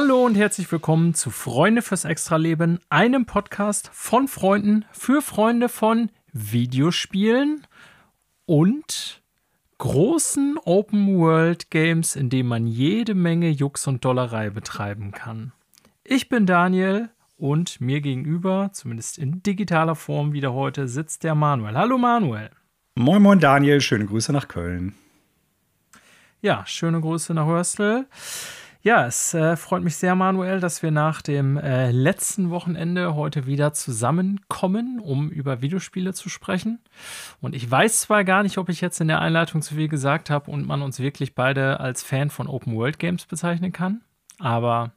Hallo und herzlich willkommen zu Freunde fürs Extraleben, einem Podcast von Freunden für Freunde von Videospielen und großen Open World Games, in denen man jede Menge Jux und Dollerei betreiben kann. Ich bin Daniel und mir gegenüber, zumindest in digitaler Form wieder heute, sitzt der Manuel. Hallo Manuel. Moin, moin Daniel, schöne Grüße nach Köln. Ja, schöne Grüße nach Hörstel. Ja, es äh, freut mich sehr, Manuel, dass wir nach dem äh, letzten Wochenende heute wieder zusammenkommen, um über Videospiele zu sprechen. Und ich weiß zwar gar nicht, ob ich jetzt in der Einleitung zu viel gesagt habe und man uns wirklich beide als Fan von Open World Games bezeichnen kann, aber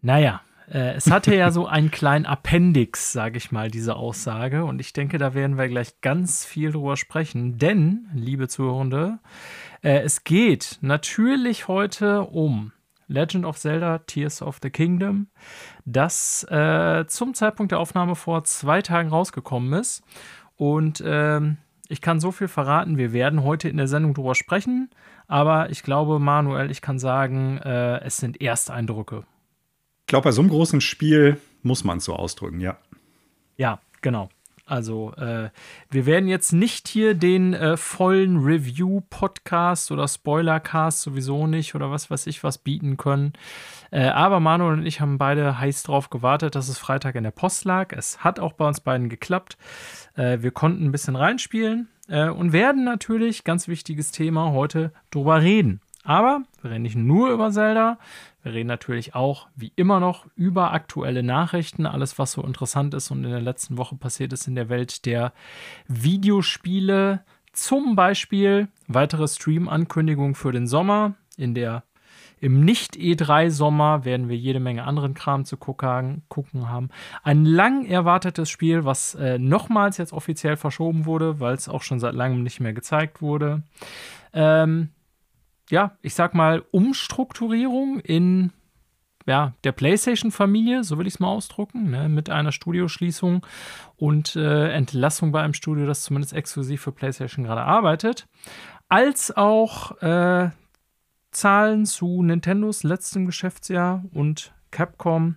naja, äh, es hatte ja so einen kleinen Appendix, sage ich mal, diese Aussage. Und ich denke, da werden wir gleich ganz viel drüber sprechen. Denn, liebe Zuhörende, äh, es geht natürlich heute um Legend of Zelda Tears of the Kingdom, das äh, zum Zeitpunkt der Aufnahme vor zwei Tagen rausgekommen ist. Und ähm, ich kann so viel verraten, wir werden heute in der Sendung drüber sprechen. Aber ich glaube, Manuel, ich kann sagen, äh, es sind Ersteindrücke. Ich glaube, bei so einem großen Spiel muss man es so ausdrücken, ja. Ja, genau. Also äh, wir werden jetzt nicht hier den äh, vollen Review-Podcast oder Spoiler-Cast sowieso nicht oder was weiß ich was bieten können. Äh, aber Manuel und ich haben beide heiß drauf gewartet, dass es Freitag in der Post lag. Es hat auch bei uns beiden geklappt. Äh, wir konnten ein bisschen reinspielen äh, und werden natürlich, ganz wichtiges Thema, heute drüber reden. Aber wir reden nicht nur über Zelda, wir reden natürlich auch, wie immer noch, über aktuelle Nachrichten, alles, was so interessant ist und in der letzten Woche passiert ist in der Welt der Videospiele. Zum Beispiel weitere Stream-Ankündigungen für den Sommer. In der im Nicht-E3-Sommer werden wir jede Menge anderen Kram zu gucken, haben. Ein lang erwartetes Spiel, was äh, nochmals jetzt offiziell verschoben wurde, weil es auch schon seit langem nicht mehr gezeigt wurde. Ähm, ja, ich sag mal, Umstrukturierung in ja, der PlayStation-Familie, so will ich es mal ausdrucken, ne, mit einer Studioschließung und äh, Entlassung bei einem Studio, das zumindest exklusiv für PlayStation gerade arbeitet, als auch äh, Zahlen zu Nintendos letztem Geschäftsjahr und Capcom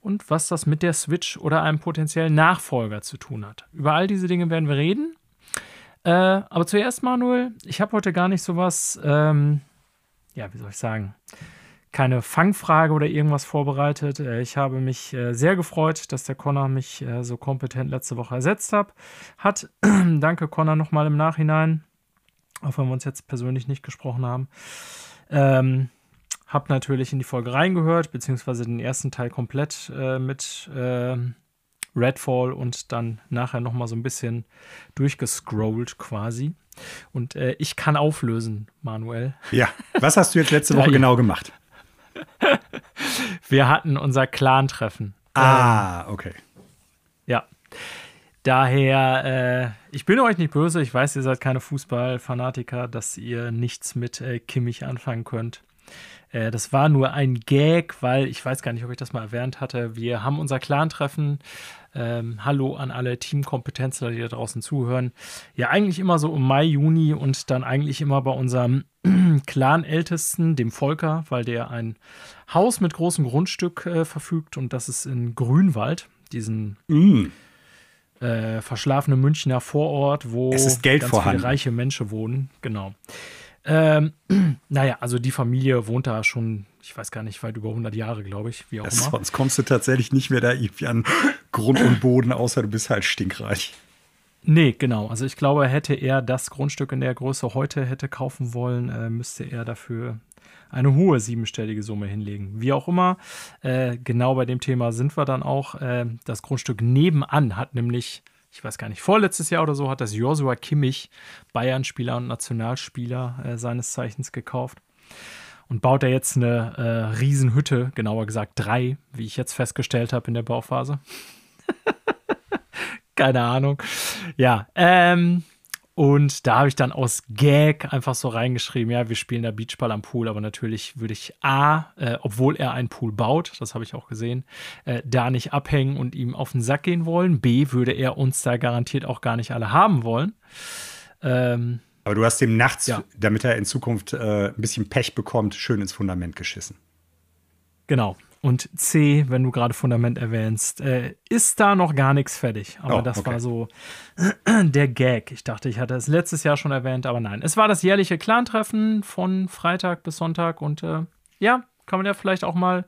und was das mit der Switch oder einem potenziellen Nachfolger zu tun hat. Über all diese Dinge werden wir reden. Äh, aber zuerst, Manuel, ich habe heute gar nicht sowas, ähm, ja, wie soll ich sagen, keine Fangfrage oder irgendwas vorbereitet. Äh, ich habe mich äh, sehr gefreut, dass der Connor mich äh, so kompetent letzte Woche ersetzt hat. hat. Danke, Connor, nochmal im Nachhinein, auch wenn wir uns jetzt persönlich nicht gesprochen haben. Ähm, hab natürlich in die Folge reingehört, beziehungsweise den ersten Teil komplett äh, mit ähm, Redfall und dann nachher nochmal so ein bisschen durchgescrollt quasi. Und äh, ich kann auflösen, Manuel. Ja, was hast du jetzt letzte Woche genau gemacht? Wir hatten unser Clan-Treffen. Ah, ähm, okay. Ja. Daher, äh, ich bin euch nicht böse, ich weiß, ihr seid keine Fußballfanatiker, dass ihr nichts mit äh, Kimmich anfangen könnt. Äh, das war nur ein Gag, weil ich weiß gar nicht, ob ich das mal erwähnt hatte. Wir haben unser Clan-Treffen ähm, hallo an alle Teamkompetenzler, die da draußen zuhören. Ja, eigentlich immer so im Mai, Juni und dann eigentlich immer bei unserem Clan-Ältesten, dem Volker, weil der ein Haus mit großem Grundstück äh, verfügt und das ist in Grünwald, diesen mm. äh, verschlafenen Münchner Vorort, wo ganz vorhanden. viele reiche Menschen wohnen. Genau. Ähm, naja, also die Familie wohnt da schon, ich weiß gar nicht, weit über 100 Jahre, glaube ich, wie auch ja, immer. Sonst kommst du tatsächlich nicht mehr da irgendwie an Grund und Boden, außer du bist halt stinkreich. Nee, genau. Also ich glaube, hätte er das Grundstück in der Größe heute hätte kaufen wollen, äh, müsste er dafür eine hohe siebenstellige Summe hinlegen. Wie auch immer, äh, genau bei dem Thema sind wir dann auch. Äh, das Grundstück nebenan hat nämlich ich weiß gar nicht, vorletztes Jahr oder so hat das Joshua Kimmich, Bayern-Spieler und Nationalspieler äh, seines Zeichens gekauft. Und baut er jetzt eine äh, Riesenhütte, genauer gesagt drei, wie ich jetzt festgestellt habe in der Bauphase. Keine Ahnung. Ja, ähm, und da habe ich dann aus Gag einfach so reingeschrieben, ja, wir spielen da Beachball am Pool, aber natürlich würde ich A, äh, obwohl er einen Pool baut, das habe ich auch gesehen, äh, da nicht abhängen und ihm auf den Sack gehen wollen. B, würde er uns da garantiert auch gar nicht alle haben wollen. Ähm, aber du hast dem nachts, ja. damit er in Zukunft äh, ein bisschen Pech bekommt, schön ins Fundament geschissen. Genau. Und C, wenn du gerade Fundament erwähnst, äh, ist da noch gar nichts fertig. Aber Oh, das okay. war so der Gag. Ich dachte, ich hatte es letztes Jahr schon erwähnt, aber nein. Es war das jährliche Clan-Treffen von Freitag bis Sonntag und äh, ja, kann man ja vielleicht auch mal,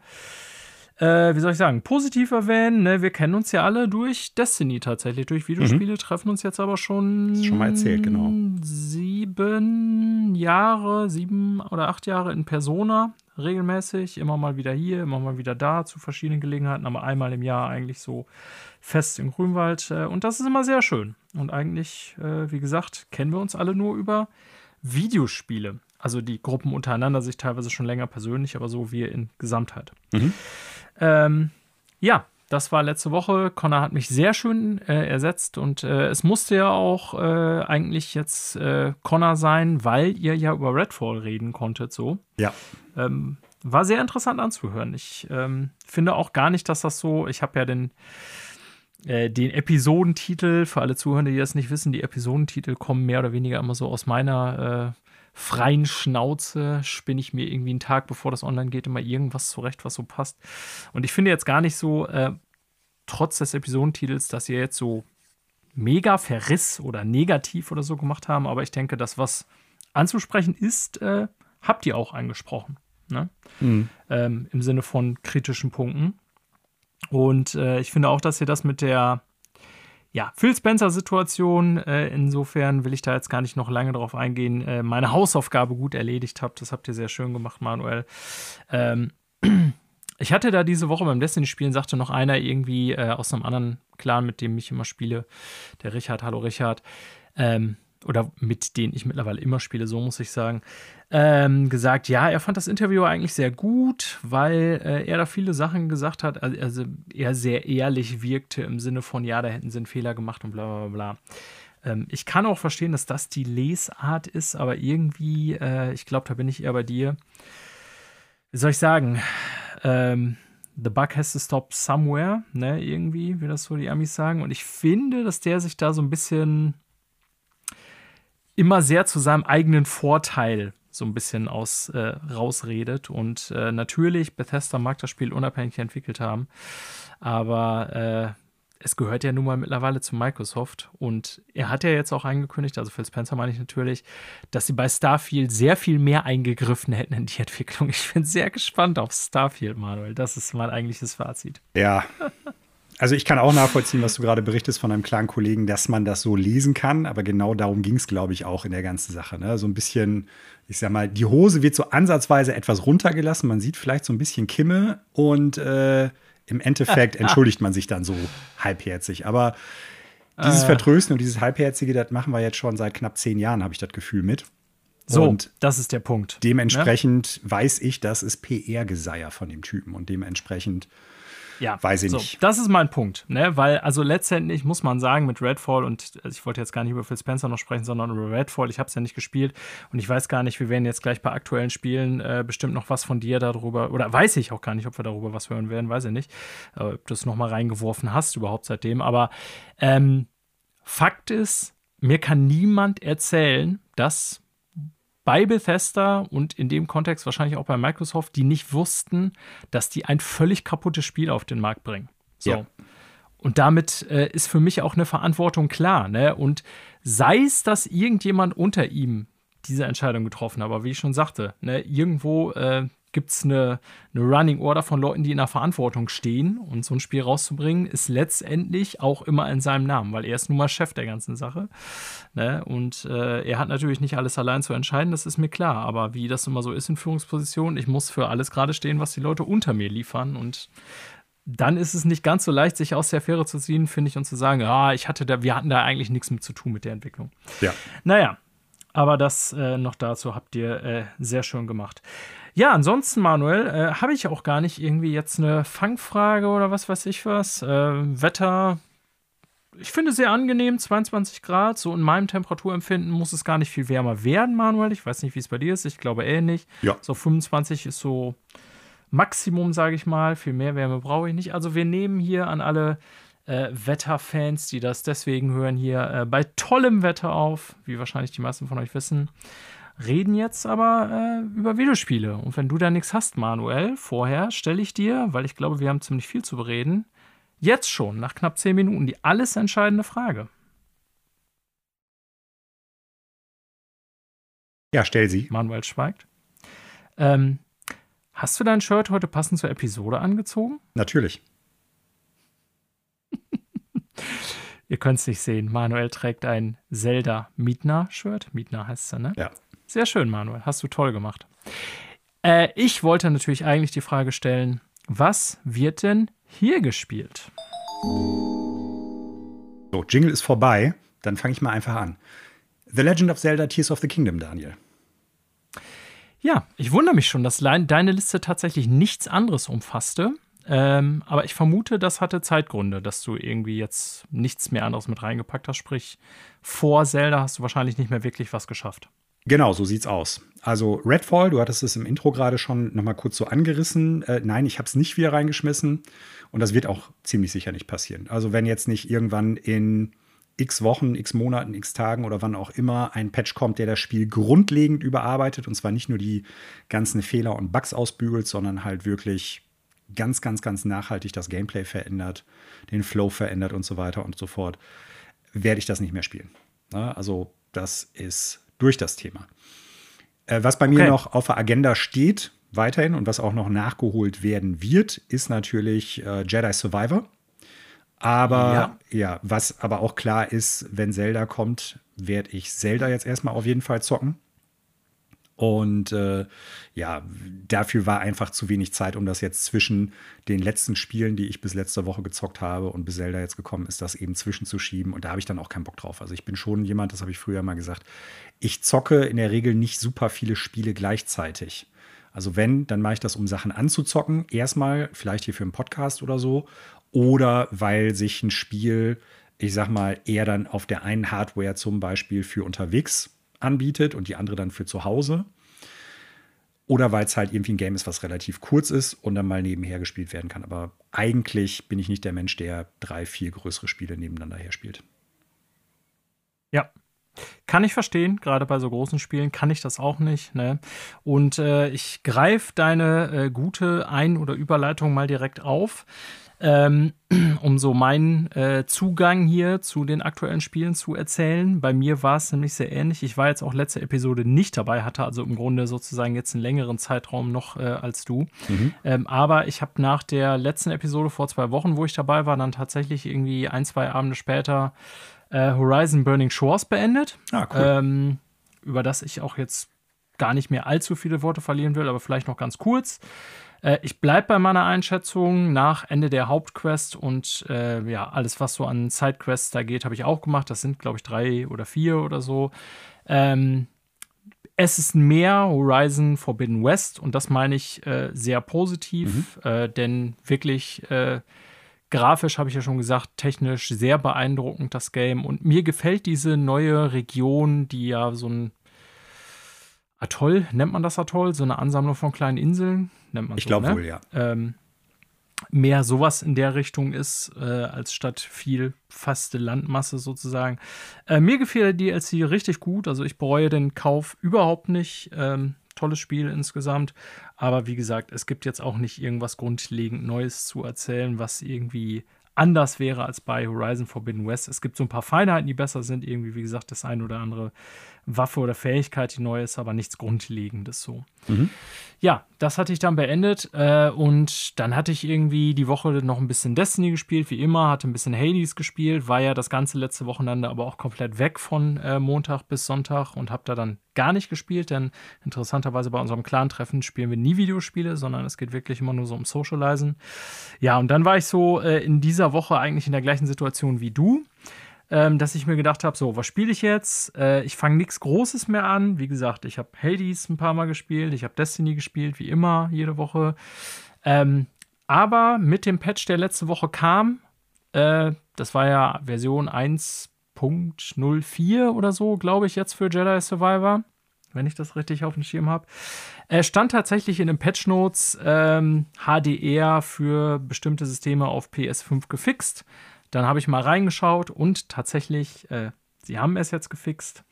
äh, wie soll ich sagen, positiv erwähnen. Ne? Wir kennen uns ja alle durch Destiny tatsächlich, durch Videospiele, treffen uns jetzt aber schon. Schon mal erzählt, genau. Sieben Jahre, sieben oder acht Jahre in Persona regelmäßig, immer mal wieder hier, immer mal wieder da zu verschiedenen Gelegenheiten, aber einmal im Jahr eigentlich so fest im Grünwald. äh, Und das ist immer sehr schön. Und eigentlich, äh, wie gesagt, kennen wir uns alle nur über Videospiele. Also die Gruppen untereinander sich teilweise schon länger persönlich, aber so wir in Gesamtheit. Mhm. Ähm, ja, das war letzte Woche. Connor hat mich sehr schön äh, ersetzt und äh, es musste ja auch äh, eigentlich jetzt äh, Connor sein, weil ihr ja über Redfall reden konntet so. Ja. Ähm, war sehr interessant anzuhören. Ich ähm, finde auch gar nicht, dass das so, ich habe ja den, äh, den Episodentitel, für alle Zuhörer, die das nicht wissen, die Episodentitel kommen mehr oder weniger immer so aus meiner äh, freien Schnauze, spinne ich mir irgendwie einen Tag, bevor das online geht, immer irgendwas zurecht, was so passt. Und ich finde jetzt gar nicht so, äh, trotz des Episodentitels, dass ihr jetzt so mega Verriss oder negativ oder so gemacht haben, aber ich denke, das, was anzusprechen ist, äh, habt ihr auch angesprochen. Ne? Mhm. Ähm, Im Sinne von kritischen Punkten. Und äh, ich finde auch, dass ihr das mit der ja, Phil Spencer-Situation, äh, insofern will ich da jetzt gar nicht noch lange drauf eingehen, äh, meine Hausaufgabe gut erledigt habt. Das habt ihr sehr schön gemacht, Manuel. Ähm, ich hatte da diese Woche beim Destiny-Spielen, sagte noch einer irgendwie äh, aus einem anderen Clan, mit dem ich immer spiele, der Richard, hallo Richard, ähm, oder mit denen ich mittlerweile immer spiele, so muss ich sagen, ähm, gesagt, ja, er fand das Interview eigentlich sehr gut, weil äh, er da viele Sachen gesagt hat, also, also er sehr ehrlich wirkte im Sinne von, ja, da hätten sie einen Fehler gemacht und bla bla bla. Ähm, ich kann auch verstehen, dass das die Lesart ist, aber irgendwie, äh, ich glaube, da bin ich eher bei dir. Wie soll ich sagen? Ähm, The bug has to stop somewhere, ne, irgendwie, wie das so die Amis sagen. Und ich finde, dass der sich da so ein bisschen immer sehr zu seinem eigenen Vorteil so ein bisschen aus äh, rausredet. Und äh, natürlich, Bethesda mag das Spiel unabhängig entwickelt haben, aber äh, es gehört ja nun mal mittlerweile zu Microsoft. Und er hat ja jetzt auch angekündigt, also Phil Spencer meine ich natürlich, dass sie bei Starfield sehr viel mehr eingegriffen hätten in die Entwicklung. Ich bin sehr gespannt auf Starfield, Manuel. Das ist mein eigentliches Fazit. Ja. Also ich kann auch nachvollziehen, was du gerade berichtest von einem klaren Kollegen, dass man das so lesen kann, aber genau darum ging es, glaube ich, auch in der ganzen Sache. Ne? So ein bisschen, ich sag mal, die Hose wird so ansatzweise etwas runtergelassen, man sieht vielleicht so ein bisschen Kimme und äh, im Endeffekt entschuldigt man sich dann so halbherzig. Aber dieses Äh. Vertrösten und dieses Halbherzige, das machen wir jetzt schon seit knapp zehn Jahren, habe ich das Gefühl mit. So, Und das ist der Punkt. dementsprechend weiß ich, das ist PR-Geseier von dem Typen und dementsprechend Ja, Weiß ich so, nicht. Das ist mein Punkt, ne? Weil, also letztendlich muss man sagen, mit Redfall, und also ich wollte jetzt gar nicht über Phil Spencer noch sprechen, sondern über Redfall, ich habe es ja nicht gespielt und ich weiß gar nicht, wir werden jetzt gleich bei aktuellen Spielen äh, bestimmt noch was von dir darüber, oder weiß ich auch gar nicht, ob wir darüber was hören werden, weiß ich nicht, äh, ob du es nochmal reingeworfen hast überhaupt seitdem, aber ähm, Fakt ist, mir kann niemand erzählen, dass bei Bethesda und in dem Kontext wahrscheinlich auch bei Microsoft, die nicht wussten, dass die ein völlig kaputtes Spiel auf den Markt bringen. So. Ja. Und damit äh, ist für mich auch eine Verantwortung klar. Ne? Und sei es, dass irgendjemand unter ihm diese Entscheidung getroffen hat, aber wie ich schon sagte, ne, irgendwo äh, gibt es eine, eine Running Order von Leuten, die in der Verantwortung stehen. Und so ein Spiel rauszubringen, ist letztendlich auch immer in seinem Namen, weil er ist nun mal Chef der ganzen Sache. Ne? Und äh, er hat natürlich nicht alles allein zu entscheiden, das ist mir klar. Aber wie das immer so ist in Führungspositionen, ich muss für alles gerade stehen, was die Leute unter mir liefern. Und dann ist es nicht ganz so leicht, sich aus der Fähre zu ziehen, finde ich, und zu sagen, ja, ich hatte da, wir hatten da eigentlich nichts mit zu tun mit der Entwicklung. Ja. Naja, aber das äh, noch dazu habt ihr äh, sehr schön gemacht. Ja, ansonsten, Manuel, äh, habe ich auch gar nicht irgendwie jetzt eine Fangfrage oder was weiß ich was. Äh, Wetter, ich finde sehr angenehm, 22 Grad. So in meinem Temperaturempfinden muss es gar nicht viel wärmer werden, Manuel. Ich weiß nicht, wie es bei dir ist. Ich glaube ähnlich. Ja. So 25 ist so Maximum, sage ich mal. Viel mehr Wärme brauche ich nicht. Also wir nehmen hier an alle äh, Wetterfans, die das deswegen hören, hier äh, bei tollem Wetter auf, wie wahrscheinlich die meisten von euch wissen. Reden jetzt aber äh, über Videospiele. Und wenn du da nichts hast, Manuel, vorher stelle ich dir, weil ich glaube, wir haben ziemlich viel zu bereden, jetzt schon nach knapp zehn Minuten die alles entscheidende Frage. Ja, stell sie. Manuel schweigt. Ähm, hast du dein Shirt heute passend zur Episode angezogen? Natürlich. Ihr könnt es nicht sehen. Manuel trägt ein Zelda Mietner-Shirt. Mietner heißt es ja, ne? Ja. Sehr schön, Manuel. Hast du toll gemacht. Äh, ich wollte natürlich eigentlich die Frage stellen: Was wird denn hier gespielt? So, Jingle ist vorbei. Dann fange ich mal einfach an. The Legend of Zelda Tears of the Kingdom, Daniel. Ja, ich wundere mich schon, dass deine Liste tatsächlich nichts anderes umfasste. Ähm, aber ich vermute, das hatte Zeitgründe, dass du irgendwie jetzt nichts mehr anderes mit reingepackt hast. Sprich, vor Zelda hast du wahrscheinlich nicht mehr wirklich was geschafft. Genau, so sieht's aus. Also Redfall, du hattest es im Intro gerade schon noch mal kurz so angerissen. Äh, nein, ich habe es nicht wieder reingeschmissen und das wird auch ziemlich sicher nicht passieren. Also wenn jetzt nicht irgendwann in x Wochen, x Monaten, x Tagen oder wann auch immer ein Patch kommt, der das Spiel grundlegend überarbeitet und zwar nicht nur die ganzen Fehler und Bugs ausbügelt, sondern halt wirklich ganz, ganz, ganz nachhaltig das Gameplay verändert, den Flow verändert und so weiter und so fort, werde ich das nicht mehr spielen. Also das ist durch das Thema. Äh, was bei mir okay. noch auf der Agenda steht, weiterhin und was auch noch nachgeholt werden wird, ist natürlich äh, Jedi Survivor. Aber ja. ja, was aber auch klar ist, wenn Zelda kommt, werde ich Zelda jetzt erstmal auf jeden Fall zocken. Und äh, ja, dafür war einfach zu wenig Zeit, um das jetzt zwischen den letzten Spielen, die ich bis letzte Woche gezockt habe und bis Zelda jetzt gekommen ist, das eben zwischenzuschieben. Und da habe ich dann auch keinen Bock drauf. Also ich bin schon jemand, das habe ich früher mal gesagt, ich zocke in der Regel nicht super viele Spiele gleichzeitig. Also wenn, dann mache ich das, um Sachen anzuzocken. Erstmal, vielleicht hier für einen Podcast oder so. Oder weil sich ein Spiel, ich sag mal, eher dann auf der einen Hardware zum Beispiel für unterwegs anbietet und die andere dann für zu Hause. Oder weil es halt irgendwie ein Game ist, was relativ kurz ist und dann mal nebenher gespielt werden kann. Aber eigentlich bin ich nicht der Mensch, der drei, vier größere Spiele nebeneinander her spielt. Ja, kann ich verstehen, gerade bei so großen Spielen kann ich das auch nicht. Ne? Und äh, ich greife deine äh, gute Ein- oder Überleitung mal direkt auf ähm, um so meinen äh, Zugang hier zu den aktuellen Spielen zu erzählen. Bei mir war es nämlich sehr ähnlich. Ich war jetzt auch letzte Episode nicht dabei, hatte also im Grunde sozusagen jetzt einen längeren Zeitraum noch äh, als du. Mhm. Ähm, aber ich habe nach der letzten Episode vor zwei Wochen, wo ich dabei war, dann tatsächlich irgendwie ein, zwei Abende später äh, Horizon Burning Shores beendet. Ah, cool. Ähm, über das ich auch jetzt gar nicht mehr allzu viele Worte verlieren will, aber vielleicht noch ganz kurz. Äh, ich bleibe bei meiner Einschätzung nach Ende der Hauptquest und äh, ja, alles, was so an Sidequests da geht, habe ich auch gemacht. Das sind, glaube ich, drei oder vier oder so. Ähm, es ist mehr Horizon Forbidden West und das meine ich äh, sehr positiv, mhm. äh, denn wirklich äh, grafisch habe ich ja schon gesagt, technisch sehr beeindruckend das Game und mir gefällt diese neue Region, die ja so ein Atoll, nennt man das Atoll? So eine Ansammlung von kleinen Inseln? Nennt man ich so, glaube ne? wohl, ja. Ähm, mehr sowas in der Richtung ist, äh, als statt viel faste Landmasse sozusagen. Äh, mir gefiel der DLC richtig gut, also ich bereue den Kauf überhaupt nicht. Ähm, tolles Spiel insgesamt. Aber wie gesagt, es gibt jetzt auch nicht irgendwas grundlegend Neues zu erzählen, was irgendwie anders wäre als bei Horizon Forbidden West. Es gibt so ein paar Feinheiten, die besser sind. Irgendwie, wie gesagt, das ein oder andere Waffe oder Fähigkeit, die neu ist, aber nichts Grundlegendes so. Mhm. Ja, das hatte ich dann beendet äh, und dann hatte ich irgendwie die Woche noch ein bisschen Destiny gespielt, wie immer, hatte ein bisschen Hades gespielt, war ja das ganze letzte Wochenende aber auch komplett weg von äh, Montag bis Sonntag und habe da dann gar nicht gespielt, denn interessanterweise bei unserem Clan-Treffen spielen wir nie Videospiele, sondern es geht wirklich immer nur so um Socializen. Ja, und dann war ich so äh, in dieser Woche eigentlich in der gleichen Situation wie du ähm, dass ich mir gedacht habe, so, was spiele ich jetzt? Äh, ich fange nichts Großes mehr an. Wie gesagt, ich habe Hades ein paar Mal gespielt, ich habe Destiny gespielt, wie immer, jede Woche. Ähm, aber mit dem Patch, der letzte Woche kam, äh, das war ja Version 1.04 oder so, glaube ich, jetzt für Jedi Survivor, wenn ich das richtig auf dem Schirm habe. Er stand tatsächlich in den Patch Notes ähm, HDR für bestimmte Systeme auf PS5 gefixt. Dann habe ich mal reingeschaut und tatsächlich, äh, sie haben es jetzt gefixt.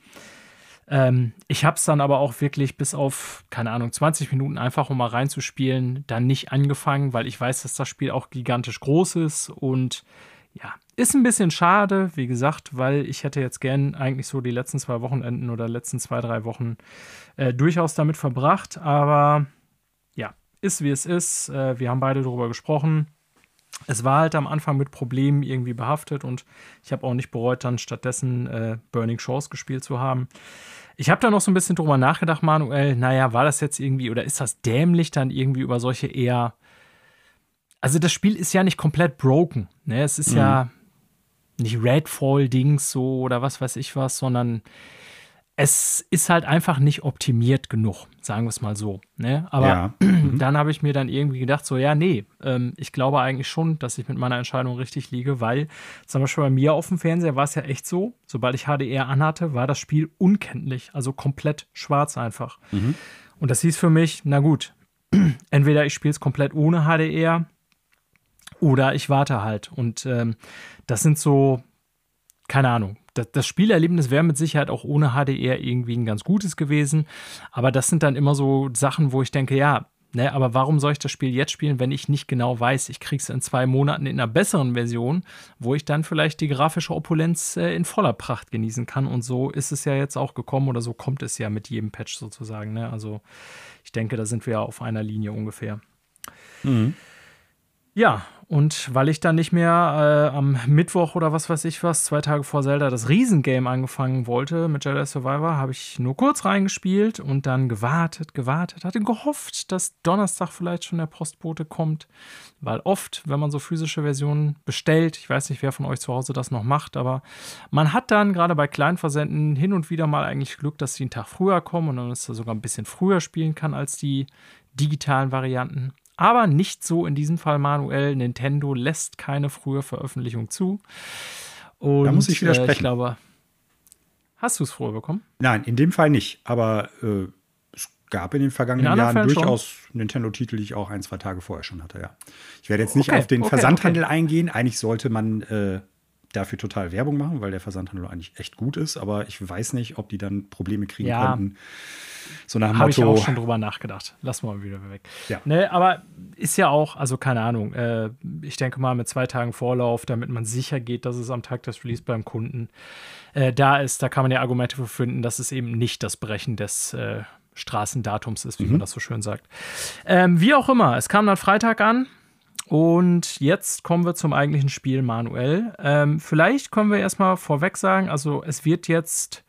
Ähm, ich habe es dann aber auch wirklich bis auf, keine Ahnung, 20 Minuten einfach, um mal reinzuspielen, dann nicht angefangen, weil ich weiß, dass das Spiel auch gigantisch groß ist und ja, ist ein bisschen schade, wie gesagt, weil ich hätte jetzt gern eigentlich so die letzten zwei Wochenenden oder letzten zwei, drei Wochen äh, durchaus damit verbracht, aber ja, ist wie es ist. Äh, wir haben beide darüber gesprochen. Es war halt am Anfang mit Problemen irgendwie behaftet und ich habe auch nicht bereut, dann stattdessen äh, Burning Shores gespielt zu haben. Ich habe da noch so ein bisschen drüber nachgedacht, Manuel. Naja, war das jetzt irgendwie oder ist das dämlich, dann irgendwie über solche eher. Also, das Spiel ist ja nicht komplett broken. Ne? Es ist mhm. ja nicht Redfall-Dings so oder was weiß ich was, sondern es ist halt einfach nicht optimiert genug, sagen wir es mal so. Ne? Aber ja. Mhm. dann habe ich mir dann irgendwie gedacht, so, ja, nee, ähm, ich glaube eigentlich schon, dass ich mit meiner Entscheidung richtig liege, weil zum Beispiel bei mir auf dem Fernseher war es ja echt so, sobald ich HDR anhatte, war das Spiel unkenntlich, also komplett schwarz einfach. Mhm. Und das hieß für mich, na gut, entweder ich spiele es komplett ohne HDR oder ich warte halt. Und ähm, das sind so, keine Ahnung, das, das Spielerlebnis wäre mit Sicherheit auch ohne HDR irgendwie ein ganz gutes gewesen. Aber das sind dann immer so Sachen, wo ich denke, ja, Ne, aber warum soll ich das Spiel jetzt spielen, wenn ich nicht genau weiß, ich kriege es in zwei Monaten in einer besseren Version, wo ich dann vielleicht die grafische Opulenz äh, in voller Pracht genießen kann? Und so ist es ja jetzt auch gekommen oder so kommt es ja mit jedem Patch sozusagen. Ne? Also ich denke, da sind wir ja auf einer Linie ungefähr. Mhm. Ja, und weil ich dann nicht mehr äh, am Mittwoch oder was weiß ich was, zwei Tage vor Zelda, das Riesengame angefangen wollte mit Jedi Survivor, habe ich nur kurz reingespielt und dann gewartet, gewartet, hatte gehofft, dass Donnerstag vielleicht schon der Postbote kommt. Weil oft, wenn man so physische Versionen bestellt, ich weiß nicht, wer von euch zu Hause das noch macht, aber man hat dann gerade bei Kleinversenden hin und wieder mal eigentlich Glück, dass sie einen Tag früher kommen und dann ist er sogar ein bisschen früher spielen kann als die digitalen Varianten. Aber nicht so in diesem Fall manuell. Nintendo lässt keine frühe Veröffentlichung zu. Und, da muss ich widersprechen. Äh, ich glaube, hast du es früher bekommen? Nein, in dem Fall nicht. Aber äh, es gab in den vergangenen in Jahren Fällen durchaus Nintendo-Titel, die ich auch ein, zwei Tage vorher schon hatte, ja. Ich werde jetzt nicht okay, auf den okay, Versandhandel okay. eingehen. Eigentlich sollte man äh, dafür total Werbung machen, weil der Versandhandel eigentlich echt gut ist. Aber ich weiß nicht, ob die dann Probleme kriegen ja. könnten so nach dem Habe ich auch schon drüber nachgedacht. Lassen wir mal wieder weg. Ja. Ne, aber ist ja auch, also keine Ahnung, äh, ich denke mal mit zwei Tagen Vorlauf, damit man sicher geht, dass es am Tag des Release beim Kunden äh, da ist, da kann man ja Argumente für finden, dass es eben nicht das Brechen des äh, Straßendatums ist, wie mhm. man das so schön sagt. Ähm, wie auch immer, es kam dann Freitag an. Und jetzt kommen wir zum eigentlichen Spiel manuell. Ähm, vielleicht können wir erstmal vorweg sagen, also es wird jetzt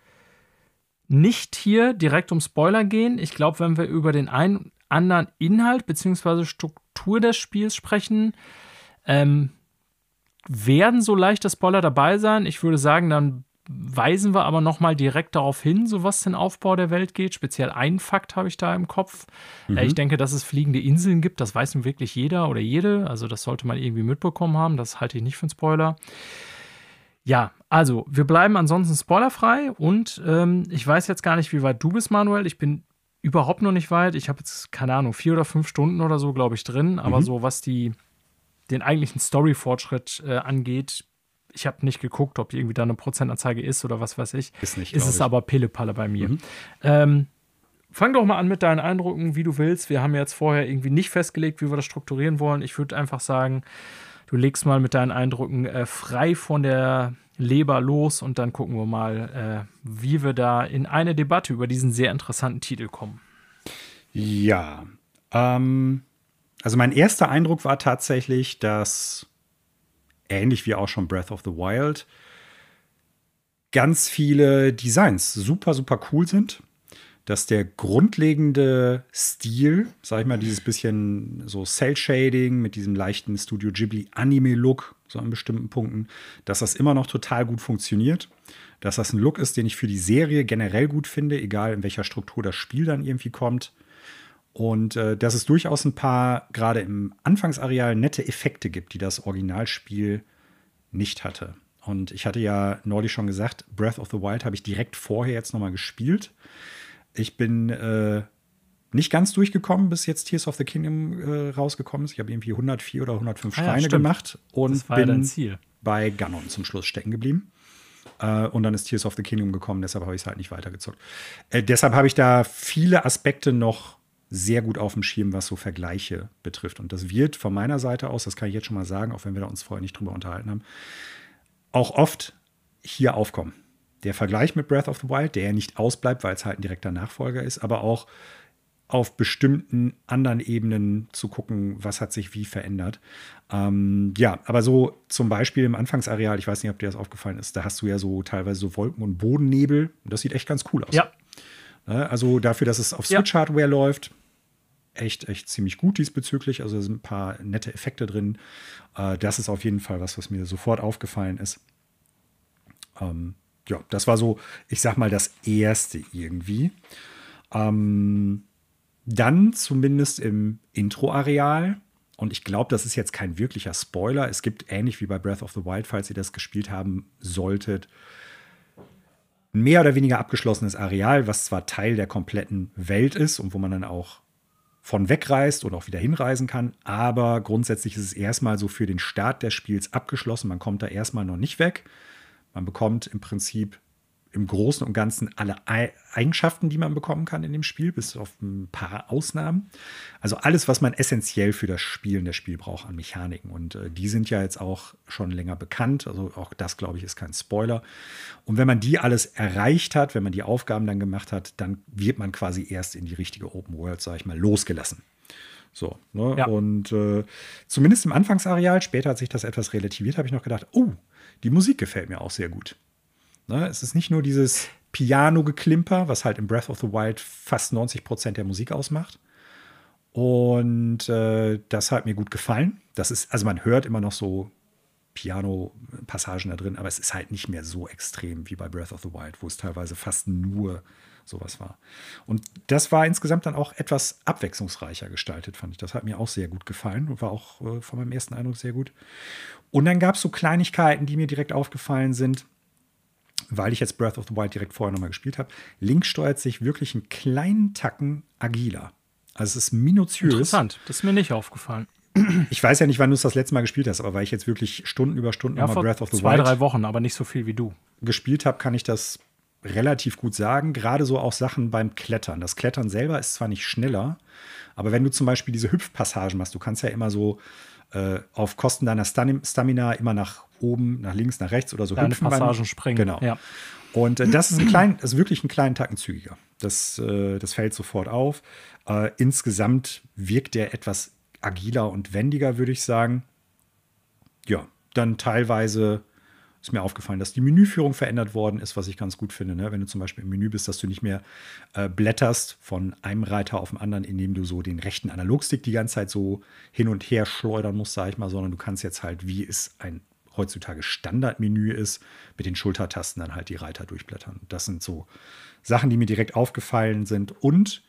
nicht hier direkt um Spoiler gehen. Ich glaube, wenn wir über den einen anderen Inhalt bzw. Struktur des Spiels sprechen, ähm, werden so leichte Spoiler dabei sein. Ich würde sagen, dann weisen wir aber noch mal direkt darauf hin, so was den Aufbau der Welt geht. Speziell einen Fakt habe ich da im Kopf. Mhm. Äh, ich denke, dass es fliegende Inseln gibt. Das weiß nun wirklich jeder oder jede. Also das sollte man irgendwie mitbekommen haben. Das halte ich nicht für einen Spoiler. Ja, also wir bleiben ansonsten spoilerfrei und ähm, ich weiß jetzt gar nicht, wie weit du bist, Manuel. Ich bin überhaupt noch nicht weit. Ich habe jetzt, keine Ahnung, vier oder fünf Stunden oder so, glaube ich, drin. Aber mhm. so, was die, den eigentlichen Story-Fortschritt äh, angeht, ich habe nicht geguckt, ob irgendwie da eine Prozentanzeige ist oder was weiß ich. Ist nicht. Ist es ich. aber Pillepalle bei mir. Mhm. Ähm, fang doch mal an mit deinen Eindrücken, wie du willst. Wir haben jetzt vorher irgendwie nicht festgelegt, wie wir das strukturieren wollen. Ich würde einfach sagen, du legst mal mit deinen Eindrücken äh, frei von der Leber los und dann gucken wir mal, äh, wie wir da in eine Debatte über diesen sehr interessanten Titel kommen. Ja, ähm, also mein erster Eindruck war tatsächlich, dass ähnlich wie auch schon Breath of the Wild ganz viele Designs super, super cool sind dass der grundlegende Stil, sag ich mal, dieses bisschen so Cell-Shading mit diesem leichten Studio Ghibli-Anime-Look, so an bestimmten Punkten, dass das immer noch total gut funktioniert. Dass das ein Look ist, den ich für die Serie generell gut finde, egal in welcher Struktur das Spiel dann irgendwie kommt. Und äh, dass es durchaus ein paar, gerade im Anfangsareal, nette Effekte gibt, die das Originalspiel nicht hatte. Und ich hatte ja neulich schon gesagt, Breath of the Wild habe ich direkt vorher jetzt nochmal gespielt. Ich bin äh, nicht ganz durchgekommen, bis jetzt Tears of the Kingdom äh, rausgekommen ist. Ich habe irgendwie 104 oder 105 ah, Schreine ja, gemacht und bin bei Ganon zum Schluss stecken geblieben. Äh, und dann ist Tears of the Kingdom gekommen, deshalb habe ich es halt nicht weitergezockt. Äh, deshalb habe ich da viele Aspekte noch sehr gut auf dem Schirm, was so Vergleiche betrifft. Und das wird von meiner Seite aus, das kann ich jetzt schon mal sagen, auch wenn wir da uns vorher nicht drüber unterhalten haben, auch oft hier aufkommen. Der Vergleich mit Breath of the Wild, der ja nicht ausbleibt, weil es halt ein direkter Nachfolger ist, aber auch auf bestimmten anderen Ebenen zu gucken, was hat sich wie verändert. Ähm, ja, aber so zum Beispiel im Anfangsareal, ich weiß nicht, ob dir das aufgefallen ist, da hast du ja so teilweise so Wolken- und Bodennebel. Und das sieht echt ganz cool aus. Ja. Ne, also dafür, dass es auf Switch-Hardware ja. läuft, echt, echt ziemlich gut diesbezüglich. Also sind ein paar nette Effekte drin. Äh, das ist auf jeden Fall was, was mir sofort aufgefallen ist. Ähm, ja, das war so, ich sag mal, das erste irgendwie. Ähm, dann zumindest im Intro-Areal. Und ich glaube, das ist jetzt kein wirklicher Spoiler. Es gibt ähnlich wie bei Breath of the Wild, falls ihr das gespielt haben solltet, ein mehr oder weniger abgeschlossenes Areal, was zwar Teil der kompletten Welt ist und wo man dann auch von wegreist und auch wieder hinreisen kann, aber grundsätzlich ist es erstmal so für den Start des Spiels abgeschlossen. Man kommt da erstmal noch nicht weg. Man bekommt im Prinzip im Großen und Ganzen alle Eigenschaften, die man bekommen kann in dem Spiel, bis auf ein paar Ausnahmen. Also alles, was man essentiell für das Spielen der Spiel braucht an Mechaniken. Und äh, die sind ja jetzt auch schon länger bekannt. Also auch das, glaube ich, ist kein Spoiler. Und wenn man die alles erreicht hat, wenn man die Aufgaben dann gemacht hat, dann wird man quasi erst in die richtige Open World, sage ich mal, losgelassen. So, ne? ja. Und äh, zumindest im Anfangsareal, später hat sich das etwas relativiert, habe ich noch gedacht, oh, die Musik gefällt mir auch sehr gut. Ne? Es ist nicht nur dieses Piano-Geklimper, was halt in Breath of the Wild fast 90 Prozent der Musik ausmacht. Und äh, das hat mir gut gefallen. Das ist, also man hört immer noch so Piano-Passagen da drin, aber es ist halt nicht mehr so extrem wie bei Breath of the Wild, wo es teilweise fast nur sowas war. Und das war insgesamt dann auch etwas abwechslungsreicher gestaltet, fand ich. Das hat mir auch sehr gut gefallen und war auch äh, von meinem ersten Eindruck sehr gut. Und dann gab es so Kleinigkeiten, die mir direkt aufgefallen sind weil ich jetzt Breath of the Wild direkt vorher nochmal gespielt habe, Link steuert sich wirklich einen kleinen Tacken agiler. Also es ist minutiös. Interessant, das ist mir nicht aufgefallen. Ich weiß ja nicht, wann du es das letzte Mal gespielt hast, aber weil ich jetzt wirklich Stunden über Stunden ja, nochmal Breath of the zwei, Wild zwei, drei Wochen, aber nicht so viel wie du. gespielt habe, kann ich das relativ gut sagen. Gerade so auch Sachen beim Klettern. Das Klettern selber ist zwar nicht schneller, aber wenn du zum Beispiel diese Hüpfpassagen machst, du kannst ja immer so äh, auf Kosten deiner Stamina immer nach oben, nach links, nach rechts oder so Deine hüpfen. Passagen beim, springen. Genau. Ja. Und äh, das ist ein klein, ist wirklich einen kleinen Tacken zügiger. Das, äh, das fällt sofort auf. Äh, insgesamt wirkt der etwas agiler und wendiger, würde ich sagen. Ja, dann teilweise ist mir aufgefallen, dass die Menüführung verändert worden ist, was ich ganz gut finde. Ne? Wenn du zum Beispiel im Menü bist, dass du nicht mehr äh, blätterst von einem Reiter auf den anderen, indem du so den rechten Analogstick die ganze Zeit so hin und her schleudern musst, sag ich mal, sondern du kannst jetzt halt, wie es ein heutzutage Standardmenü ist, mit den Schultertasten dann halt die Reiter durchblättern. Das sind so Sachen, die mir direkt aufgefallen sind. Und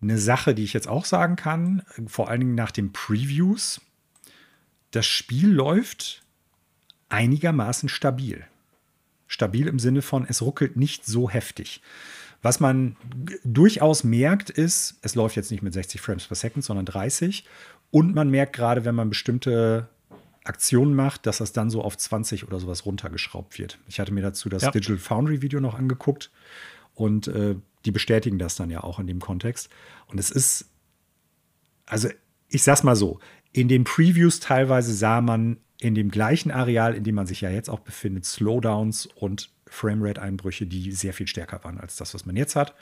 eine Sache, die ich jetzt auch sagen kann, vor allen Dingen nach den Previews, das Spiel läuft einigermaßen stabil. Stabil im Sinne von, es ruckelt nicht so heftig. Was man durchaus merkt, ist, es läuft jetzt nicht mit 60 Frames per Second, sondern 30. Und man merkt gerade, wenn man bestimmte Aktionen macht, dass das dann so auf 20 oder sowas runtergeschraubt wird. Ich hatte mir dazu das ja. Digital Foundry Video noch angeguckt und äh, die bestätigen das dann ja auch in dem Kontext. Und es ist, also ich sag's mal so, in den Previews teilweise sah man in dem gleichen Areal, in dem man sich ja jetzt auch befindet, Slowdowns und Framerate-Einbrüche, die sehr viel stärker waren als das, was man jetzt hat.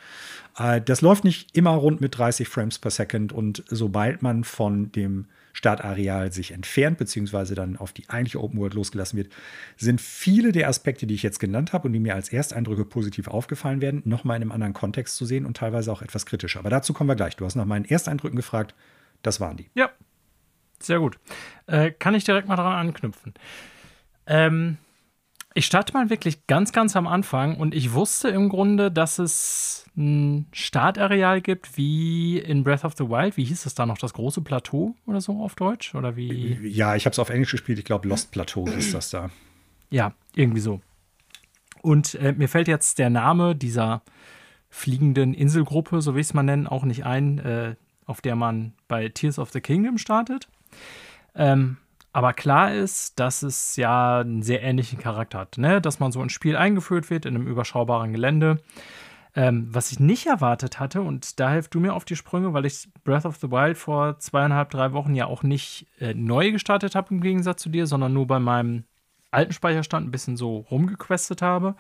Äh, das läuft nicht immer rund mit 30 Frames per Second und sobald man von dem Startareal sich entfernt, beziehungsweise dann auf die eigentliche Open World losgelassen wird, sind viele der Aspekte, die ich jetzt genannt habe und die mir als Ersteindrücke positiv aufgefallen werden, nochmal in einem anderen Kontext zu sehen und teilweise auch etwas kritischer. Aber dazu kommen wir gleich. Du hast nach meinen Ersteindrücken gefragt. Das waren die. Ja, sehr gut. Äh, kann ich direkt mal daran anknüpfen. Ähm, ich starte mal wirklich ganz, ganz am Anfang und ich wusste im Grunde, dass es ein Startareal gibt, wie in Breath of the Wild. Wie hieß es da noch? Das große Plateau oder so auf Deutsch? Oder wie? Ja, ich habe es auf Englisch gespielt. Ich glaube, Lost Plateau ist das da. Ja, irgendwie so. Und äh, mir fällt jetzt der Name dieser fliegenden Inselgruppe, so wie ich es mal nennen, auch nicht ein, äh, auf der man bei Tears of the Kingdom startet. Ähm, aber klar ist, dass es ja einen sehr ähnlichen Charakter hat, ne? dass man so ins Spiel eingeführt wird in einem überschaubaren Gelände. Ähm, was ich nicht erwartet hatte, und da hilft du mir auf die Sprünge, weil ich Breath of the Wild vor zweieinhalb, drei Wochen ja auch nicht äh, neu gestartet habe im Gegensatz zu dir, sondern nur bei meinem alten Speicherstand ein bisschen so rumgequestet habe.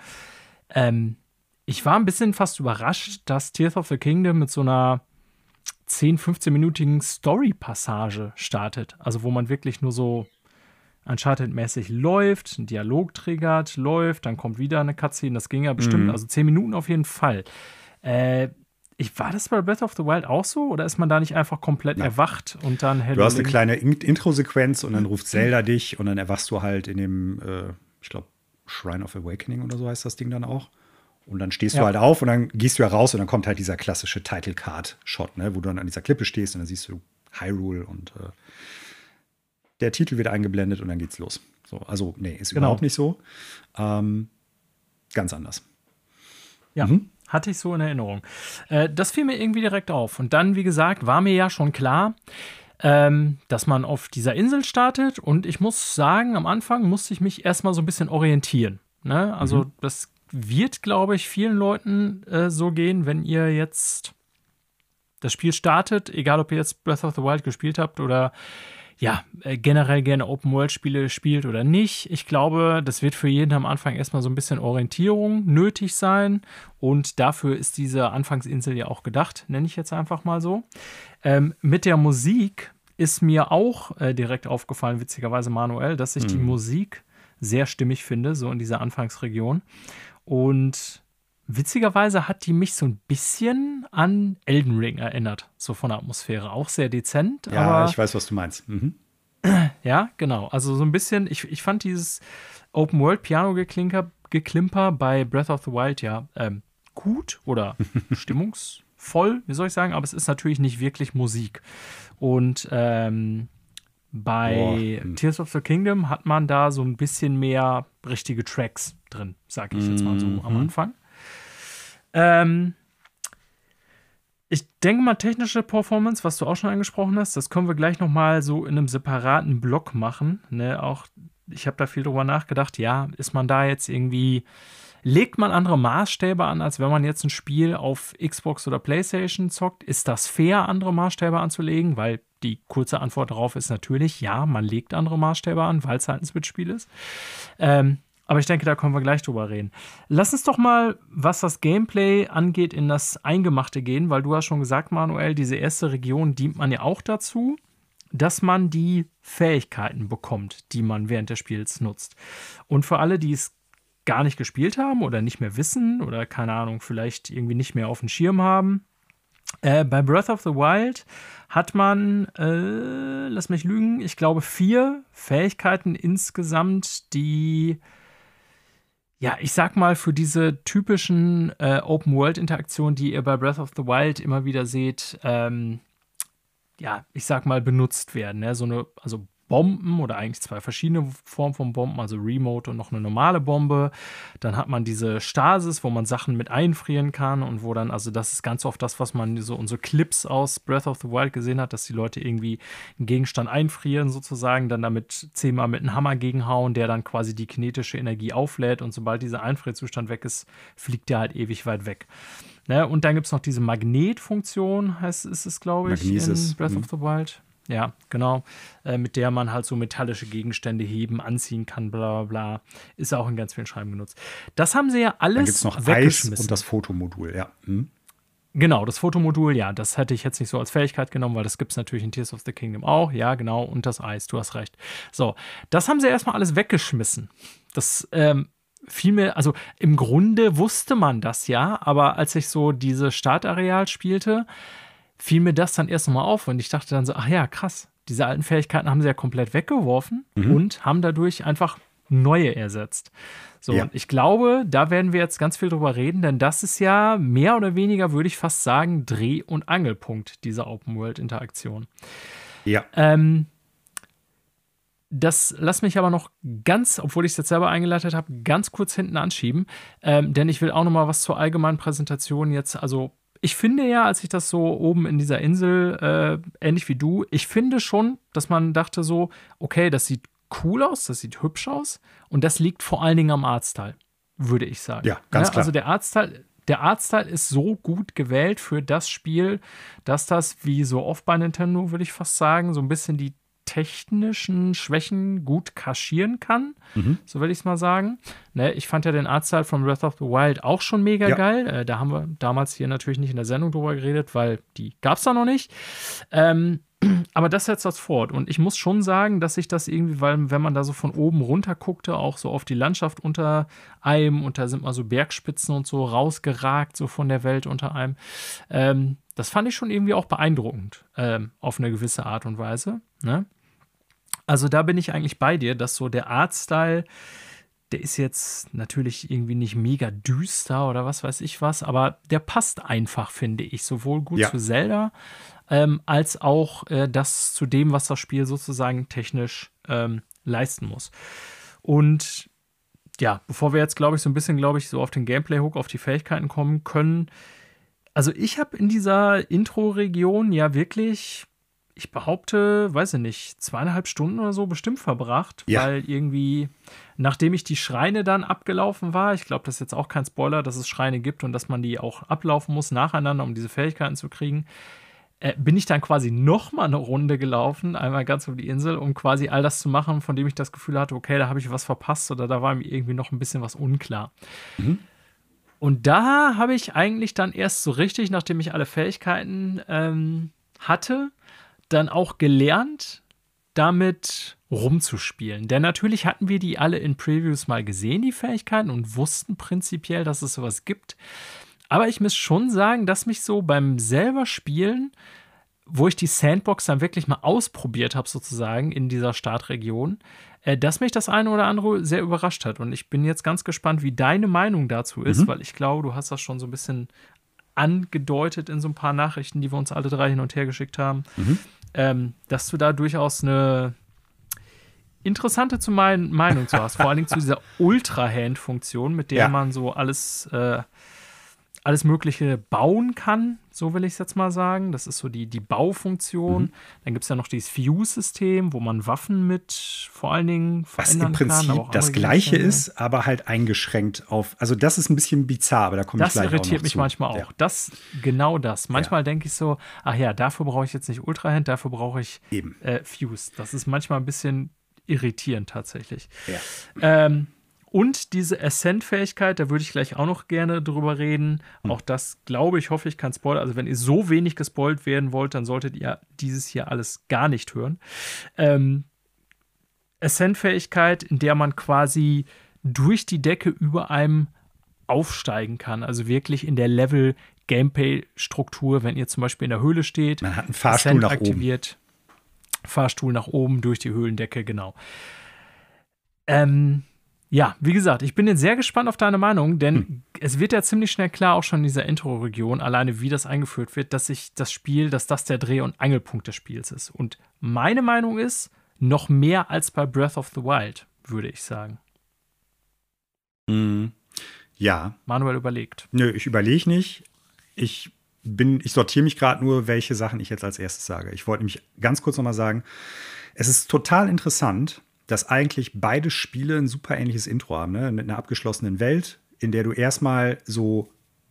Ähm, ich war ein bisschen fast überrascht, dass Tears of the Kingdom mit so einer 10, 15-minütigen Story-Passage startet. Also wo man wirklich nur so Uncharted-mäßig läuft, einen Dialog triggert, läuft, dann kommt wieder eine Cutscene. Das ging ja bestimmt, mhm. also 10 Minuten auf jeden Fall. Äh, ich, war das bei Breath of the Wild auch so? Oder ist man da nicht einfach komplett Nein. erwacht und dann Hello Du hast eine kleine Intro-Sequenz und dann ruft Zelda dich und dann erwachst du halt in dem, äh, ich glaube, Shrine of Awakening oder so heißt das Ding dann auch. Und dann stehst ja. du halt auf und dann gehst du ja raus und dann kommt halt dieser klassische Title Card Shot, ne, wo du dann an dieser Klippe stehst und dann siehst du Hyrule und äh, der Titel wird eingeblendet und dann geht's los. So, also, nee, ist genau. überhaupt nicht so. Ähm, ganz anders. Ja. Mhm. Hatte ich so in Erinnerung. Äh, das fiel mir irgendwie direkt auf. Und dann, wie gesagt, war mir ja schon klar, ähm, dass man auf dieser Insel startet. Und ich muss sagen, am Anfang musste ich mich erstmal so ein bisschen orientieren. Ne? Also, mhm. das wird, glaube ich, vielen Leuten äh, so gehen, wenn ihr jetzt das Spiel startet, egal ob ihr jetzt Breath of the Wild gespielt habt oder ja, äh, generell gerne Open-World-Spiele spielt oder nicht. Ich glaube, das wird für jeden am Anfang erstmal so ein bisschen Orientierung nötig sein. Und dafür ist diese Anfangsinsel ja auch gedacht, nenne ich jetzt einfach mal so. Ähm, mit der Musik ist mir auch äh, direkt aufgefallen, witzigerweise Manuel, dass ich mhm. die Musik sehr stimmig finde, so in dieser Anfangsregion. Und witzigerweise hat die mich so ein bisschen an Elden Ring erinnert, so von der Atmosphäre. Auch sehr dezent. Ja, ich weiß, was du meinst. Mhm. Ja, genau. Also so ein bisschen, ich, ich fand dieses Open-World-Piano-Geklimper bei Breath of the Wild ja ähm, gut oder stimmungsvoll, wie soll ich sagen, aber es ist natürlich nicht wirklich Musik. Und ähm, bei Boah. Hm. Tears of the Kingdom hat man da so ein bisschen mehr richtige Tracks drin, sage ich jetzt mal so am mhm. Anfang. Ähm, ich denke mal, technische Performance, was du auch schon angesprochen hast, das können wir gleich noch mal so in einem separaten Block machen. Ne? Auch ich habe da viel drüber nachgedacht. Ja, ist man da jetzt irgendwie Legt man andere Maßstäbe an, als wenn man jetzt ein Spiel auf Xbox oder PlayStation zockt? Ist das fair, andere Maßstäbe anzulegen? Weil die kurze Antwort darauf ist natürlich, ja, man legt andere Maßstäbe an, weil es halt ein Switch-Spiel ist. Ähm, aber ich denke, da können wir gleich drüber reden. Lass uns doch mal, was das Gameplay angeht, in das Eingemachte gehen, weil du hast schon gesagt, Manuel, diese erste Region dient man ja auch dazu, dass man die Fähigkeiten bekommt, die man während des Spiels nutzt. Und für alle, die es gar nicht gespielt haben oder nicht mehr wissen oder keine Ahnung, vielleicht irgendwie nicht mehr auf dem Schirm haben. Äh, bei Breath of the Wild hat man, äh, lass mich lügen, ich glaube vier Fähigkeiten insgesamt, die, ja, ich sag mal, für diese typischen äh, Open-World-Interaktionen, die ihr bei Breath of the Wild immer wieder seht, ähm, ja, ich sag mal, benutzt werden. Ne? So eine, also Bomben oder eigentlich zwei verschiedene Formen von Bomben, also Remote und noch eine normale Bombe. Dann hat man diese Stasis, wo man Sachen mit einfrieren kann und wo dann, also das ist ganz oft das, was man so unsere Clips aus Breath of the Wild gesehen hat, dass die Leute irgendwie einen Gegenstand einfrieren sozusagen, dann damit zehnmal mit einem Hammer gegenhauen, der dann quasi die kinetische Energie auflädt und sobald dieser Einfrierzustand weg ist, fliegt der halt ewig weit weg. Ne? Und dann gibt es noch diese Magnetfunktion, heißt ist es, glaube ich, Magnesis. in Breath mhm. of the Wild. Ja, genau. Äh, mit der man halt so metallische Gegenstände heben, anziehen kann, bla bla bla. Ist auch in ganz vielen Schreiben genutzt. Das haben sie ja alles Dann gibt's noch Eis und das Fotomodul, ja. Hm. Genau, das Fotomodul, ja, das hätte ich jetzt nicht so als Fähigkeit genommen, weil das gibt es natürlich in Tears of the Kingdom auch. Ja, genau, und das Eis, du hast recht. So, das haben sie erstmal alles weggeschmissen. Das ähm, fiel mir, also im Grunde wusste man das ja, aber als ich so diese Startareal spielte, fiel mir das dann erst nochmal auf und ich dachte dann so, ach ja, krass, diese alten Fähigkeiten haben sie ja komplett weggeworfen mhm. und haben dadurch einfach neue ersetzt. So, ja. und ich glaube, da werden wir jetzt ganz viel drüber reden, denn das ist ja mehr oder weniger, würde ich fast sagen, Dreh- und Angelpunkt dieser Open-World-Interaktion. Ja. Ähm, das lass mich aber noch ganz, obwohl ich es jetzt selber eingeleitet habe, ganz kurz hinten anschieben, ähm, denn ich will auch noch mal was zur allgemeinen Präsentation jetzt, also ich finde ja, als ich das so oben in dieser Insel, äh, ähnlich wie du, ich finde schon, dass man dachte so, okay, das sieht cool aus, das sieht hübsch aus und das liegt vor allen Dingen am Artstyle, würde ich sagen. Ja, ganz ja, klar. Also der Artstyle, der Artstyle ist so gut gewählt für das Spiel, dass das, wie so oft bei Nintendo, würde ich fast sagen, so ein bisschen die technischen Schwächen gut kaschieren kann. Mhm. So will ich es mal sagen. Ne, ich fand ja den Artstyle von Breath of the Wild auch schon mega Ja. geil. Äh, da haben wir damals hier natürlich nicht in der Sendung drüber geredet, weil die gab es da noch nicht. Ähm, aber das setzt das fort. Und ich muss schon sagen, dass sich das irgendwie, weil wenn man da so von oben runter guckte, auch so auf die Landschaft unter einem und da sind mal so Bergspitzen und so rausgeragt, so von der Welt unter einem. Ähm, das fand ich schon irgendwie auch beeindruckend, ähm, auf eine gewisse Art und Weise. Ne? Also da bin ich eigentlich bei dir, dass so der Artstyle, der ist jetzt natürlich irgendwie nicht mega düster oder was weiß ich was, aber der passt einfach, finde ich, sowohl gut Ja. zu Zelda ähm, als auch äh, das zu dem, was das Spiel sozusagen technisch ähm, leisten muss. Und ja, bevor wir jetzt, glaube ich, so ein bisschen, glaube ich, so auf den Gameplay-Hook, auf die Fähigkeiten kommen können. Also ich habe in dieser Intro-Region ja wirklich, ich behaupte, weiß ich nicht, zweieinhalb Stunden oder so bestimmt verbracht, Ja. weil irgendwie, nachdem ich die Schreine dann abgelaufen war, ich glaube, das ist jetzt auch kein Spoiler, dass es Schreine gibt und dass man die auch ablaufen muss nacheinander, um diese Fähigkeiten zu kriegen, äh, bin ich dann quasi noch mal eine Runde gelaufen, einmal ganz um die Insel, um quasi all das zu machen, von dem ich das Gefühl hatte, okay, da habe ich was verpasst oder da war mir irgendwie noch ein bisschen was unklar. Und da habe ich eigentlich dann erst so richtig, nachdem ich alle Fähigkeiten ähm, hatte, dann auch gelernt, damit rumzuspielen. Denn natürlich hatten wir die alle in Previews mal gesehen, die Fähigkeiten, und wussten prinzipiell, dass es sowas gibt. Aber ich muss schon sagen, dass mich so beim selber Spielen, wo ich die Sandbox dann wirklich mal ausprobiert habe, sozusagen in dieser Startregion, äh, dass mich das eine oder andere sehr überrascht hat. Und ich bin jetzt ganz gespannt, wie deine Meinung dazu ist, weil ich glaube, du hast das schon so ein bisschen angedeutet in so ein paar Nachrichten, die wir uns alle drei hin und her geschickt haben, ähm, dass du da durchaus eine interessante zu mein Meinung zu hast. Vor allen Dingen zu dieser Ultra-Hand-Funktion, mit der Ja. man so alles, äh, alles Mögliche bauen kann, so will ich es jetzt mal sagen. Das ist so die, die Baufunktion. Dann gibt es ja noch dieses Fuse-System, wo man Waffen mit vor allen Dingen Was verändern im kann. Prinzip auch das Gleiche ist, aber halt eingeschränkt auf. Also, das ist ein bisschen bizarr, aber da komme ich Das gleich auch irritiert mich zu. manchmal auch. Ja. Das, genau das. Manchmal denke ich so, ach ja, dafür brauche ich jetzt nicht Ultra-Hand, dafür brauche ich Eben. äh, Fuse. Das ist manchmal ein bisschen irritierend tatsächlich. Ja. Ähm, und diese Ascent-Fähigkeit, da würde ich gleich auch noch gerne drüber reden. Hm. Auch das, glaube ich, hoffe ich, kann spoilern. Also, wenn ihr so wenig gespoilt werden wollt, dann solltet ihr dieses hier alles gar nicht hören. Ähm, Ascent-Fähigkeit, in der man quasi durch die Decke über einem aufsteigen kann. Also wirklich in der Level-Gameplay-Struktur, wenn ihr zum Beispiel in der Höhle steht. Man hat einen Fahrstuhl Ascent nach oben. aktiviert. Fahrstuhl nach oben durch die Höhlendecke, genau. Ähm, ja, wie gesagt, ich bin jetzt sehr gespannt auf deine Meinung, denn Hm. es wird ja ziemlich schnell klar, auch schon in dieser Intro-Region, alleine wie das eingeführt wird, dass sich das Spiel, dass das der Dreh- und Angelpunkt des Spiels ist. Und meine Meinung ist, noch mehr als bei Breath of the Wild, würde ich sagen. Mhm. Ja, Manuel überlegt. nö, ich überlege nicht. Ich bin, ich sortiere mich gerade nur, welche Sachen ich jetzt als erstes sage. Ich wollte nämlich ganz kurz noch mal sagen, es ist total interessant, dass eigentlich beide Spiele ein super ähnliches Intro haben, ne? mit einer abgeschlossenen Welt, in der du erstmal so,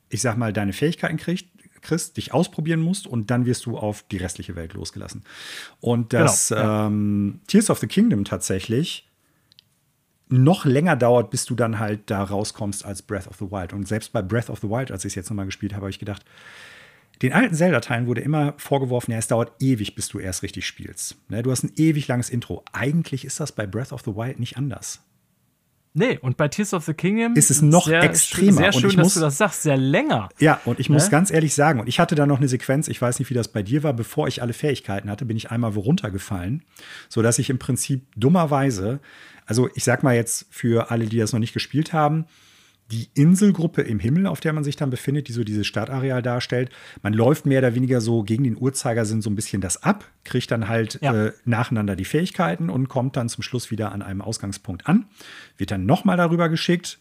ich sag mal, deine Fähigkeiten kriegst, kriegst, dich ausprobieren musst und dann wirst du auf die restliche Welt losgelassen. Und dass Genau, ja. ähm, Tears of the Kingdom tatsächlich noch länger dauert, bis du dann halt da rauskommst als Breath of the Wild. Und selbst bei Breath of the Wild, als ich es jetzt nochmal gespielt habe, habe ich gedacht, den alten Zelda-Teilen wurde immer vorgeworfen, ja, es dauert ewig, bis du erst richtig spielst. Ne, du hast ein ewig langes Intro. Eigentlich ist das bei Breath of the Wild nicht anders. Nee, und bei Tears of the Kingdom Ist es noch sehr, extremer. Sehr Und schön, ich dass muss- du das sagst, sehr länger. Ja, und ich muss Ne? ganz ehrlich sagen, und ich hatte da noch eine Sequenz, ich weiß nicht, wie das bei dir war, bevor ich alle Fähigkeiten hatte, bin ich einmal wo runtergefallen, sodass ich im Prinzip dummerweise, also ich sag mal jetzt für alle, die das noch nicht gespielt haben, die Inselgruppe im Himmel, auf der man sich dann befindet, die so dieses Startareal darstellt, man läuft mehr oder weniger so gegen den Uhrzeigersinn so ein bisschen das ab, kriegt dann halt Ja. äh, nacheinander die Fähigkeiten und kommt dann zum Schluss wieder an einem Ausgangspunkt an, wird dann nochmal darüber geschickt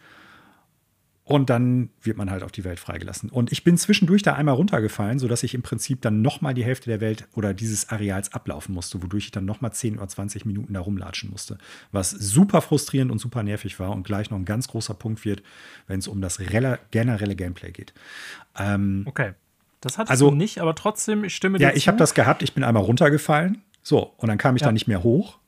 Und dann wird man halt auf die Welt freigelassen. Und ich bin zwischendurch da einmal runtergefallen, sodass ich im Prinzip dann nochmal die Hälfte der Welt oder dieses Areals ablaufen musste, wodurch ich dann nochmal 10 oder 20 Minuten da rumlatschen musste. Was super frustrierend und super nervig war und gleich noch ein ganz großer Punkt wird, wenn es um das generelle Gameplay geht. Ähm, okay. Das hattest also, du nicht, aber trotzdem, ich stimme dir Ja, ich habe das gehabt. Ich bin einmal runtergefallen. So, und dann kam ich ja. da nicht mehr hoch.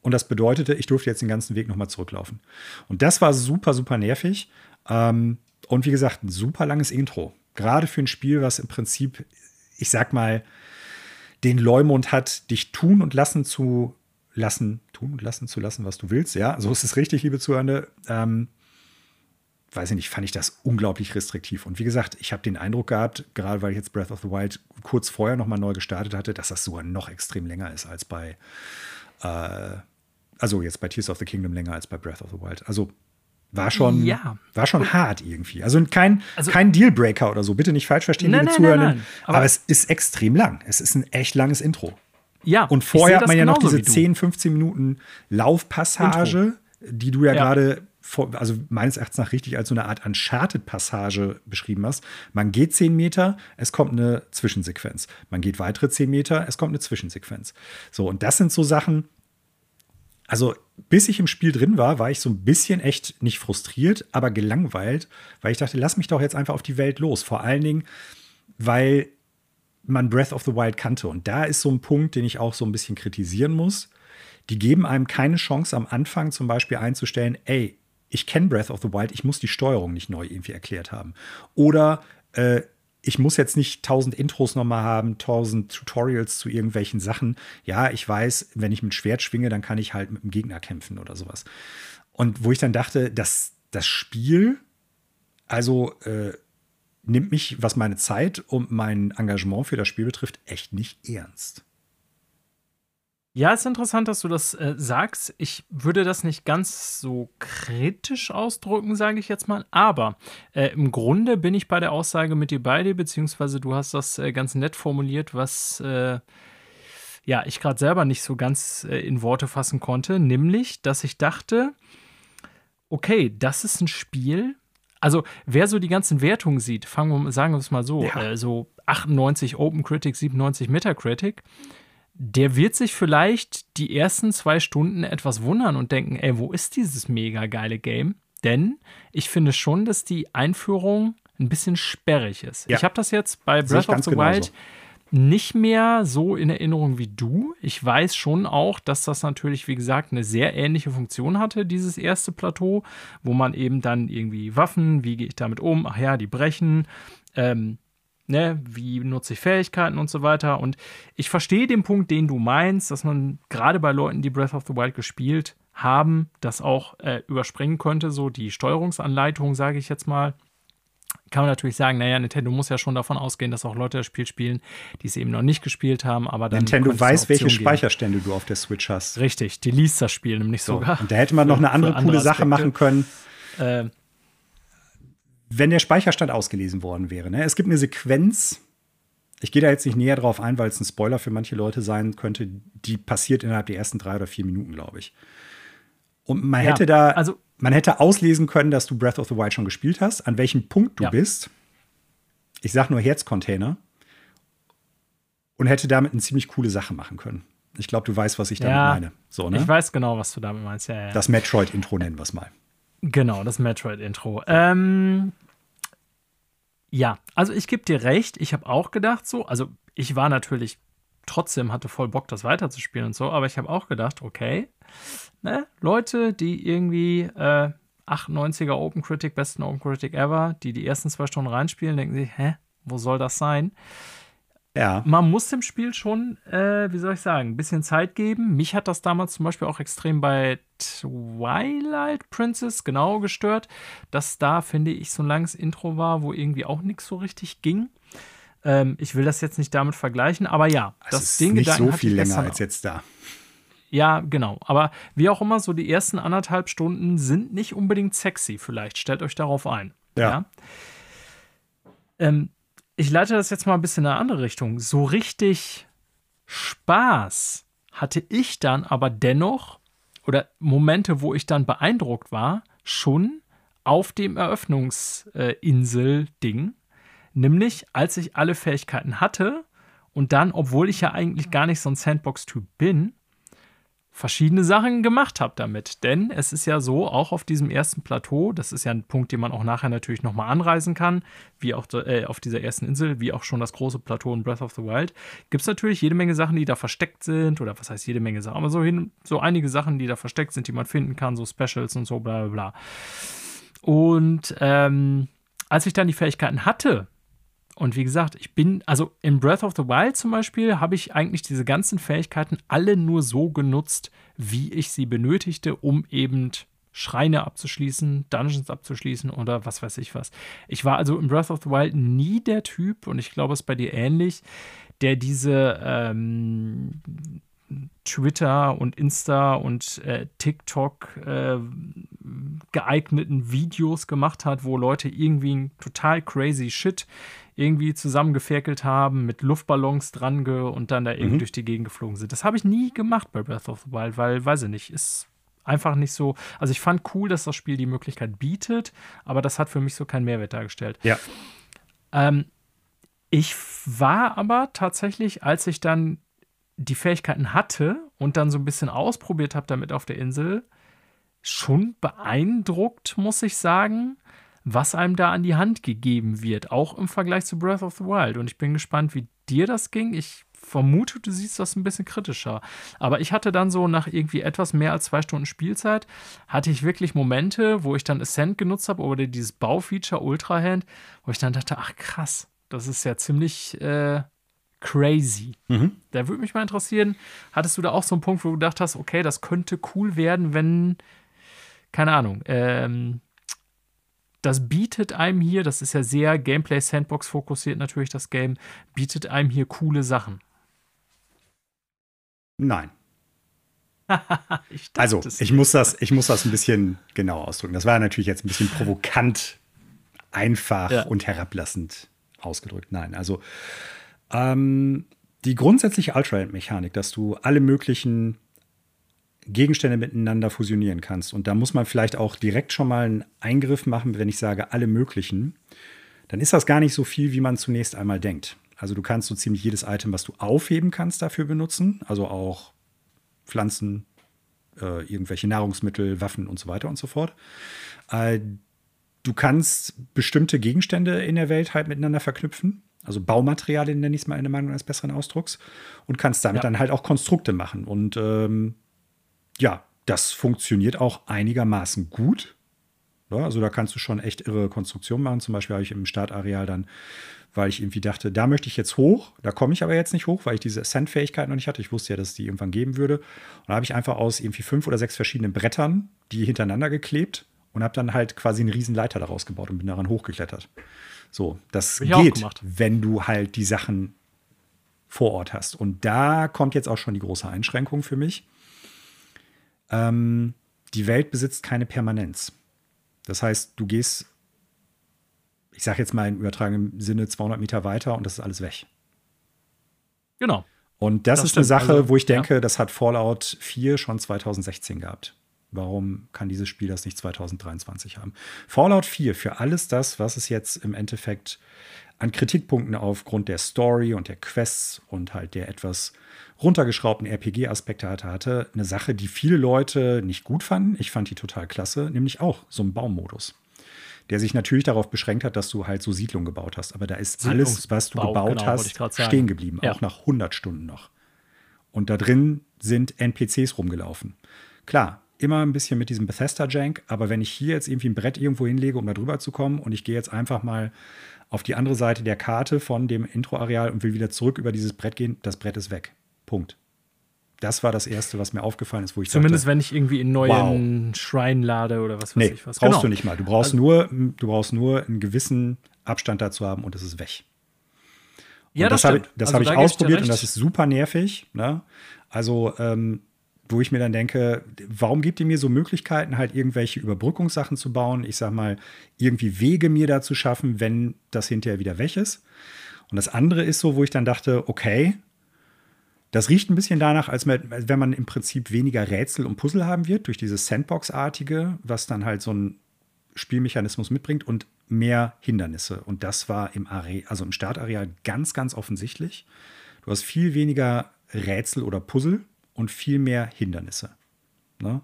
Und das bedeutete, ich durfte jetzt den ganzen Weg nochmal zurücklaufen. Und das war super, super nervig. Ähm, und wie gesagt, ein super langes Intro. Gerade für ein Spiel, was im Prinzip, ich sag mal, den Leumund hat, dich tun und lassen zu lassen, tun und lassen zu lassen, was du willst. Ja, so ist es richtig, liebe Zuhörende. Ähm, weiß ich nicht, fand ich das unglaublich restriktiv. Und wie gesagt, ich habe den Eindruck gehabt, gerade weil ich jetzt Breath of the Wild kurz vorher nochmal neu gestartet hatte, dass das sogar noch extrem länger ist als bei, äh, also jetzt bei Tears of the Kingdom länger als bei Breath of the Wild. Also war schon, ja. war schon hart irgendwie. Also kein, also, kein Dealbreaker oder so. Bitte nicht falsch verstehen, nein, liebe Zuhörer. Aber, aber, es ist extrem lang. Es ist ein echt langes Intro. Ja. Und vorher hat man ja noch diese 10, 15 Minuten Laufpassage, Intro. die du ja, ja. gerade, also meines Erachtens nach richtig als so eine Art Uncharted-Passage beschrieben hast. Man geht 10 Meter, es kommt eine Zwischensequenz. Man geht weitere 10 Meter, es kommt eine Zwischensequenz. So, und das sind so Sachen, also bis ich im Spiel drin war, war ich so ein bisschen echt nicht frustriert, aber gelangweilt, weil ich dachte, lass mich doch jetzt einfach auf die Welt los. Vor allen Dingen, weil man Breath of the Wild kannte. Und da ist so ein Punkt, den ich auch so ein bisschen kritisieren muss. Die geben einem keine Chance am Anfang zum Beispiel einzustellen, ey, ich kenne Breath of the Wild, ich muss die Steuerung nicht neu irgendwie erklärt haben. Oder äh, ich muss jetzt nicht tausend Intros nochmal haben, tausend Tutorials zu irgendwelchen Sachen. Ja, ich weiß, wenn ich mit Schwert schwinge, dann kann ich halt mit dem Gegner kämpfen oder sowas. Und wo ich dann dachte, dass das Spiel, also äh, nimmt mich, was meine Zeit und mein Engagement für das Spiel betrifft, echt nicht ernst. Ja, ist interessant, dass du das äh, sagst. Ich würde das nicht ganz so kritisch ausdrücken, sage ich jetzt mal. Aber äh, im Grunde bin ich bei der Aussage mit dir beide, beziehungsweise du hast das äh, ganz nett formuliert, was äh, ja ich gerade selber nicht so ganz äh, in Worte fassen konnte, nämlich, dass ich dachte, okay, das ist ein Spiel. Also wer so die ganzen Wertungen sieht, fangen wir, sagen wir es mal so, ja. Äh, so 98 Open Critic, 97 Metacritic der wird sich vielleicht die ersten zwei Stunden etwas wundern und denken, ey, wo ist dieses mega geile Game? Denn ich finde schon, dass die Einführung ein bisschen sperrig ist. Ja. Ich habe das jetzt bei Breath of the Wild nicht mehr so in Erinnerung wie du. Ich weiß schon auch, dass das natürlich, wie gesagt, eine sehr ähnliche Funktion hatte, dieses erste Plateau, wo man eben dann irgendwie Waffen, wie gehe ich damit um? Ach ja, die brechen. Ähm, ne, wie nutze ich Fähigkeiten und so weiter. Und ich verstehe den Punkt, den du meinst, dass man gerade bei Leuten, die Breath of the Wild gespielt haben, das auch äh, überspringen könnte, so die Steuerungsanleitung, sage ich jetzt mal. Kann man natürlich sagen, naja, Nintendo muss ja schon davon ausgehen, dass auch Leute das Spiel spielen, die es eben noch nicht gespielt haben, aber dann. Nintendo weiß, welche Speicherstände du auf der Switch hast. Richtig, die liest das Spiel nämlich so, sogar. Und da hätte man noch eine andere coole Sache machen können. Äh, wenn der Speicherstand ausgelesen worden wäre. Ne? Es gibt eine Sequenz, ich gehe da jetzt nicht näher drauf ein, weil es ein Spoiler für manche Leute sein könnte, die passiert innerhalb der ersten drei oder vier Minuten, glaube ich. Und man ja, hätte da, also, man hätte auslesen können, dass du Breath of the Wild schon gespielt hast, an welchem Punkt du ja. bist. Ich sage nur Herzcontainer. Und hätte damit eine ziemlich coole Sache machen können. Ich glaube, du weißt, was ich damit ja, meine. So, ne? Ich weiß genau, was du damit meinst. Ja, das Metroid-Intro nennen wir es mal. Genau, das Metroid-Intro. Ähm, ja, also ich gebe dir recht, ich habe auch gedacht so, also ich war natürlich trotzdem, hatte voll Bock, das weiterzuspielen und so, aber ich habe auch gedacht, okay, ne, Leute, die irgendwie äh, 98er Open Critic, besten Open Critic ever, die die ersten zwei Stunden reinspielen, denken sich, hä, wo soll das sein? Ja. Man muss dem Spiel schon, äh, wie soll ich sagen, ein bisschen Zeit geben. Mich hat das damals zum Beispiel auch extrem bei Twilight Princess genau gestört, dass da, finde ich, so ein langes Intro war, wo irgendwie auch nichts so richtig ging. Ähm, ich will das jetzt nicht damit vergleichen, aber ja, es das ist Ding nicht so viel länger als jetzt da. Ja, genau. Aber wie auch immer, so die ersten anderthalb Stunden sind nicht unbedingt sexy. Vielleicht stellt euch darauf ein. Ja. ja? Ähm, ich leite das jetzt mal ein bisschen in eine andere Richtung. So richtig Spaß hatte ich dann aber dennoch, oder Momente, wo ich dann beeindruckt war, schon auf dem Eröffnungsinsel-Ding. Nämlich, als ich alle Fähigkeiten hatte und dann, obwohl ich ja eigentlich gar nicht so ein Sandbox-Typ bin, verschiedene Sachen gemacht habe damit. Denn es ist ja so, auch auf diesem ersten Plateau, das ist ja ein Punkt, den man auch nachher natürlich nochmal anreisen kann, wie auch äh, auf dieser ersten Insel, wie auch schon das große Plateau in Breath of the Wild, gibt es natürlich jede Menge Sachen, die da versteckt sind, oder was heißt jede Menge Sachen, aber so, hin, so einige Sachen, die da versteckt sind, die man finden kann, so Specials und so, bla bla bla. Und ähm, als ich dann die Fähigkeiten hatte, und wie gesagt, ich bin, also in Breath of the Wild zum Beispiel, habe ich eigentlich diese ganzen Fähigkeiten alle nur so genutzt, wie ich sie benötigte, um eben Schreine abzuschließen, Dungeons abzuschließen oder was weiß ich was. Ich war also in Breath of the Wild nie der Typ, und ich glaube, es ist bei dir ähnlich, der diese ähm, Twitter und Insta und äh, TikTok äh, geeigneten Videos gemacht hat, wo Leute irgendwie total crazy Shit irgendwie zusammengeferkelt haben, mit Luftballons dran und dann da irgendwie mhm. durch die Gegend geflogen sind. Das habe ich nie gemacht bei Breath of the Wild, weil, weiß ich nicht, ist einfach nicht so. Also ich fand cool, dass das Spiel die Möglichkeit bietet, aber das hat für mich so keinen Mehrwert dargestellt. Ja. Ähm, ich war aber tatsächlich, als ich dann die Fähigkeiten hatte und dann so ein bisschen ausprobiert habe damit auf der Insel, schon beeindruckt, muss ich sagen was einem da an die Hand gegeben wird, auch im Vergleich zu Breath of the Wild. Und ich bin gespannt, wie dir das ging. Ich vermute, du siehst das ein bisschen kritischer. Aber ich hatte dann so nach irgendwie etwas mehr als zwei Stunden Spielzeit, hatte ich wirklich Momente, wo ich dann Ascent genutzt habe oder dieses Baufeature Ultra Hand, wo ich dann dachte, ach krass, das ist ja ziemlich äh, crazy. Mhm. Da würde mich mal interessieren, hattest du da auch so einen Punkt, wo du gedacht hast, okay, das könnte cool werden, wenn, keine Ahnung, ähm, das bietet einem hier, das ist ja sehr Gameplay-Sandbox fokussiert natürlich, das Game, bietet einem hier coole Sachen. Nein. ich also, ich muss, das, ich muss das ein bisschen genau ausdrücken. Das war natürlich jetzt ein bisschen provokant, einfach ja. und herablassend ausgedrückt. Nein, also ähm, die grundsätzliche Ultra-Mechanik, dass du alle möglichen Gegenstände miteinander fusionieren kannst. Und da muss man vielleicht auch direkt schon mal einen Eingriff machen, wenn ich sage alle möglichen. Dann ist das gar nicht so viel, wie man zunächst einmal denkt. Also du kannst so ziemlich jedes Item, was du aufheben kannst, dafür benutzen. Also auch Pflanzen, äh, irgendwelche Nahrungsmittel, Waffen und so weiter und so fort. Äh, du kannst bestimmte Gegenstände in der Welt halt miteinander verknüpfen. Also Baumaterialien nenne ich es mal in der Meinung eines besseren Ausdrucks. Und kannst damit ja. dann halt auch Konstrukte machen. Und ähm, ja, das funktioniert auch einigermaßen gut. Ja, also da kannst du schon echt irre Konstruktionen machen. Zum Beispiel habe ich im Startareal dann, weil ich irgendwie dachte, da möchte ich jetzt hoch, da komme ich aber jetzt nicht hoch, weil ich diese Ascent-Fähigkeit noch nicht hatte. Ich wusste ja, dass es die irgendwann geben würde. Und da habe ich einfach aus irgendwie fünf oder sechs verschiedenen Brettern die hintereinander geklebt und habe dann halt quasi einen riesen Leiter daraus gebaut und bin daran hochgeklettert. So, das geht, wenn du halt die Sachen vor Ort hast. Und da kommt jetzt auch schon die große Einschränkung für mich ähm, die Welt besitzt keine Permanenz. Das heißt, du gehst, ich sage jetzt mal im übertragenen Sinne, 200 Meter weiter und das ist alles weg. Genau. Und das, das ist eine Sache, also, wo ich denke, ja. das hat Fallout 4 schon 2016 gehabt. Warum kann dieses Spiel das nicht 2023 haben? Fallout 4 für alles das, was es jetzt im Endeffekt an Kritikpunkten aufgrund der Story und der Quests und halt der etwas runtergeschraubten RPG-Aspekte hatte, hatte eine Sache, die viele Leute nicht gut fanden. Ich fand die total klasse, nämlich auch so ein Baummodus. Der sich natürlich darauf beschränkt hat, dass du halt so Siedlungen gebaut hast. Aber da ist alles, was du gebaut genau, hast, stehen geblieben, ja. auch nach 100 Stunden noch. Und da drin sind NPCs rumgelaufen. Klar, immer ein bisschen mit diesem Bethesda-Jank, aber wenn ich hier jetzt irgendwie ein Brett irgendwo hinlege, um da drüber zu kommen und ich gehe jetzt einfach mal auf die andere Seite der Karte von dem Intro-Areal und will wieder zurück über dieses Brett gehen, das Brett ist weg. Punkt. Das war das Erste, was mir aufgefallen ist, wo ich Zumindest dachte, wenn ich irgendwie in neuen wow. Shrine lade oder was weiß nee, ich was. Brauchst genau. du nicht mal. Du brauchst, also, nur, du brauchst nur einen gewissen Abstand dazu haben und es ist weg. Und ja, das, das habe also hab ich ausprobiert und das ist super nervig. Ne? Also, ähm, wo ich mir dann denke, warum gibt ihr mir so Möglichkeiten, halt irgendwelche Überbrückungssachen zu bauen? Ich sag mal, irgendwie Wege mir da zu schaffen, wenn das hinterher wieder weg ist. Und das andere ist so, wo ich dann dachte, okay, das riecht ein bisschen danach, als wenn man im Prinzip weniger Rätsel und Puzzle haben wird, durch dieses Sandbox-artige, was dann halt so ein Spielmechanismus mitbringt und mehr Hindernisse. Und das war im, Are also im Startareal ganz, ganz offensichtlich. Du hast viel weniger Rätsel oder Puzzle und viel mehr Hindernisse. Ne?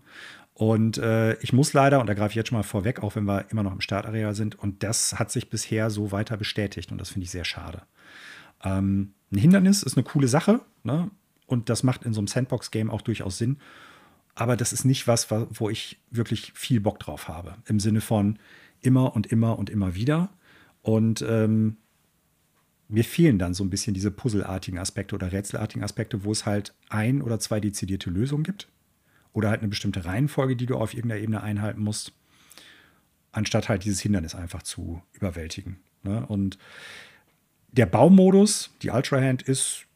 Und äh, ich muss leider, und da greife ich jetzt schon mal vorweg, auch wenn wir immer noch im Startareal sind, und das hat sich bisher so weiter bestätigt und das finde ich sehr schade. Ähm, ein Hindernis ist eine coole Sache ne? und das macht in so einem Sandbox-Game auch durchaus Sinn. Aber das ist nicht was, wo ich wirklich viel Bock drauf habe. Im Sinne von immer und immer und immer wieder. Und ähm, mir fehlen dann so ein bisschen diese puzzelartigen Aspekte oder rätselartigen Aspekte, wo es halt ein oder zwei dezidierte Lösungen gibt. Oder halt eine bestimmte Reihenfolge, die du auf irgendeiner Ebene einhalten musst. Anstatt halt dieses Hindernis einfach zu überwältigen. Ne? Und der Baumodus, die Ultra Hand, ist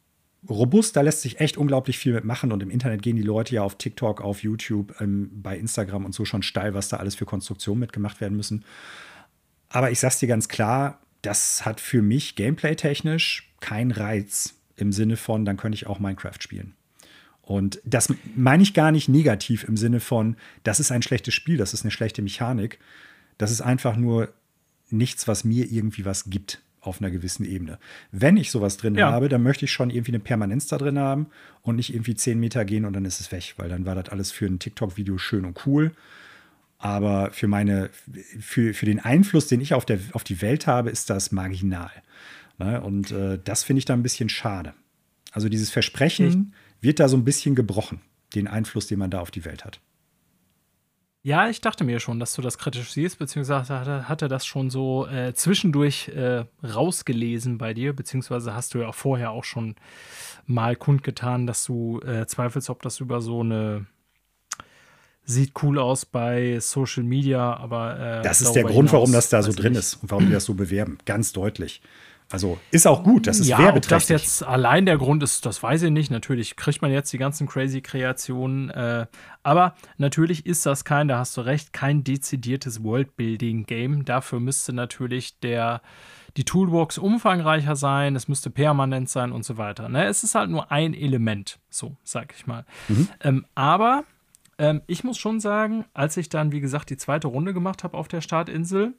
robust, da lässt sich echt unglaublich viel mitmachen und im Internet gehen die Leute ja auf TikTok, auf YouTube, ähm, bei Instagram und so schon steil, was da alles für Konstruktionen mitgemacht werden müssen. Aber ich sag's dir ganz klar, das hat für mich gameplay-technisch keinen Reiz im Sinne von, dann könnte ich auch Minecraft spielen. Und das meine ich gar nicht negativ im Sinne von, das ist ein schlechtes Spiel, das ist eine schlechte Mechanik. Das ist einfach nur nichts, was mir irgendwie was gibt auf einer gewissen Ebene. Wenn ich sowas drin ja. habe, dann möchte ich schon irgendwie eine Permanenz da drin haben und nicht irgendwie zehn Meter gehen und dann ist es weg, weil dann war das alles für ein TikTok-Video schön und cool. Aber für meine, für, für den Einfluss, den ich auf, der, auf die Welt habe, ist das marginal. Ne? Und äh, das finde ich da ein bisschen schade. Also dieses Versprechen ich wird da so ein bisschen gebrochen, den Einfluss, den man da auf die Welt hat. Ja, ich dachte mir schon, dass du das kritisch siehst, beziehungsweise hatte, hatte das schon so äh, zwischendurch äh, rausgelesen bei dir, beziehungsweise hast du ja vorher auch schon mal kundgetan, dass du äh, zweifelst, ob das über so eine sieht cool aus bei Social Media, aber äh, das ist der Grund, warum das da so drin ist und warum wir das so bewerben, ganz deutlich. Also ist auch gut, das ist ja, werbeträchtig. Ob das jetzt allein der Grund ist, das weiß ich nicht. Natürlich kriegt man jetzt die ganzen crazy Kreationen, äh, aber natürlich ist das kein, da hast du recht, kein dezidiertes Worldbuilding-Game. Dafür müsste natürlich der die Toolbox umfangreicher sein, es müsste permanent sein und so weiter. Ne? Es ist halt nur ein Element, so sag ich mal. Mhm. Ähm, aber ähm, ich muss schon sagen, als ich dann, wie gesagt, die zweite Runde gemacht habe auf der Startinsel,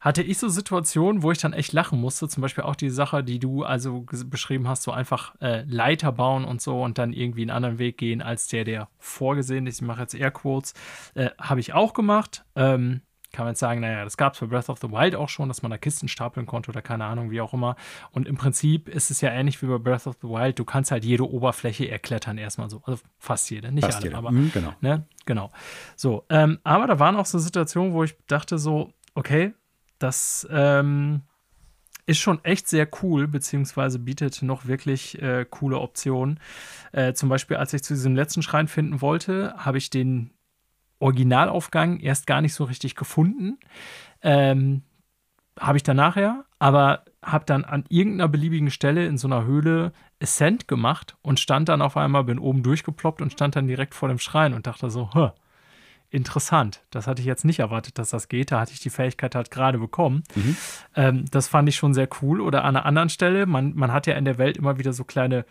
hatte ich so Situationen, wo ich dann echt lachen musste. Zum Beispiel auch die Sache, die du also beschrieben hast, so einfach äh, Leiter bauen und so und dann irgendwie einen anderen Weg gehen als der, der vorgesehen ist. Ich mache jetzt Airquotes. Äh, Habe ich auch gemacht. Ähm, kann man jetzt sagen, naja, das gab es bei Breath of the Wild auch schon, dass man da Kisten stapeln konnte oder keine Ahnung, wie auch immer. Und im Prinzip ist es ja ähnlich wie bei Breath of the Wild. Du kannst halt jede Oberfläche erklettern erstmal so. Also fast jede, nicht fast alle, jede. aber mhm, genau. Ne? genau. So, ähm, aber da waren auch so Situationen, wo ich dachte so, okay, das ähm, ist schon echt sehr cool, beziehungsweise bietet noch wirklich äh, coole Optionen. Äh, zum Beispiel, als ich zu diesem letzten Schrein finden wollte, habe ich den Originalaufgang erst gar nicht so richtig gefunden. Ähm, habe ich dann nachher, aber habe dann an irgendeiner beliebigen Stelle in so einer Höhle Ascent gemacht und stand dann auf einmal, bin oben durchgeploppt und stand dann direkt vor dem Schrein und dachte so, Hä, interessant. Das hatte ich jetzt nicht erwartet, dass das geht. Da hatte ich die Fähigkeit halt gerade bekommen. Mhm. Ähm, das fand ich schon sehr cool. Oder an einer anderen Stelle, man, man hat ja in der Welt immer wieder so kleine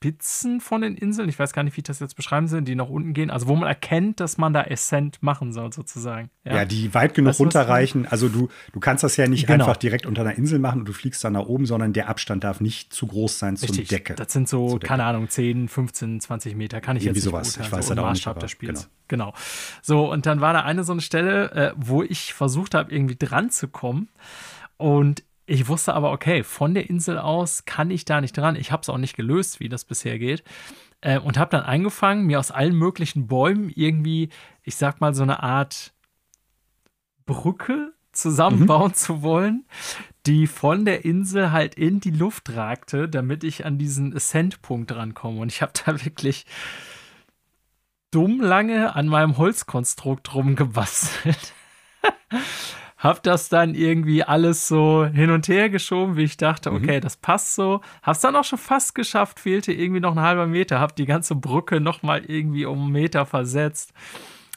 Spitzen von den Inseln, ich weiß gar nicht, wie ich das jetzt beschreiben soll, die nach unten gehen, also wo man erkennt, dass man da Ascent machen soll, sozusagen. Ja, ja die weit genug weißt runterreichen. Also du, du kannst das ja nicht genau. einfach direkt unter einer Insel machen und du fliegst dann nach oben, sondern der Abstand darf nicht zu groß sein zur Richtig. Decke. Das sind so, keine Ahnung, 10, 15, 20 Meter, kann ich Irgendwie jetzt nicht sowas. Ich weiß so ja Maßstab nicht, des Spiels. Genau. genau. So, und dann war da eine so eine Stelle, äh, wo ich versucht habe, irgendwie dran zu kommen. Und ich wusste aber, okay, von der Insel aus kann ich da nicht dran. Ich habe es auch nicht gelöst, wie das bisher geht. Äh, und habe dann angefangen, mir aus allen möglichen Bäumen irgendwie, ich sag mal, so eine Art Brücke zusammenbauen mhm. zu wollen, die von der Insel halt in die Luft ragte, damit ich an diesen Ascent-Punkt rankomme. Und ich habe da wirklich dumm lange an meinem Holzkonstrukt rumgebastelt. hab das dann irgendwie alles so hin und her geschoben, wie ich dachte, mhm. okay, mhm. das passt so. Hab's dann auch schon fast geschafft, fehlte irgendwie noch ein halber Meter, hab die ganze Brücke nochmal irgendwie um einen Meter versetzt.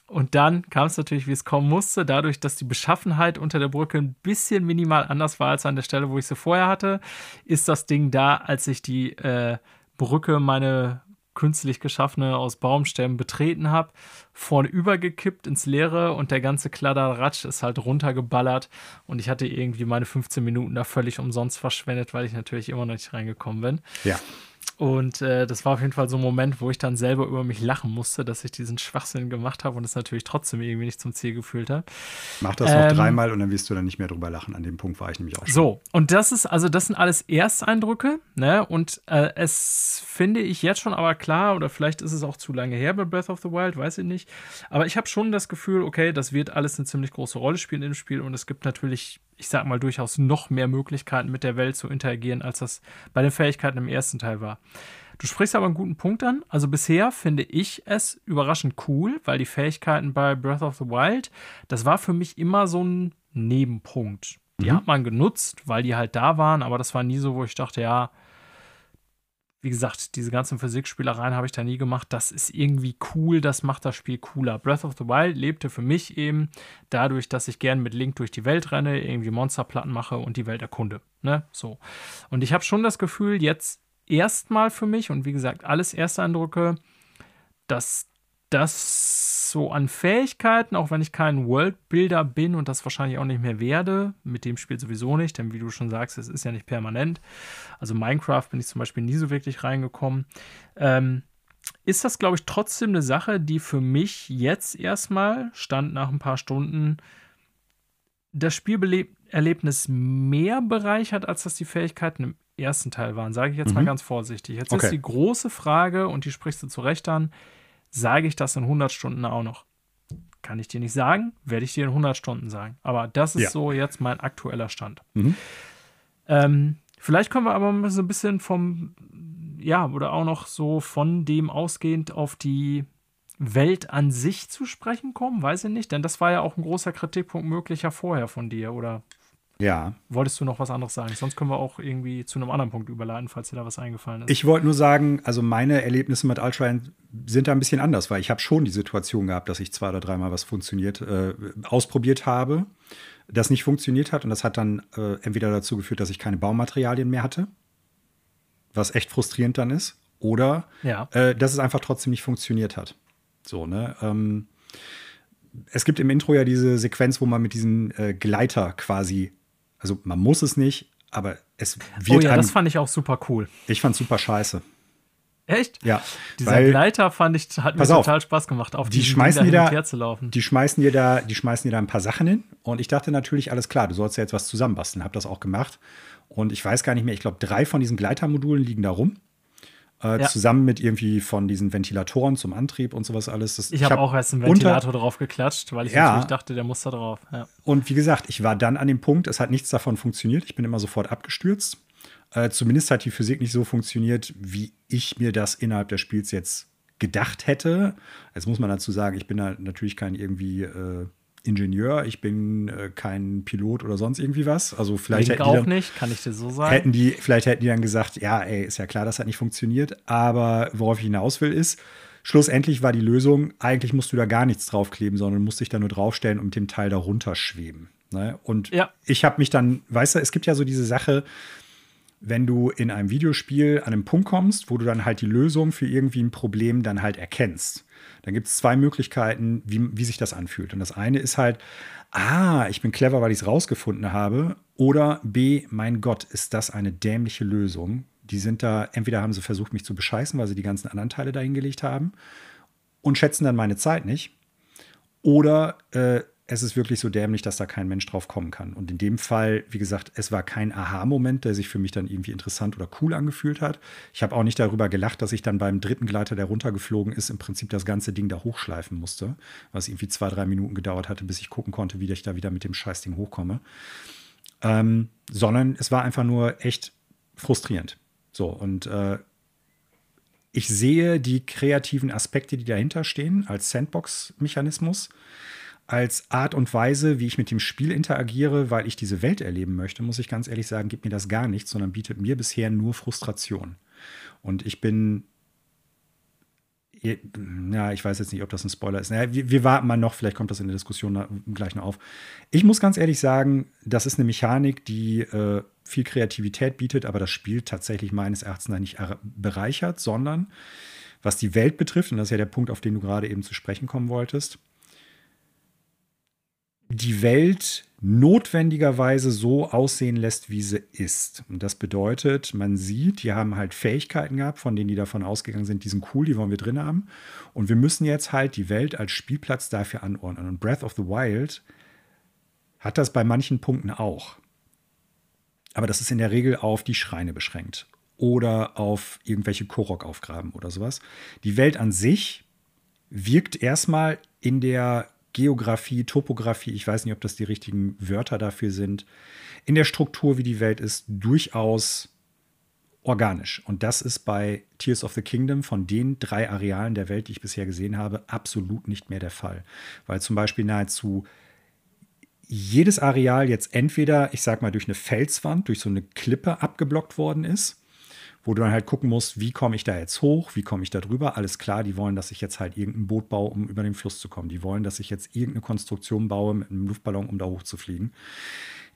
Und dann kam es natürlich, wie es kommen musste, dadurch, dass die Beschaffenheit unter der Brücke ein bisschen minimal anders war als an der Stelle, wo ich sie vorher hatte, ist das Ding da, als ich die äh, Brücke meine künstlich geschaffene aus Baumstämmen betreten habe, vorne übergekippt ins Leere und der ganze Kladderratsch ist halt runtergeballert und ich hatte irgendwie meine 15 Minuten da völlig umsonst verschwendet, weil ich natürlich immer noch nicht reingekommen bin. Ja. Und äh, das war auf jeden Fall so ein Moment, wo ich dann selber über mich lachen musste, dass ich diesen Schwachsinn gemacht habe und es natürlich trotzdem irgendwie nicht zum Ziel gefühlt habe. Mach das noch ähm, dreimal und dann wirst du dann nicht mehr drüber lachen. An dem Punkt war ich nämlich auch schon. So, und das ist, also das sind alles Ersteindrücke, ne? Und äh, es finde ich jetzt schon aber klar, oder vielleicht ist es auch zu lange her bei Breath of the Wild, weiß ich nicht. Aber ich habe schon das Gefühl, okay, das wird alles eine ziemlich große Rolle spielen im Spiel und es gibt natürlich ich sag mal, durchaus noch mehr Möglichkeiten mit der Welt zu interagieren, als das bei den Fähigkeiten im ersten Teil war. Du sprichst aber einen guten Punkt an. Also bisher finde ich es überraschend cool, weil die Fähigkeiten bei Breath of the Wild, das war für mich immer so ein Nebenpunkt. Die mhm. hat man genutzt, weil die halt da waren, aber das war nie so, wo ich dachte, ja, wie gesagt, diese ganzen Physikspielereien habe ich da nie gemacht. Das ist irgendwie cool, das macht das Spiel cooler. Breath of the Wild lebte für mich eben dadurch, dass ich gern mit Link durch die Welt renne, irgendwie Monsterplatten mache und die Welt erkunde. Ne? So. Und ich habe schon das Gefühl, jetzt erstmal für mich, und wie gesagt, alles Ersteindrücke, dass das so an Fähigkeiten, auch wenn ich kein Worldbuilder bin und das wahrscheinlich auch nicht mehr werde, mit dem Spiel sowieso nicht, denn wie du schon sagst, es ist ja nicht permanent. Also Minecraft bin ich zum Beispiel nie so wirklich reingekommen. Ähm, ist das, glaube ich, trotzdem eine Sache, die für mich jetzt erstmal, stand nach ein paar Stunden, das Spielerlebnis mehr bereichert, als das die Fähigkeiten im ersten Teil waren, sage ich jetzt mhm. mal ganz vorsichtig. Jetzt okay. ist die große Frage, und die sprichst du zu Recht an, sage ich das in 100 Stunden auch noch? Kann ich dir nicht sagen, werde ich dir in 100 Stunden sagen. Aber das ist ja. so jetzt mein aktueller Stand. Mhm. Ähm, vielleicht können wir aber so ein bisschen vom, ja, oder auch noch so von dem ausgehend auf die Welt an sich zu sprechen kommen, weiß ich nicht, denn das war ja auch ein großer Kritikpunkt möglicher vorher von dir, oder ja. Wolltest du noch was anderes sagen? Sonst können wir auch irgendwie zu einem anderen Punkt überleiten, falls dir da was eingefallen ist. Ich wollte nur sagen, also meine Erlebnisse mit Ultra sind da ein bisschen anders, weil ich habe schon die Situation gehabt, dass ich zwei oder dreimal was funktioniert, äh, ausprobiert habe, das nicht funktioniert hat und das hat dann äh, entweder dazu geführt, dass ich keine Baumaterialien mehr hatte, was echt frustrierend dann ist, oder ja. äh, dass es einfach trotzdem nicht funktioniert hat. So, ne? Ähm, es gibt im Intro ja diese Sequenz, wo man mit diesem äh, Gleiter quasi also man muss es nicht, aber es wird. Oh ja, das fand ich auch super cool. Ich fand super scheiße. Echt? Ja. Dieser weil, Gleiter fand ich, hat mir total Spaß gemacht, auf die schmeißen dir da, zu laufen. Die schmeißen dir da, die schmeißen dir da ein paar Sachen hin. Und ich dachte natürlich, alles klar, du sollst ja jetzt was zusammenbasteln. Hab das auch gemacht. Und ich weiß gar nicht mehr, ich glaube, drei von diesen Gleitermodulen liegen da rum äh, ja. zusammen mit irgendwie von diesen Ventilatoren zum Antrieb und sowas alles. Das, ich habe hab auch erst einen Ventilator drauf geklatscht, weil ich ja. natürlich dachte, der muss da drauf. Ja. Und wie gesagt, ich war dann an dem Punkt, es hat nichts davon funktioniert. Ich bin immer sofort abgestürzt. Äh, zumindest hat die Physik nicht so funktioniert, wie ich mir das innerhalb des Spiels jetzt gedacht hätte. Jetzt muss man dazu sagen, ich bin da natürlich kein irgendwie äh, Ingenieur, ich bin äh, kein Pilot oder sonst irgendwie was. Also vielleicht hätten auch dann, nicht, kann ich dir so sagen. Hätten die, vielleicht hätten die dann gesagt, ja, ey, ist ja klar, das hat nicht funktioniert. Aber worauf ich hinaus will, ist, schlussendlich war die Lösung, eigentlich musst du da gar nichts draufkleben, sondern musst dich da nur draufstellen und mit dem Teil darunter schweben. Ne? Und ja. ich habe mich dann, weißt du, es gibt ja so diese Sache, wenn du in einem Videospiel an einen Punkt kommst, wo du dann halt die Lösung für irgendwie ein Problem dann halt erkennst. Dann gibt es zwei Möglichkeiten, wie, wie sich das anfühlt. Und das eine ist halt, ah, ich bin clever, weil ich es rausgefunden habe. Oder B, mein Gott, ist das eine dämliche Lösung. Die sind da, entweder haben sie versucht, mich zu bescheißen, weil sie die ganzen anderen Teile dahingelegt haben und schätzen dann meine Zeit nicht. Oder äh, es ist wirklich so dämlich, dass da kein Mensch drauf kommen kann. Und in dem Fall, wie gesagt, es war kein Aha-Moment, der sich für mich dann irgendwie interessant oder cool angefühlt hat. Ich habe auch nicht darüber gelacht, dass ich dann beim dritten Gleiter, der runtergeflogen ist, im Prinzip das ganze Ding da hochschleifen musste, was irgendwie zwei, drei Minuten gedauert hatte, bis ich gucken konnte, wie ich da wieder mit dem Scheißding hochkomme. Ähm, sondern es war einfach nur echt frustrierend. So, und äh, ich sehe die kreativen Aspekte, die dahinter stehen, als Sandbox-Mechanismus als Art und Weise, wie ich mit dem Spiel interagiere, weil ich diese Welt erleben möchte, muss ich ganz ehrlich sagen, gibt mir das gar nichts, sondern bietet mir bisher nur Frustration. Und ich bin ja, ich weiß jetzt nicht, ob das ein Spoiler ist. Naja, wir, wir, warten mal noch, vielleicht kommt das in der Diskussion gleich noch auf. Ich muss ganz ehrlich sagen, das ist eine Mechanik, die äh, viel Kreativität bietet, aber das Spiel tatsächlich meines Erachtens nicht bereichert, sondern was die Welt betrifft, und das ist ja der Punkt, auf den du gerade eben zu sprechen kommen wolltest, die Welt notwendigerweise so aussehen lässt, wie sie ist. Und das bedeutet, man sieht, die haben halt Fähigkeiten gehabt, von denen die davon ausgegangen sind, die sind cool, die wollen wir drin haben. Und wir müssen jetzt halt die Welt als Spielplatz dafür anordnen. Und Breath of the Wild hat das bei manchen Punkten auch. Aber das ist in der Regel auf die Schreine beschränkt oder auf irgendwelche Korok aufgraben oder sowas. Die Welt an sich wirkt erstmal in der Geografie, Topografie, ich weiß nicht, ob das die richtigen Wörter dafür sind, in der Struktur, wie die Welt ist, durchaus organisch. Und das ist bei Tears of the Kingdom von den drei Arealen der Welt, die ich bisher gesehen habe, absolut nicht mehr der Fall. Weil zum Beispiel nahezu jedes Areal jetzt entweder, ich sag mal, durch eine Felswand, durch so eine Klippe abgeblockt worden ist wo du dann halt gucken musst, wie komme ich da jetzt hoch, wie komme ich da drüber. Alles klar, die wollen, dass ich jetzt halt irgendein Boot baue, um über den Fluss zu kommen. Die wollen, dass ich jetzt irgendeine Konstruktion baue mit einem Luftballon, um da hochzufliegen.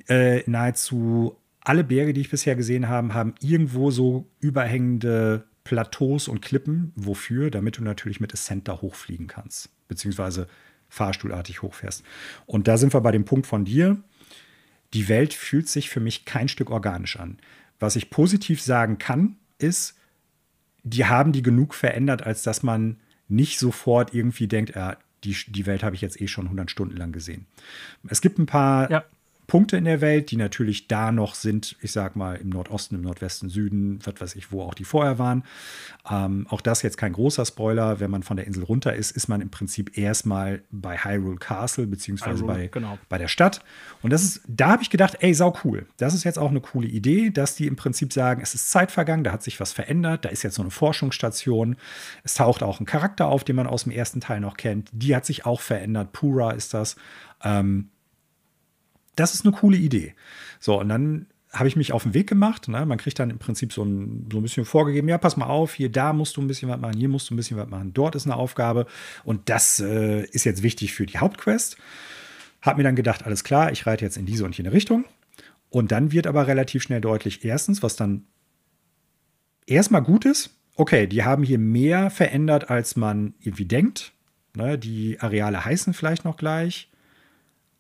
Äh, nahezu alle Berge, die ich bisher gesehen habe, haben irgendwo so überhängende Plateaus und Klippen. Wofür? Damit du natürlich mit Ascent da hochfliegen kannst, beziehungsweise fahrstuhlartig hochfährst. Und da sind wir bei dem Punkt von dir. Die Welt fühlt sich für mich kein Stück organisch an. Was ich positiv sagen kann, ist, die haben die genug verändert, als dass man nicht sofort irgendwie denkt, ja, die, die Welt habe ich jetzt eh schon 100 Stunden lang gesehen. Es gibt ein paar ja. Punkte in der Welt, die natürlich da noch sind, ich sag mal, im Nordosten, im Nordwesten, Süden, was weiß ich, wo auch die vorher waren. Ähm, auch das jetzt kein großer Spoiler. Wenn man von der Insel runter ist, ist man im Prinzip erstmal bei Hyrule Castle, beziehungsweise Hyrule, bei, genau. bei der Stadt. Und das ist, da habe ich gedacht, ey, sau cool. Das ist jetzt auch eine coole Idee, dass die im Prinzip sagen, es ist Zeit vergangen, da hat sich was verändert, da ist jetzt so eine Forschungsstation. Es taucht auch ein Charakter auf, den man aus dem ersten Teil noch kennt. Die hat sich auch verändert. Pura ist das. Ähm, das ist eine coole Idee. So, und dann habe ich mich auf den Weg gemacht. Ne? Man kriegt dann im Prinzip so ein, so ein bisschen vorgegeben, ja, pass mal auf, hier, da musst du ein bisschen was machen, hier musst du ein bisschen was machen, dort ist eine Aufgabe. Und das äh, ist jetzt wichtig für die Hauptquest. Hab mir dann gedacht, alles klar, ich reite jetzt in diese und jene Richtung. Und dann wird aber relativ schnell deutlich, erstens, was dann erstmal gut ist, okay, die haben hier mehr verändert, als man irgendwie denkt. Ne? Die Areale heißen vielleicht noch gleich.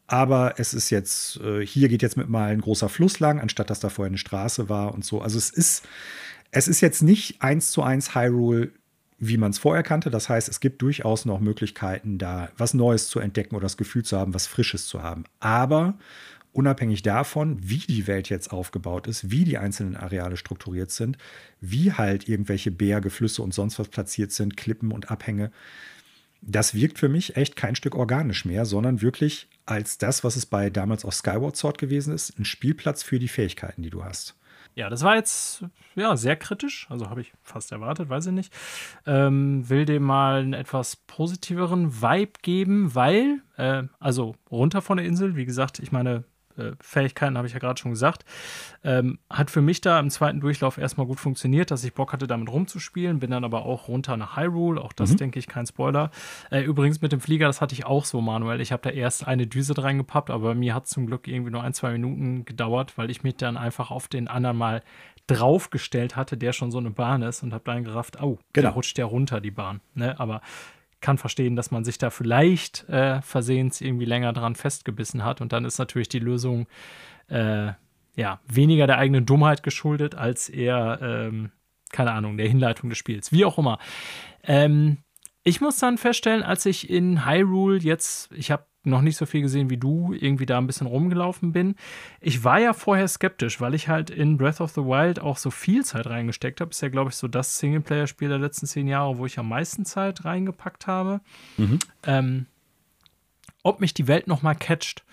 Aber es ist jetzt, äh, hier geht jetzt mit mal ein großer Fluss lang, anstatt dass da vorher eine Straße war und so. Also es ist, es ist jetzt nicht eins zu eins Hyrule, wie man es vorher kannte. Das heißt, es gibt durchaus noch Möglichkeiten, da was Neues zu entdecken oder das Gefühl zu haben, was Frisches zu haben. Aber unabhängig davon, wie die Welt jetzt aufgebaut ist, wie die einzelnen Areale strukturiert sind, wie halt irgendwelche Berge, Flüsse und sonst was platziert sind, Klippen und Abhänge, das wirkt für mich echt kein Stück organisch mehr, sondern wirklich als das, was es bei damals auch Skyward Sword gewesen ist, ein Spielplatz für die Fähigkeiten, die du hast. Ja, das war jetzt ja sehr kritisch, also habe ich fast erwartet, weiß ich nicht. Ähm, will dem mal einen etwas positiveren Vibe geben, weil, äh, also runter von der Insel, wie gesagt, ich meine, Fähigkeiten, habe ich ja gerade schon gesagt. Ähm, hat für mich da im zweiten Durchlauf erstmal gut funktioniert, dass ich Bock hatte, damit rumzuspielen. Bin dann aber auch runter nach Hyrule. Auch das, mhm. denke ich, kein Spoiler. Äh, übrigens mit dem Flieger, das hatte ich auch so, Manuel. Ich habe da erst eine Düse reingepappt, aber mir hat es zum Glück irgendwie nur ein, zwei Minuten gedauert, weil ich mich dann einfach auf den anderen mal draufgestellt hatte, der schon so eine Bahn ist und habe dann gerafft, oh, genau. da rutscht der runter, die Bahn. Ne? Aber kann verstehen, dass man sich da vielleicht äh, versehens irgendwie länger dran festgebissen hat. Und dann ist natürlich die Lösung äh, ja weniger der eigenen Dummheit geschuldet, als eher, ähm, keine Ahnung, der Hinleitung des Spiels. Wie auch immer. Ähm, ich muss dann feststellen, als ich in Hyrule jetzt, ich habe noch nicht so viel gesehen wie du, irgendwie da ein bisschen rumgelaufen bin. Ich war ja vorher skeptisch, weil ich halt in Breath of the Wild auch so viel Zeit reingesteckt habe. Ist ja, glaube ich, so das Singleplayer-Spiel der letzten zehn Jahre, wo ich am meisten Zeit reingepackt habe. Mhm. Ähm, ob mich die Welt noch mal catcht.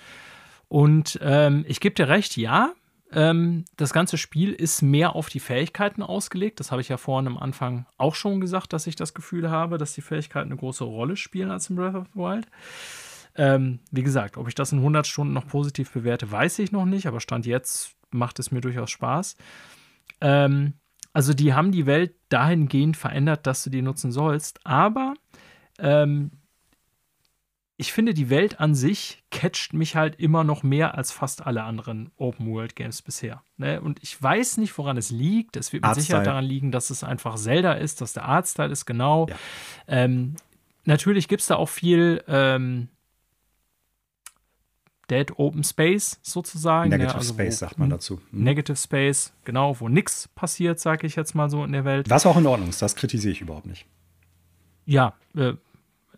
Und ähm, ich gebe dir recht, ja, ähm, das ganze Spiel ist mehr auf die Fähigkeiten ausgelegt. Das habe ich ja vorhin am Anfang auch schon gesagt, dass ich das Gefühl habe, dass die Fähigkeiten eine große Rolle spielen als in Breath of the Wild. Ähm, wie gesagt, ob ich das in 100 Stunden noch positiv bewerte, weiß ich noch nicht, aber Stand jetzt macht es mir durchaus Spaß. Ähm, also die haben die Welt dahingehend verändert, dass du die nutzen sollst, aber ähm, ich finde, die Welt an sich catcht mich halt immer noch mehr als fast alle anderen Open-World-Games bisher. Ne? Und ich weiß nicht, woran es liegt. Es wird mit Sicherheit daran liegen, dass es einfach Zelda ist, dass der Artstyle ist, genau. Ja. Ähm, natürlich gibt es da auch viel ähm, Dead Open Space sozusagen. Negative ja, also Space sagt man dazu. Mhm. Negative Space, genau, wo nichts passiert, sage ich jetzt mal so in der Welt. Was auch in Ordnung ist, das kritisiere ich überhaupt nicht. Ja, äh,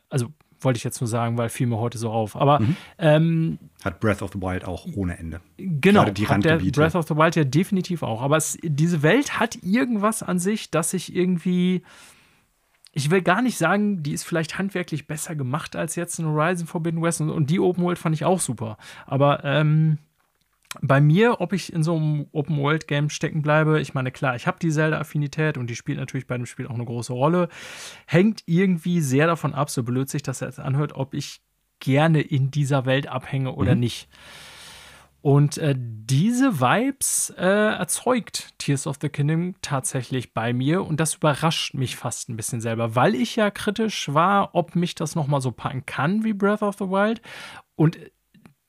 also wollte ich jetzt nur sagen, weil fiel mir heute so auf. Aber mhm. ähm, hat Breath of the Wild auch ohne Ende. Genau, Gerade die hat der Breath of the Wild ja definitiv auch. Aber es, diese Welt hat irgendwas an sich, dass ich irgendwie ich will gar nicht sagen, die ist vielleicht handwerklich besser gemacht als jetzt in Horizon Forbidden West und, und die Open World fand ich auch super. Aber ähm, bei mir, ob ich in so einem Open-World-Game stecken bleibe, ich meine, klar, ich habe die Zelda-Affinität und die spielt natürlich bei dem Spiel auch eine große Rolle, hängt irgendwie sehr davon ab, so blöd sich das jetzt anhört, ob ich gerne in dieser Welt abhänge oder mhm. nicht. Und äh, diese Vibes äh, erzeugt Tears of the Kingdom tatsächlich bei mir und das überrascht mich fast ein bisschen selber, weil ich ja kritisch war, ob mich das noch mal so packen kann wie Breath of the Wild. Und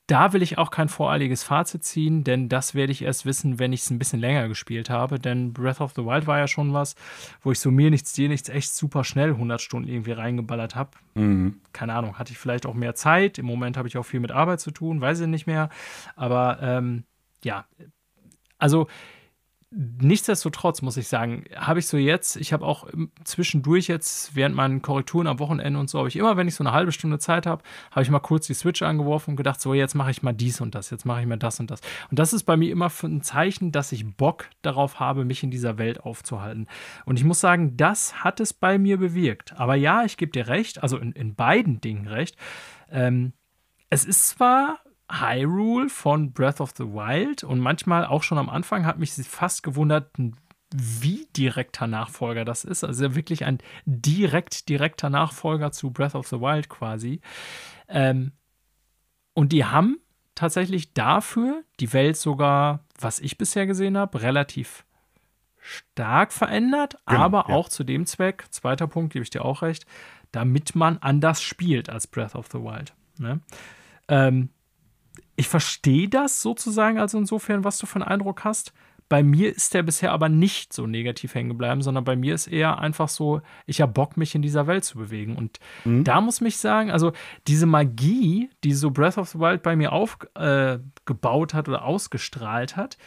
da will ich auch kein voreiliges Fazit ziehen, denn das werde ich erst wissen, wenn ich es ein bisschen länger gespielt habe. Denn Breath of the Wild war ja schon was, wo ich so mir nichts, dir nichts echt super schnell 100 Stunden irgendwie reingeballert habe. Mhm. Keine Ahnung, hatte ich vielleicht auch mehr Zeit. Im Moment habe ich auch viel mit Arbeit zu tun, weiß ich nicht mehr. Aber ähm, ja, also Nichtsdestotrotz muss ich sagen, habe ich so jetzt, ich habe auch zwischendurch jetzt während meinen Korrekturen am Wochenende und so, habe ich immer, wenn ich so eine halbe Stunde Zeit habe, habe ich mal kurz die Switch angeworfen und gedacht, so jetzt mache ich mal dies und das, jetzt mache ich mal das und das. Und das ist bei mir immer ein Zeichen, dass ich Bock darauf habe, mich in dieser Welt aufzuhalten. Und ich muss sagen, das hat es bei mir bewirkt. Aber ja, ich gebe dir recht, also in, in beiden Dingen recht. Ähm, es ist zwar Hyrule von Breath of the Wild und manchmal auch schon am Anfang hat mich fast gewundert, wie direkter Nachfolger das ist. Also wirklich ein direkt direkter Nachfolger zu Breath of the Wild quasi. Ähm, und die haben tatsächlich dafür die Welt sogar, was ich bisher gesehen habe, relativ stark verändert, genau, aber ja. auch zu dem Zweck, zweiter Punkt, gebe ich dir auch recht, damit man anders spielt als Breath of the Wild. Ne? Ähm, ich verstehe das sozusagen, also insofern, was du für einen Eindruck hast. Bei mir ist der bisher aber nicht so negativ hängen geblieben, sondern bei mir ist eher einfach so, ich habe Bock, mich in dieser Welt zu bewegen. Und mhm. da muss mich sagen, also diese Magie, die so Breath of the Wild bei mir aufgebaut äh, hat oder ausgestrahlt hat,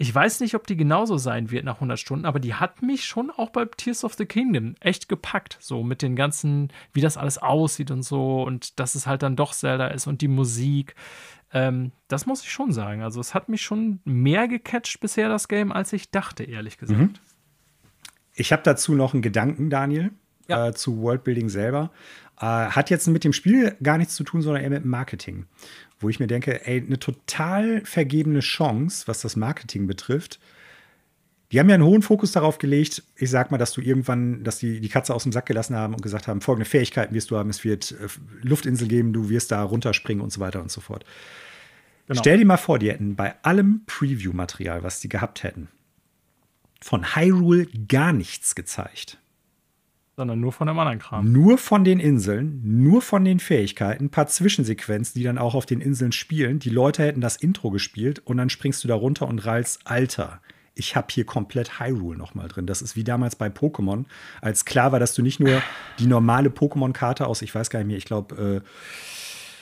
ich weiß nicht, ob die genauso sein wird nach 100 Stunden, aber die hat mich schon auch bei Tears of the Kingdom echt gepackt. So mit den ganzen, wie das alles aussieht und so und dass es halt dann doch Zelda ist und die Musik. Ähm, das muss ich schon sagen. Also es hat mich schon mehr gecatcht bisher, das Game, als ich dachte, ehrlich gesagt. Mhm. Ich habe dazu noch einen Gedanken, Daniel, ja. äh, zu Worldbuilding selber. Äh, hat jetzt mit dem Spiel gar nichts zu tun, sondern eher mit dem Marketing. Wo ich mir denke, ey, eine total vergebene Chance, was das Marketing betrifft. Die haben ja einen hohen Fokus darauf gelegt, ich sag mal, dass du irgendwann, dass die die Katze aus dem Sack gelassen haben und gesagt haben, folgende Fähigkeiten wirst du haben, es wird äh, Luftinsel geben, du wirst da runterspringen und so weiter und so fort. Genau. Stell dir mal vor, die hätten bei allem Preview-Material, was die gehabt hätten, von Hyrule gar nichts gezeigt. Sondern nur von dem anderen Kram. Nur von den Inseln, nur von den Fähigkeiten, ein paar Zwischensequenzen, die dann auch auf den Inseln spielen. Die Leute hätten das Intro gespielt und dann springst du da runter und rallst, Alter, ich habe hier komplett Hyrule noch mal drin. Das ist wie damals bei Pokémon, als klar war, dass du nicht nur die normale Pokémon-Karte aus, ich weiß gar nicht mehr, ich glaube,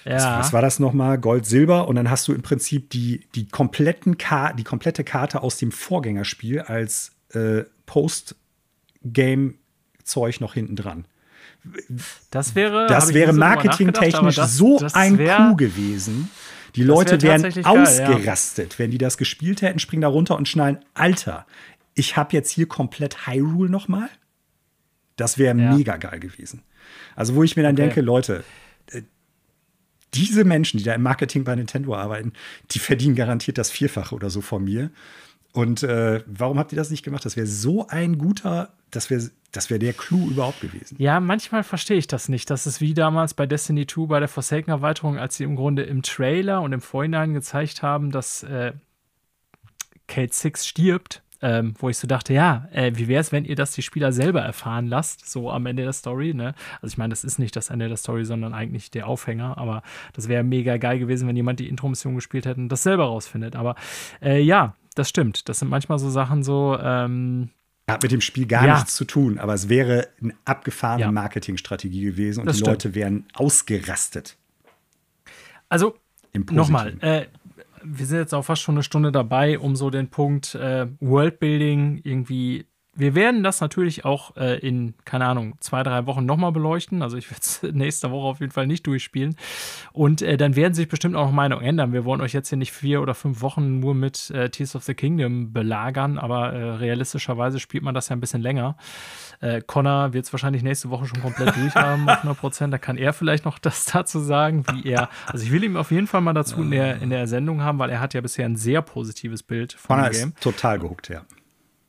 äh, ja. Was, was, war das nochmal? Gold, Silber. Und dann hast du im Prinzip die, die, kompletten die komplette Karte aus dem Vorgängerspiel als äh, Post-Game-Zeug noch hinten dran. Das wäre, das wäre marketingtechnisch so das ein wär, Coup gewesen. Die Leute wär wären ausgerastet, ja. wenn die das gespielt hätten, springen da runter und schnallen, Alter, ich habe jetzt hier komplett Hyrule noch mal. Das wäre ja. mega geil gewesen. Also wo ich mir dann okay. denke, Leute, diese Menschen, die da im Marketing bei Nintendo arbeiten, die verdienen garantiert das Vierfache oder so von mir. Und äh, warum habt ihr das nicht gemacht? Das wäre so ein guter, das wäre das wär der Clou überhaupt gewesen. Ja, manchmal verstehe ich das nicht. Das ist wie damals bei Destiny 2 bei der Forsaken-Erweiterung, als sie im Grunde im Trailer und im Vorhinein gezeigt haben, dass äh, Kate Six stirbt ähm, wo ich so dachte, ja, äh, wie wäre es, wenn ihr das die Spieler selber erfahren lasst, so am Ende der Story, ne? Also ich meine, das ist nicht das Ende der Story, sondern eigentlich der Aufhänger, aber das wäre mega geil gewesen, wenn jemand die Intro-Mission gespielt hätte und das selber rausfindet. Aber äh, ja, das stimmt. Das sind manchmal so Sachen so, ähm, hat mit dem Spiel gar ja. nichts zu tun, aber es wäre eine abgefahrene ja. Marketingstrategie gewesen und das die stimmt. Leute wären ausgerastet. Also, nochmal, äh, wir sind jetzt auch fast schon eine Stunde dabei, um so den Punkt äh, Worldbuilding irgendwie wir werden das natürlich auch äh, in, keine Ahnung, zwei, drei Wochen nochmal beleuchten. Also ich werde es nächste Woche auf jeden Fall nicht durchspielen. Und äh, dann werden sich bestimmt auch noch Meinungen ändern. Wir wollen euch jetzt hier nicht vier oder fünf Wochen nur mit äh, Tears of the Kingdom belagern, aber äh, realistischerweise spielt man das ja ein bisschen länger. Äh, Connor wird es wahrscheinlich nächste Woche schon komplett durchhaben auf 100 Prozent. Da kann er vielleicht noch das dazu sagen, wie er. Also ich will ihm auf jeden Fall mal dazu in der, in der Sendung haben, weil er hat ja bisher ein sehr positives Bild von Connor dem Game. Ist total gehuckt, ja.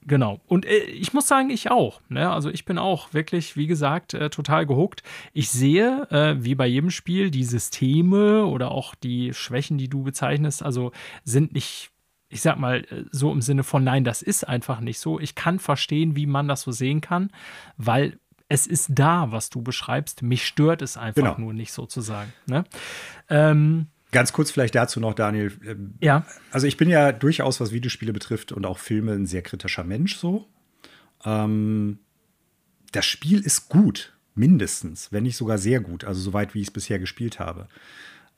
Genau. Und äh, ich muss sagen, ich auch. Ne? Also ich bin auch wirklich, wie gesagt, äh, total gehuckt. Ich sehe, äh, wie bei jedem Spiel, die Systeme oder auch die Schwächen, die du bezeichnest, also sind nicht, ich sag mal, äh, so im Sinne von, nein, das ist einfach nicht so. Ich kann verstehen, wie man das so sehen kann, weil es ist da, was du beschreibst. Mich stört es einfach genau. nur nicht sozusagen. Ne? Ähm, Ganz kurz vielleicht dazu noch, Daniel. Ähm, ja. Also ich bin ja durchaus, was Videospiele betrifft und auch Filme, ein sehr kritischer Mensch so. Ähm, das Spiel ist gut, mindestens, wenn nicht sogar sehr gut, also soweit wie ich es bisher gespielt habe.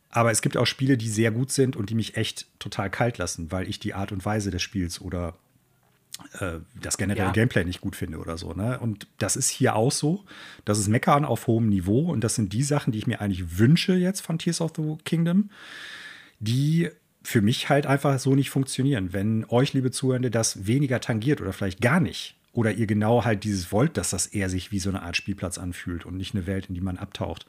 Aber es gibt auch Spiele, die sehr gut sind und die mich echt total kalt lassen, weil ich die Art und Weise des Spiels oder das generelle ja. Gameplay nicht gut finde oder so. Ne? Und das ist hier auch so. Das ist Meckern auf hohem Niveau und das sind die Sachen, die ich mir eigentlich wünsche jetzt von Tears of the Kingdom, die für mich halt einfach so nicht funktionieren. Wenn euch, liebe Zuhörende, das weniger tangiert oder vielleicht gar nicht, oder ihr genau halt dieses wollt, dass das eher sich wie so eine Art Spielplatz anfühlt und nicht eine Welt, in die man abtaucht,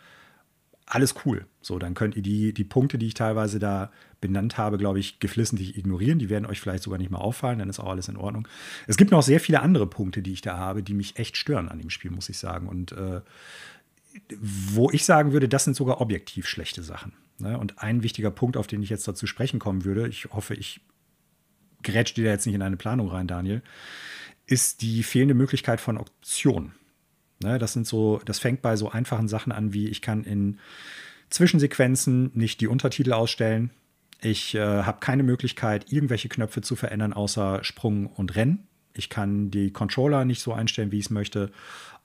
alles cool. So, dann könnt ihr die, die Punkte, die ich teilweise da benannt habe, glaube ich, geflissentlich ignorieren. Die werden euch vielleicht sogar nicht mal auffallen, dann ist auch alles in Ordnung. Es gibt noch sehr viele andere Punkte, die ich da habe, die mich echt stören an dem Spiel, muss ich sagen. Und äh, wo ich sagen würde, das sind sogar objektiv schlechte Sachen. Ne? Und ein wichtiger Punkt, auf den ich jetzt dazu sprechen kommen würde, ich hoffe, ich grätsche dir jetzt nicht in eine Planung rein, Daniel, ist die fehlende Möglichkeit von Optionen. Ne, das sind so, das fängt bei so einfachen Sachen an, wie ich kann in Zwischensequenzen nicht die Untertitel ausstellen. Ich äh, habe keine Möglichkeit, irgendwelche Knöpfe zu verändern, außer Sprung und Rennen. Ich kann die Controller nicht so einstellen, wie ich es möchte.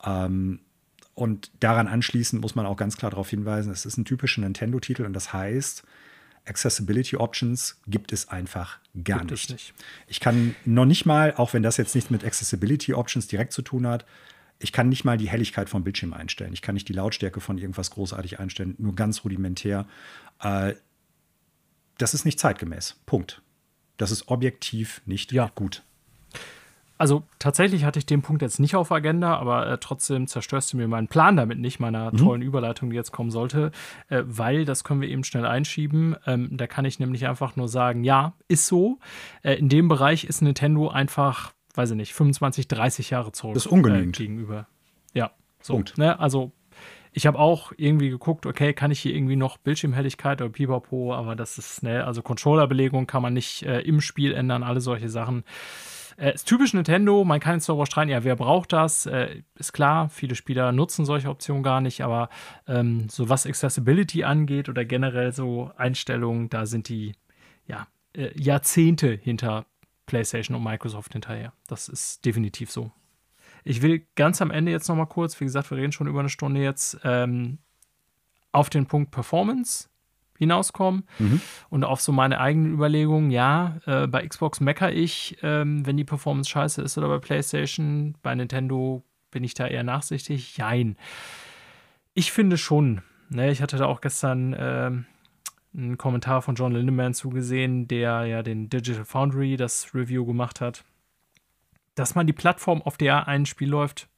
Ähm, und daran anschließend muss man auch ganz klar darauf hinweisen, es ist ein typischer Nintendo-Titel und das heißt, Accessibility Options gibt es einfach gar nicht. nicht. Ich kann noch nicht mal, auch wenn das jetzt nichts mit Accessibility Options direkt zu tun hat, ich kann nicht mal die Helligkeit vom Bildschirm einstellen. Ich kann nicht die Lautstärke von irgendwas großartig einstellen, nur ganz rudimentär. Äh, das ist nicht zeitgemäß. Punkt. Das ist objektiv nicht ja. gut. Also tatsächlich hatte ich den Punkt jetzt nicht auf Agenda, aber äh, trotzdem zerstörst du mir meinen Plan damit nicht, meiner mhm. tollen Überleitung, die jetzt kommen sollte, äh, weil das können wir eben schnell einschieben. Ähm, da kann ich nämlich einfach nur sagen, ja, ist so. Äh, in dem Bereich ist Nintendo einfach weiß ich nicht, 25, 30 Jahre zurück. Das ist ungenügend. Äh, gegenüber. Ja, so. Punkt. Ne? Also, ich habe auch irgendwie geguckt, okay, kann ich hier irgendwie noch Bildschirmhelligkeit oder Pipapo, aber das ist, ne, also Controllerbelegung kann man nicht äh, im Spiel ändern, alle solche Sachen. Äh, ist typisch Nintendo, man kann jetzt darüber streiten, ja, wer braucht das? Äh, ist klar, viele Spieler nutzen solche Optionen gar nicht, aber ähm, so was Accessibility angeht oder generell so Einstellungen, da sind die, ja, äh, Jahrzehnte hinter PlayStation und Microsoft hinterher. Das ist definitiv so. Ich will ganz am Ende jetzt noch mal kurz, wie gesagt, wir reden schon über eine Stunde jetzt, ähm, auf den Punkt Performance hinauskommen mhm. und auf so meine eigenen Überlegungen. Ja, äh, bei Xbox meckere ich, ähm, wenn die Performance scheiße ist oder bei PlayStation. Bei Nintendo bin ich da eher nachsichtig. Jein. Ich finde schon, ne, ich hatte da auch gestern ähm, einen Kommentar von John Lindemann zugesehen, der ja den Digital Foundry das Review gemacht hat, dass man die Plattform, auf der ein Spiel läuft,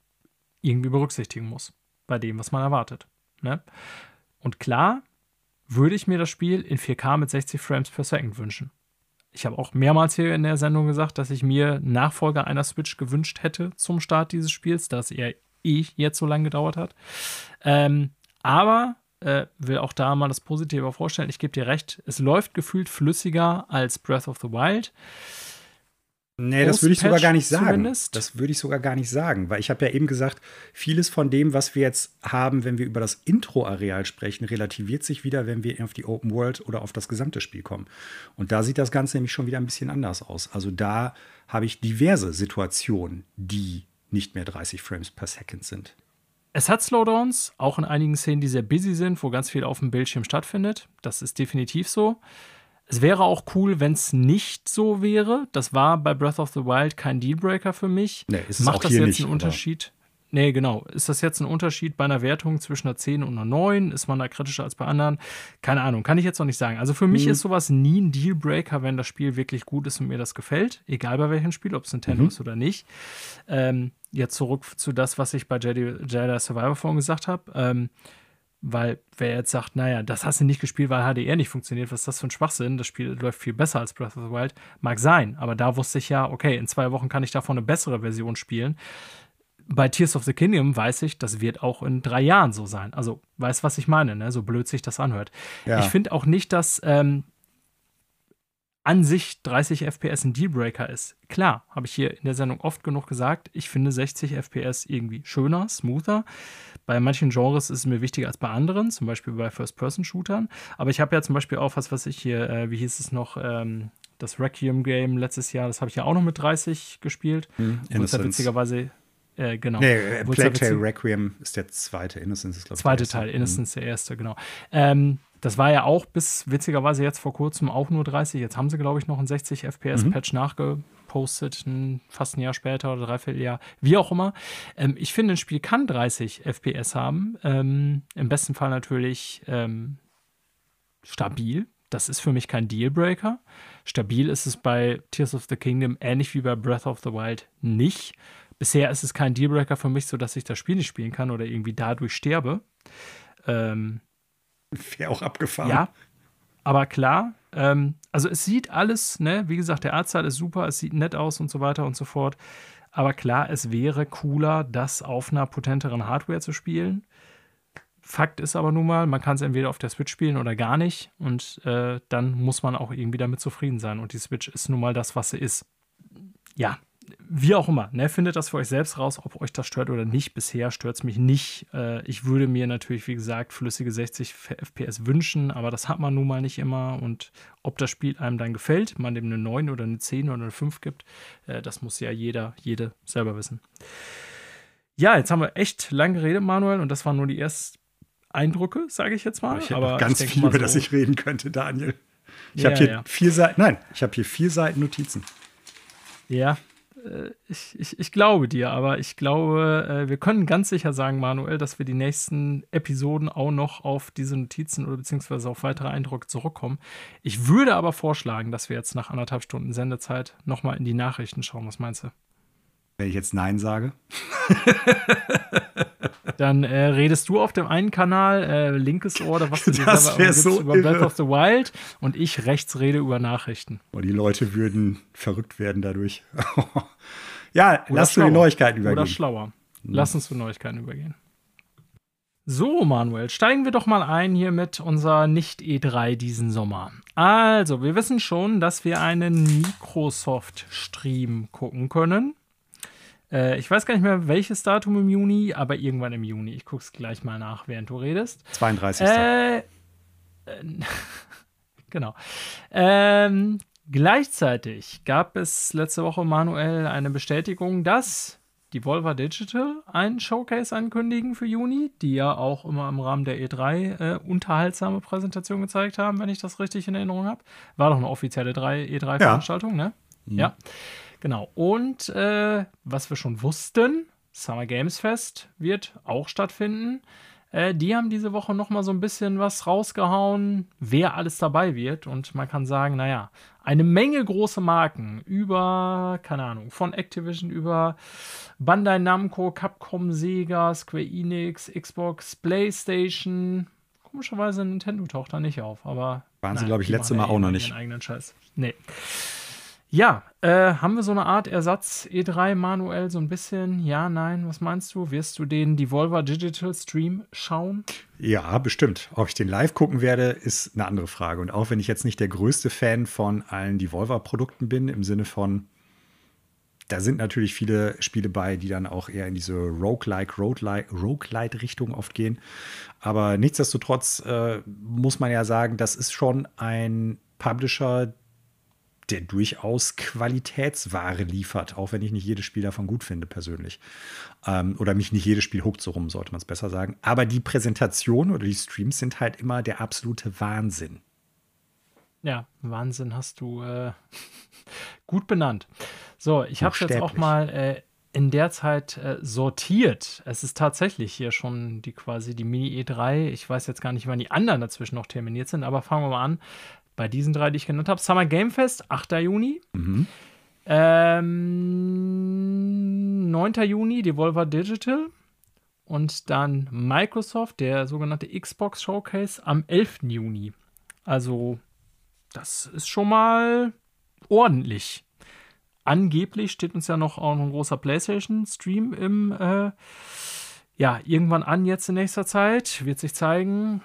irgendwie berücksichtigen muss. Bei dem, was man erwartet. Ne? Und klar würde ich mir das Spiel in 4K mit 60 Frames per Second wünschen. Ich habe auch mehrmals hier in der Sendung gesagt, dass ich mir Nachfolger einer Switch gewünscht hätte zum Start dieses Spiels, da es eher eh jetzt so lange gedauert hat. Ähm, aber äh, will auch da mal das Positive vorstellen. Ich gebe dir recht, es läuft gefühlt flüssiger als Breath of the Wild. Nee, das würde ich sogar gar nicht sagen. Zumindest. Das würde ich sogar gar nicht sagen, weil ich habe ja eben gesagt, vieles von dem, was wir jetzt haben, wenn wir über das Intro-Areal sprechen, relativiert sich wieder, wenn wir auf die Open World oder auf das gesamte Spiel kommen. Und da sieht das Ganze nämlich schon wieder ein bisschen anders aus. Also da habe ich diverse Situationen, die nicht mehr 30 Frames per Second sind. Es hat Slowdowns, auch in einigen Szenen, die sehr busy sind, wo ganz viel auf dem Bildschirm stattfindet. Das ist definitiv so. Es wäre auch cool, wenn es nicht so wäre. Das war bei Breath of the Wild kein Dealbreaker für mich. Nee, ist Macht das jetzt nicht, einen Unterschied? Nee, genau. Ist das jetzt ein Unterschied bei einer Wertung zwischen einer 10 und einer 9? Ist man da kritischer als bei anderen? Keine Ahnung, kann ich jetzt noch nicht sagen. Also für mich Mhm. ist sowas nie ein Dealbreaker, wenn das Spiel wirklich gut ist und mir das gefällt. Egal bei welchem Spiel, ob es Nintendo Mhm. ist oder nicht. Ähm, jetzt zurück zu das, was ich bei Jedi, Jedi Survivor vorhin gesagt habe. Ähm, weil wer jetzt sagt, naja, das hast du nicht gespielt, weil HDR nicht funktioniert, was ist das für ein Schwachsinn? Das Spiel läuft viel besser als Breath of the Wild. Mag sein, aber da wusste ich ja, okay, in zwei Wochen kann ich davon eine bessere Version spielen. Bei Tears of the Kingdom weiß ich, das wird auch in drei Jahren so sein. Also, weißt was ich meine, ne? So blöd sich das anhört. Ja. Ich finde auch nicht, dass ähm, an sich 30 FPS ein Dealbreaker ist. Klar, habe ich hier in der Sendung oft genug gesagt, ich finde 60 FPS irgendwie schöner, smoother. Bei manchen Genres ist es mir wichtiger als bei anderen, zum Beispiel bei First-Person-Shootern. Aber ich habe ja zum Beispiel auch was, was ich hier, äh, wie hieß es noch, ähm, das Requiem-Game letztes Jahr, das habe ich ja auch noch mit 30 gespielt. Hm, Wo es ja witzigerweise, äh, genau. Nee, Wo es ja Plague Tale witzig- Requiem ist der zweite. Innocence ist, glaube ich. Zweite der erste. Teil, Mhm. Innocence der erste, genau. Ähm, das war ja auch bis witzigerweise jetzt vor kurzem auch nur 30. Jetzt haben sie, glaube ich, noch einen 60 FPS-Patch nachgepostet, ein, fast ein Jahr später oder dreiviertel Jahr, wie auch immer. Ähm, ich finde, ein Spiel kann 30 FPS haben. Ähm, Im besten Fall natürlich ähm, stabil. Das ist für mich kein Dealbreaker. Stabil ist es bei Tears of the Kingdom ähnlich wie bei Breath of the Wild nicht. Bisher ist es kein Dealbreaker für mich, sodass ich das Spiel nicht spielen kann oder irgendwie dadurch sterbe. Ähm, Wäre auch abgefahren. ja, aber klar, ähm, also es sieht alles, ne, wie gesagt, der Artstyle ist super, es sieht nett aus und so weiter und so fort. Aber klar, es wäre cooler, das auf einer potenteren Hardware zu spielen. Fakt ist aber nun mal, man kann es entweder auf der Switch spielen oder gar nicht. Und äh, dann muss man auch irgendwie damit zufrieden sein. Und die Switch ist nun mal das, was sie ist. Ja, wie auch immer, ne, findet das für euch selbst raus, ob euch das stört oder nicht. Bisher stört es mich nicht. Äh, ich würde mir natürlich, wie gesagt, flüssige 60 FPS wünschen, aber das hat man nun mal nicht immer. Und ob das Spiel einem dann gefällt, man dem eine 9 oder eine 10 oder eine 5 gibt, äh, das muss ja jeder, jede selber wissen. Ja, jetzt haben wir echt lang geredet, Manuel, und das waren nur die ersten Eindrücke, sage ich jetzt mal. Ich aber noch ganz denke viel, über so- das ich reden könnte, Daniel. Ich Ja, habe hier ja. vier Seiten, nein, ich habe hier vier Seiten Notizen. Ja, ich, ich, ich glaube dir, aber ich glaube, äh, wir können ganz sicher sagen, Manuel, dass wir die nächsten Episoden auch noch auf diese Notizen oder beziehungsweise auf weitere Eindrücke zurückkommen. Ich würde aber vorschlagen, dass wir jetzt nach anderthalb Stunden Sendezeit nochmal in die Nachrichten schauen. Was meinst du? Wenn ich jetzt Nein sage. Dann äh, redest du auf dem einen Kanal, äh, linkes Ohr, oder was du dir Das selber so über Breath of the Wild und ich rechts rede über Nachrichten. Oh, die Leute würden verrückt werden dadurch. ja, Oder lass du die. Neuigkeiten Oder übergehen. schlauer. Lass uns zu Neuigkeiten übergehen. So, Manuel, steigen wir doch mal ein hier mit unserer Nicht-E3 diesen Sommer. Also, wir wissen schon, dass wir einen Microsoft-Stream gucken können. Äh, ich weiß gar nicht mehr, welches Datum im Juni, aber irgendwann im Juni. Ich gucke es gleich mal nach, während du redest. 32. Äh, äh, genau. Ähm, gleichzeitig gab es letzte Woche Manuel eine Bestätigung, dass die Volva Digital einen Showcase ankündigen für Juni, die ja auch immer im Rahmen der E3 äh, unterhaltsame Präsentation gezeigt haben, wenn ich das richtig in Erinnerung habe. War doch eine offizielle 3 E3-Veranstaltung, ne? Ja. Genau. Und äh, was wir schon wussten, Summer Games Fest wird auch stattfinden. Äh, die haben diese Woche noch mal so ein bisschen was rausgehauen, wer alles dabei wird. Und man kann sagen, naja, eine Menge große Marken über, keine Ahnung, von Activision über Bandai Namco, Capcom, Sega, Square Enix, Xbox, PlayStation. Komischerweise Nintendo taucht da nicht auf, aber. Waren sie, naja, glaub ich, letzte Mal auch noch ihren nicht. eigenen Scheiß. Nee. Ja, äh, haben wir so eine Art Ersatz E3 manuell so ein bisschen? Ja, nein, was meinst du? Wirst du den Devolver Digital Stream schauen? Ja, bestimmt. Ob ich den live gucken werde, ist eine andere Frage. Und auch wenn ich jetzt nicht der größte Fan von allen Devolver-Produkten bin, im Sinne von, da sind natürlich viele Spiele bei, die dann auch eher in diese Roguelike, Roguelite-Richtung oft gehen. Aber nichtsdestotrotz äh, muss man ja sagen, das ist schon ein Publisher, der durchaus Qualitätsware liefert, auch wenn ich nicht jedes Spiel davon gut finde, persönlich. Ähm, oder mich nicht jedes Spiel huckt, so rum sollte man es besser sagen. Aber die Präsentation oder die Streams sind halt immer der absolute Wahnsinn. Ja, Wahnsinn hast du äh, gut benannt. So, ich habe es jetzt auch mal äh, in der Zeit äh, sortiert. Es ist tatsächlich hier schon die quasi die Mini E3. Ich weiß jetzt gar nicht, wann die anderen dazwischen noch terminiert sind, aber fangen wir mal an bei diesen drei, die ich genannt habe. Summer Game Fest, 8. Juni. Mhm. Ähm, 9. Juni, Devolver Digital. Und dann Microsoft, der sogenannte Xbox Showcase, am 11. Juni. Also, das ist schon mal ordentlich. Angeblich steht uns ja noch auch ein großer PlayStation-Stream im, äh, ja, irgendwann an jetzt in nächster Zeit. Wird sich zeigen.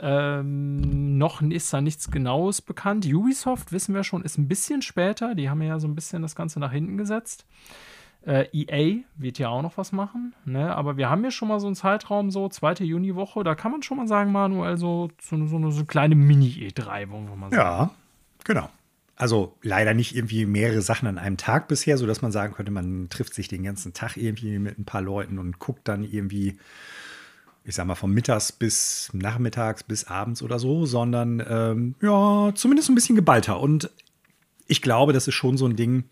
Ähm, noch ist da nichts Genaues bekannt. Ubisoft, wissen wir schon, ist ein bisschen später. Die haben ja so ein bisschen das Ganze nach hinten gesetzt. Äh, EA wird ja auch noch was machen. Ne? Aber wir haben ja schon mal so einen Zeitraum, so zweite Juniwoche. Da kann man schon mal sagen, Manuel, so, so, so eine kleine Mini-E3, wollen wir mal sagen. Ja, genau. Also leider nicht irgendwie mehrere Sachen an einem Tag bisher, sodass man sagen könnte, man trifft sich den ganzen Tag irgendwie mit ein paar Leuten und guckt dann irgendwie ich sag mal, vom Mittags bis Nachmittags bis abends oder so, sondern ähm, ja, zumindest ein bisschen geballter. Und ich glaube, das ist schon so ein Ding,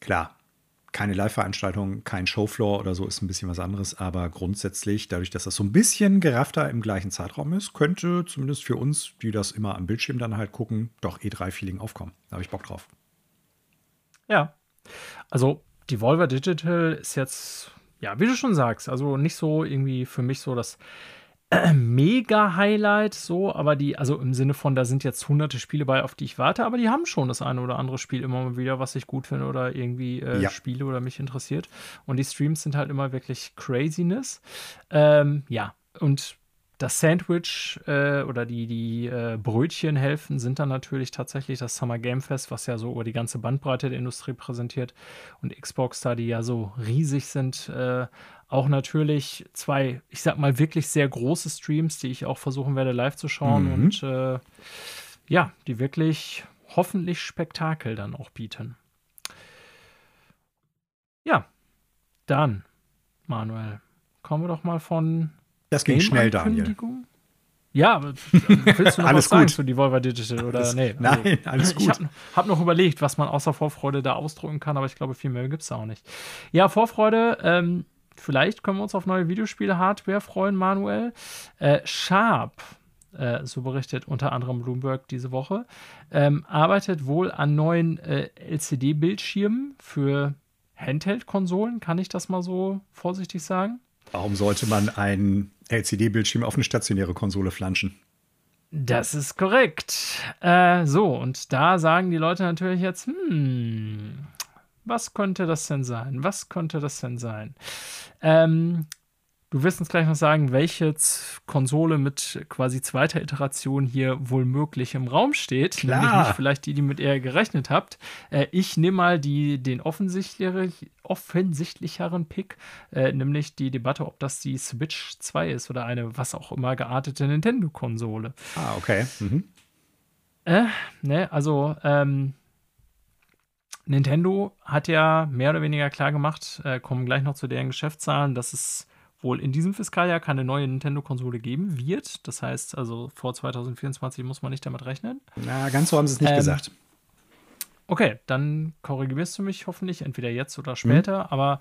klar, keine Live-Veranstaltung, kein Showfloor oder so ist ein bisschen was anderes, aber grundsätzlich, dadurch, dass das so ein bisschen geraffter im gleichen Zeitraum ist, könnte zumindest für uns, die das immer am Bildschirm dann halt gucken, doch E3-Feeling aufkommen. Da habe ich Bock drauf. Ja, also die Volver Digital ist jetzt ja, wie du schon sagst, also nicht so irgendwie für mich so das Mega-Highlight, so, aber die, also im Sinne von, da sind jetzt hunderte Spiele bei, auf die ich warte, aber die haben schon das eine oder andere Spiel immer mal wieder, was ich gut finde oder irgendwie äh, ja. spiele oder mich interessiert. Und die Streams sind halt immer wirklich Craziness. Ähm, ja, und das Sandwich äh, oder die, die äh, Brötchenhälften sind dann natürlich tatsächlich das Summer Game Fest, was ja so über die ganze Bandbreite der Industrie präsentiert. Und Xbox, da die ja so riesig sind, äh, auch natürlich zwei, ich sag mal, wirklich sehr große Streams, die ich auch versuchen werde, live zu schauen. Mhm. Und äh, ja, die wirklich hoffentlich Spektakel dann auch bieten. Ja, dann, Manuel, kommen wir doch mal von das ging schnell, Daniel. Ja, aber willst du noch alles was sagen zu Devolver Digital oder alles, nee? Also, nein, alles gut. Ich habe hab noch überlegt, was man außer Vorfreude da ausdrücken kann, aber ich glaube, viel mehr gibt es auch nicht. Ja, Vorfreude, ähm, vielleicht können wir uns auf neue Videospiele-Hardware freuen, Manuel. Äh, Sharp, äh, so berichtet unter anderem Bloomberg diese Woche, ähm, arbeitet wohl an neuen äh, LCD-Bildschirmen für Handheld-Konsolen, kann ich das mal so vorsichtig sagen? Warum sollte man einen LCD-Bildschirm auf eine stationäre Konsole flanschen? Das ist korrekt. Äh, so, und da sagen die Leute natürlich jetzt, hm, was könnte das denn sein? Was könnte das denn sein? Ähm, Du wirst uns gleich noch sagen, welche Konsole mit quasi zweiter Iteration hier wohl möglich im Raum steht. Klar. Nämlich nicht vielleicht die, die mit ihr gerechnet habt. Äh, ich nehme mal die, den offensichtlicheren, offensichtlicheren Pick, äh, nämlich die Debatte, ob das die Switch 2 ist oder eine was auch immer geartete Nintendo-Konsole. Ah, okay. Mhm. Äh, ne, also, ähm, Nintendo hat ja mehr oder weniger klar gemacht, äh, kommen gleich noch zu deren Geschäftszahlen, dass es wohl in diesem Fiskaljahr keine neue Nintendo-Konsole geben wird. Das heißt, also vor 2024 muss man nicht damit rechnen. Na, ganz so haben sie es nicht ähm, gesagt. Okay, dann korrigierst du mich hoffentlich, entweder jetzt oder später, hm. aber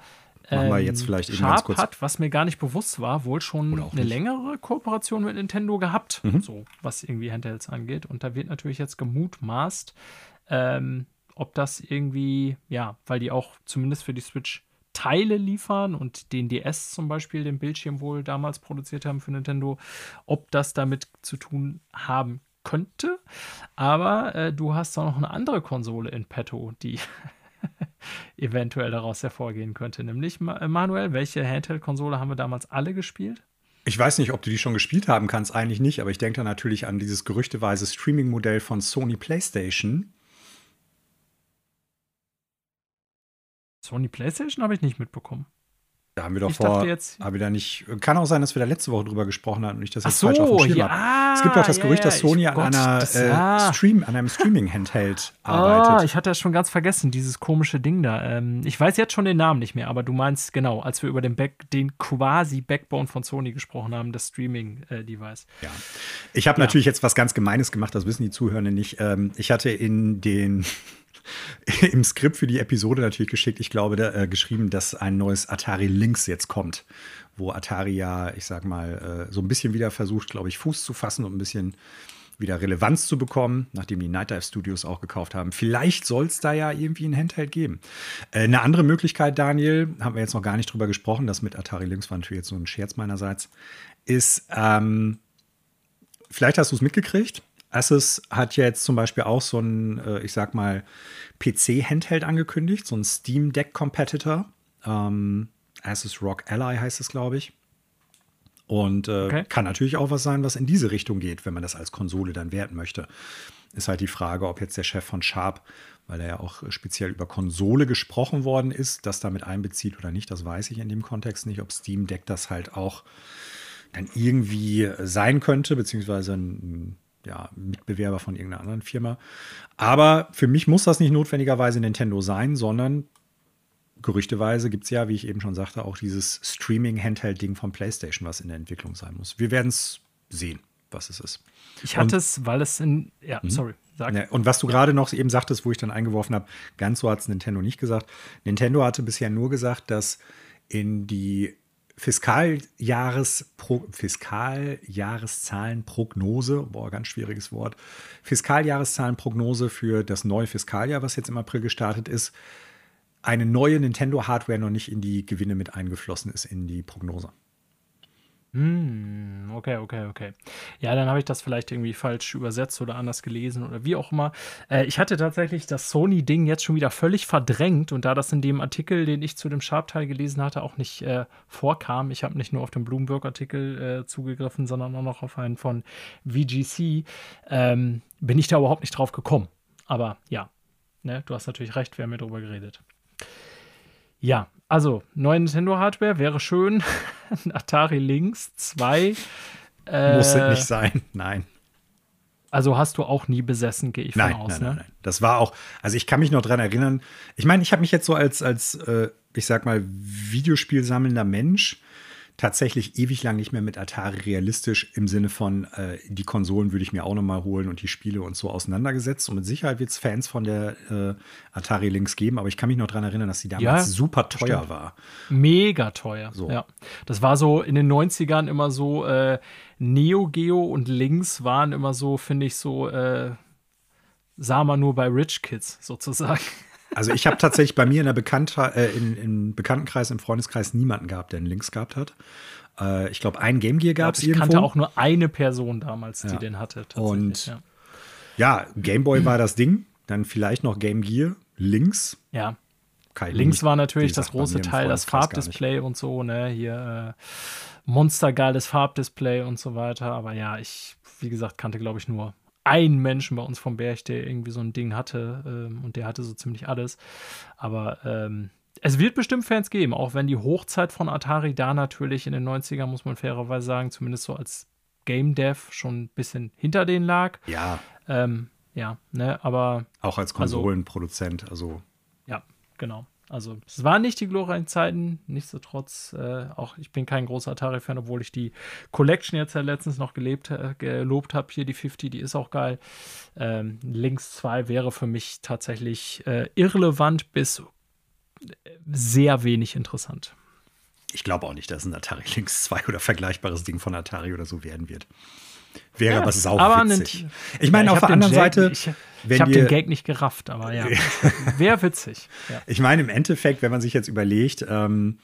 Machen wir jetzt ähm, vielleicht eben Sharp kurz. hat, was mir gar nicht bewusst war, wohl schon eine nicht. längere Kooperation mit Nintendo gehabt, mhm. so was irgendwie Handhelds angeht. Und da wird natürlich jetzt gemutmaßt, ähm, ob das irgendwie, ja, weil die auch zumindest für die Switch Teile liefern und den DS zum Beispiel, den Bildschirm wohl damals produziert haben für Nintendo, ob das damit zu tun haben könnte. Aber äh, du hast auch noch eine andere Konsole in petto, die eventuell daraus hervorgehen könnte. Nämlich, Manuel, welche Handheld-Konsole haben wir damals alle gespielt? Ich weiß nicht, ob du die schon gespielt haben kannst, eigentlich nicht, aber ich denke da natürlich an dieses gerüchteweise Streaming-Modell von Sony PlayStation, Sony PlayStation habe ich nicht mitbekommen. Da haben wir doch Ich vor, jetzt- haben wir da nicht, kann auch sein, dass wir da letzte Woche drüber gesprochen hatten und ich das jetzt falsch auf dem so, Schirm ja, habe. Es gibt doch das ja, Gerücht, ja, dass Sony ich- an Gott, einer das- äh, ah. Stream, an einem Streaming-Handheld Ah, arbeitet. ich hatte das schon ganz vergessen, dieses komische Ding da. Ähm, ich weiß jetzt schon den Namen nicht mehr, aber du meinst genau, als wir über den, Back, den quasi Backbone von Sony gesprochen haben, das Streaming-Device. Ja. Ich habe natürlich jetzt was ganz Gemeines gemacht, das wissen die Zuhörenden nicht. Ähm, ich hatte in den im Skript für die Episode natürlich geschickt, ich glaube, da, äh, geschrieben, dass ein neues Atari Lynx jetzt kommt, wo Atari ja, ich sag mal, äh, so ein bisschen wieder versucht, glaube ich, Fuß zu fassen und ein bisschen wieder Relevanz zu bekommen, nachdem die Night Dive Studios auch gekauft haben. Vielleicht soll es da ja irgendwie ein Handheld geben. Äh, eine andere Möglichkeit, Daniel, haben wir jetzt noch gar nicht drüber gesprochen, das mit Atari Lynx war natürlich jetzt so ein Scherz meinerseits, ist, ähm, vielleicht hast du es mitgekriegt. Asus hat jetzt zum Beispiel auch so ein, äh, ich sag mal, PC-Handheld angekündigt, so ein Steam Deck Competitor. Ähm, Asus Rock Ally heißt es, glaube ich. Und äh, Okay. kann natürlich auch was sein, was in diese Richtung geht, wenn man das als Konsole dann werten möchte. Ist halt die Frage, ob jetzt der Chef von Sharp, weil er ja auch speziell über Konsole gesprochen worden ist, das damit einbezieht oder nicht, das weiß ich in dem Kontext nicht. Ob Steam Deck das halt auch dann irgendwie sein könnte, beziehungsweise ein ja, Mitbewerber von irgendeiner anderen Firma. Aber für mich muss das nicht notwendigerweise Nintendo sein, sondern gerüchteweise gibt es ja, wie ich eben schon sagte, auch dieses Streaming-Handheld-Ding von PlayStation, was in der Entwicklung sein muss. Wir werden es sehen, was es ist. Ich hatte es, weil es in. Ja, sorry, sag. Ja, und was du gerade noch eben sagtest, wo ich dann eingeworfen habe, ganz so hat es Nintendo nicht gesagt. Nintendo hatte bisher nur gesagt, dass in die Fiskaljahres Fiskaljahrzahlenprognose, boah, ganz schwieriges Wort, Fiskaljahrzahlenprognose für das neue Fiskaljahr, was jetzt im April gestartet ist, eine neue Nintendo-Hardware noch nicht in die Gewinne mit eingeflossen ist in die Prognose. Hm, okay, okay, okay. Ja, dann habe ich das vielleicht irgendwie falsch übersetzt oder anders gelesen oder wie auch immer. Äh, ich hatte tatsächlich das Sony-Ding jetzt schon wieder völlig verdrängt und da das in dem Artikel, den ich zu dem Sharp-Teil gelesen hatte, auch nicht äh, vorkam, ich habe nicht nur auf den Bloomberg-Artikel äh, zugegriffen, sondern auch noch auf einen von VGC, ähm, bin ich da überhaupt nicht drauf gekommen. Aber ja, ne, du hast natürlich recht, wir haben ja drüber geredet. Ja, also neue Nintendo-Hardware wäre schön. Atari Lynx 2. Äh, Muss es nicht sein, nein. Also hast du auch nie besessen, gehe ich Nein, von aus. nein, ne? nein, nein. Das war auch, also ich kann mich noch dran erinnern. Ich meine, ich habe mich jetzt so als, als äh, ich sag mal, Videospielsammelnder Mensch tatsächlich ewig lang nicht mehr mit Atari realistisch im Sinne von, äh, die Konsolen würde ich mir auch noch mal holen und die Spiele und so auseinandergesetzt. Und mit Sicherheit wird es Fans von der äh, Atari Lynx geben, aber ich kann mich noch dran erinnern, dass die damals Ja, super teuer stimmt. war. Mega teuer. So. Ja. Das war so in den 90ern immer so, äh, Neo Geo und Lynx waren immer so, finde ich, so, äh, sah man nur bei Rich Kids sozusagen. Also ich habe tatsächlich bei mir in der Bekannte, äh, in, im Bekanntenkreis, im Freundeskreis niemanden gehabt, der einen Lynx gehabt hat. Äh, ich glaube, ein Game Gear gab es ich irgendwo. kannte auch nur eine Person damals, die Ja. den hatte. Und- ja. Ja, Game Boy war das Ding. Dann vielleicht noch Game Gear. Links. ja. Ich Links war natürlich das große Teil, das. Farbdisplay und so, ne? Hier äh, monstergeiles Farbdisplay und so weiter. Aber ja, ich, wie gesagt, kannte, glaube ich, nur einen Menschen bei uns vom Berg, der irgendwie so ein Ding hatte ähm, und der hatte so ziemlich alles. Aber ähm, es wird bestimmt Fans geben, auch wenn die Hochzeit von Atari da natürlich in den 90ern, muss man fairerweise sagen, zumindest so als Game Dev schon ein bisschen hinter denen lag. Ja, Ähm, ja, ne, aber auch als Also- Konsolenproduzent. Also, ja, genau. Also es waren nicht die glorreichen Zeiten, nichtsdestotrotz, äh, auch ich bin kein großer Atari-Fan, obwohl ich die Collection jetzt ja letztens noch gelebt, äh, gelobt habe. Hier die 50, die ist auch geil. Ähm, Links 2 wäre für mich tatsächlich äh, irrelevant bis äh, sehr wenig interessant. ich glaube auch nicht, dass ein Atari Lynx 2 oder vergleichbares Ding von Atari oder so werden wird. Wäre Ja, aber witzig. Ich meine, Ja, auf hab der anderen Gag- Seite, ich, ich habe den Gag nicht gerafft, aber ja, wäre witzig. Ja. Ich meine, im Endeffekt, wenn man sich jetzt überlegt, ähm,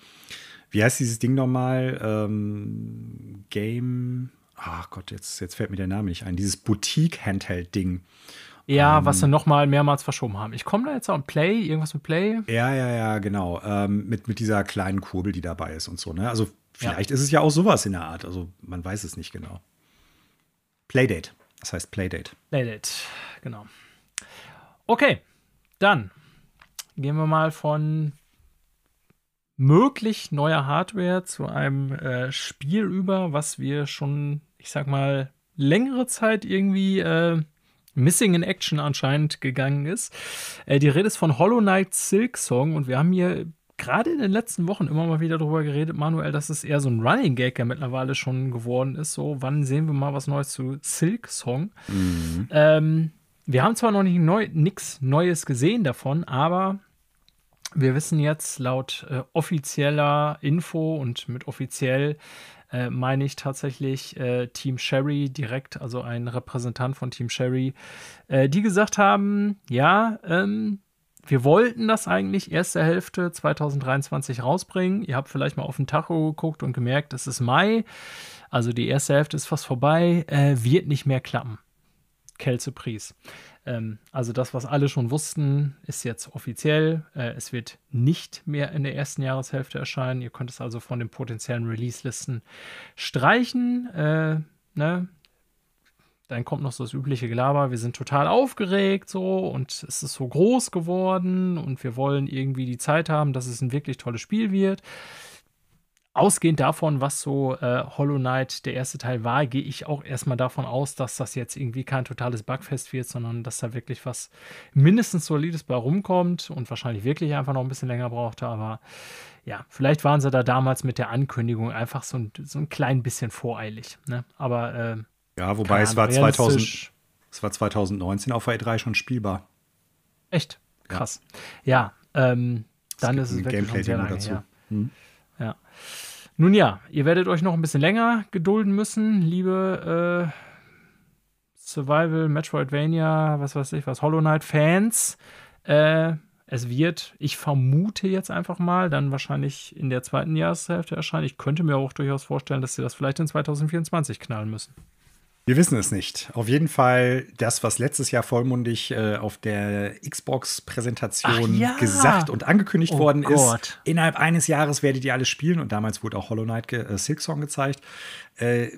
wie heißt dieses Ding nochmal? Ähm, Game. Ach Gott, jetzt, jetzt fällt mir der Name nicht ein. Dieses Boutique-Handheld-Ding. Ja, was sie noch mal mehrmals verschoben haben. Ich komme da jetzt auf Play, irgendwas mit Play. Ja, ja, ja, genau. Ähm, mit, mit dieser kleinen Kurbel, die dabei ist und so. Ne? Also vielleicht ist es ja auch sowas in der Art. Also man weiß es nicht genau. Playdate. Das heißt Playdate. Playdate, genau. Okay, dann gehen wir mal von möglich neuer Hardware zu einem äh, Spiel über, was wir schon, ich sag mal, längere Zeit irgendwie äh, Missing in Action anscheinend gegangen ist. Äh, die Rede ist von Hollow Knight Silk Song und wir haben hier gerade in den letzten Wochen immer mal wieder darüber geredet, Manuel, dass es eher so ein Running Gag ja mittlerweile schon geworden ist. So, wann sehen wir mal was Neues zu Silk Song? Mhm. Ähm, wir haben zwar noch nicht neu, nichts Neues gesehen davon, aber wir wissen jetzt laut äh, offizieller Info und mit offiziell äh, meine ich tatsächlich äh, Team Sherry direkt, also ein Repräsentant von Team Sherry, äh, die gesagt haben, ja, ähm, wir wollten das eigentlich erste Hälfte 2023 rausbringen. Ihr habt vielleicht mal auf den Tacho geguckt und gemerkt, es ist Mai. Also die erste Hälfte ist fast vorbei. Äh, wird nicht mehr klappen. Kelze Pries. Ähm, also das, was alle schon wussten, ist jetzt offiziell. Äh, es wird nicht mehr in der ersten Jahreshälfte erscheinen. Ihr könnt es also von den potenziellen Release-Listen streichen. Äh, ne? Dann kommt noch so das übliche Gelaber. Wir sind total aufgeregt so und es ist so groß geworden und wir wollen irgendwie die Zeit haben, dass es ein wirklich tolles Spiel wird ausgehend davon, was so äh, Hollow Knight der erste Teil war, gehe ich auch erstmal davon aus, dass das jetzt irgendwie kein totales Bugfest wird, sondern dass da wirklich was mindestens Solides bei rumkommt und wahrscheinlich wirklich einfach noch ein bisschen länger brauchte. Aber ja, vielleicht waren sie da damals mit der Ankündigung einfach so ein, so ein klein bisschen voreilig. Ne? Aber äh, ja, wobei es war, 2000, es war 2019 auf der E3 schon spielbar. Echt? Krass. Ja, ja ähm, dann ist es wirklich Gameplay schon sehr lange dazu. her. Hm. Ja. Nun ja, ihr werdet euch noch ein bisschen länger gedulden müssen, liebe äh, Survival, Metroidvania, was weiß ich was, Hollow Knight Fans. Äh, es wird, ich vermute jetzt einfach mal, dann wahrscheinlich in der zweiten Jahreshälfte erscheinen. Ich könnte mir auch durchaus vorstellen, dass sie das vielleicht in 2024 knallen müssen. Wir wissen es nicht. Auf jeden Fall das, was letztes Jahr vollmundig äh, auf der Xbox-Präsentation ja. gesagt und angekündigt oh worden Gott. ist. Innerhalb eines Jahres werdet ihr alles spielen. Und damals wurde auch Hollow Knight ge äh, Silksong gezeigt. Äh,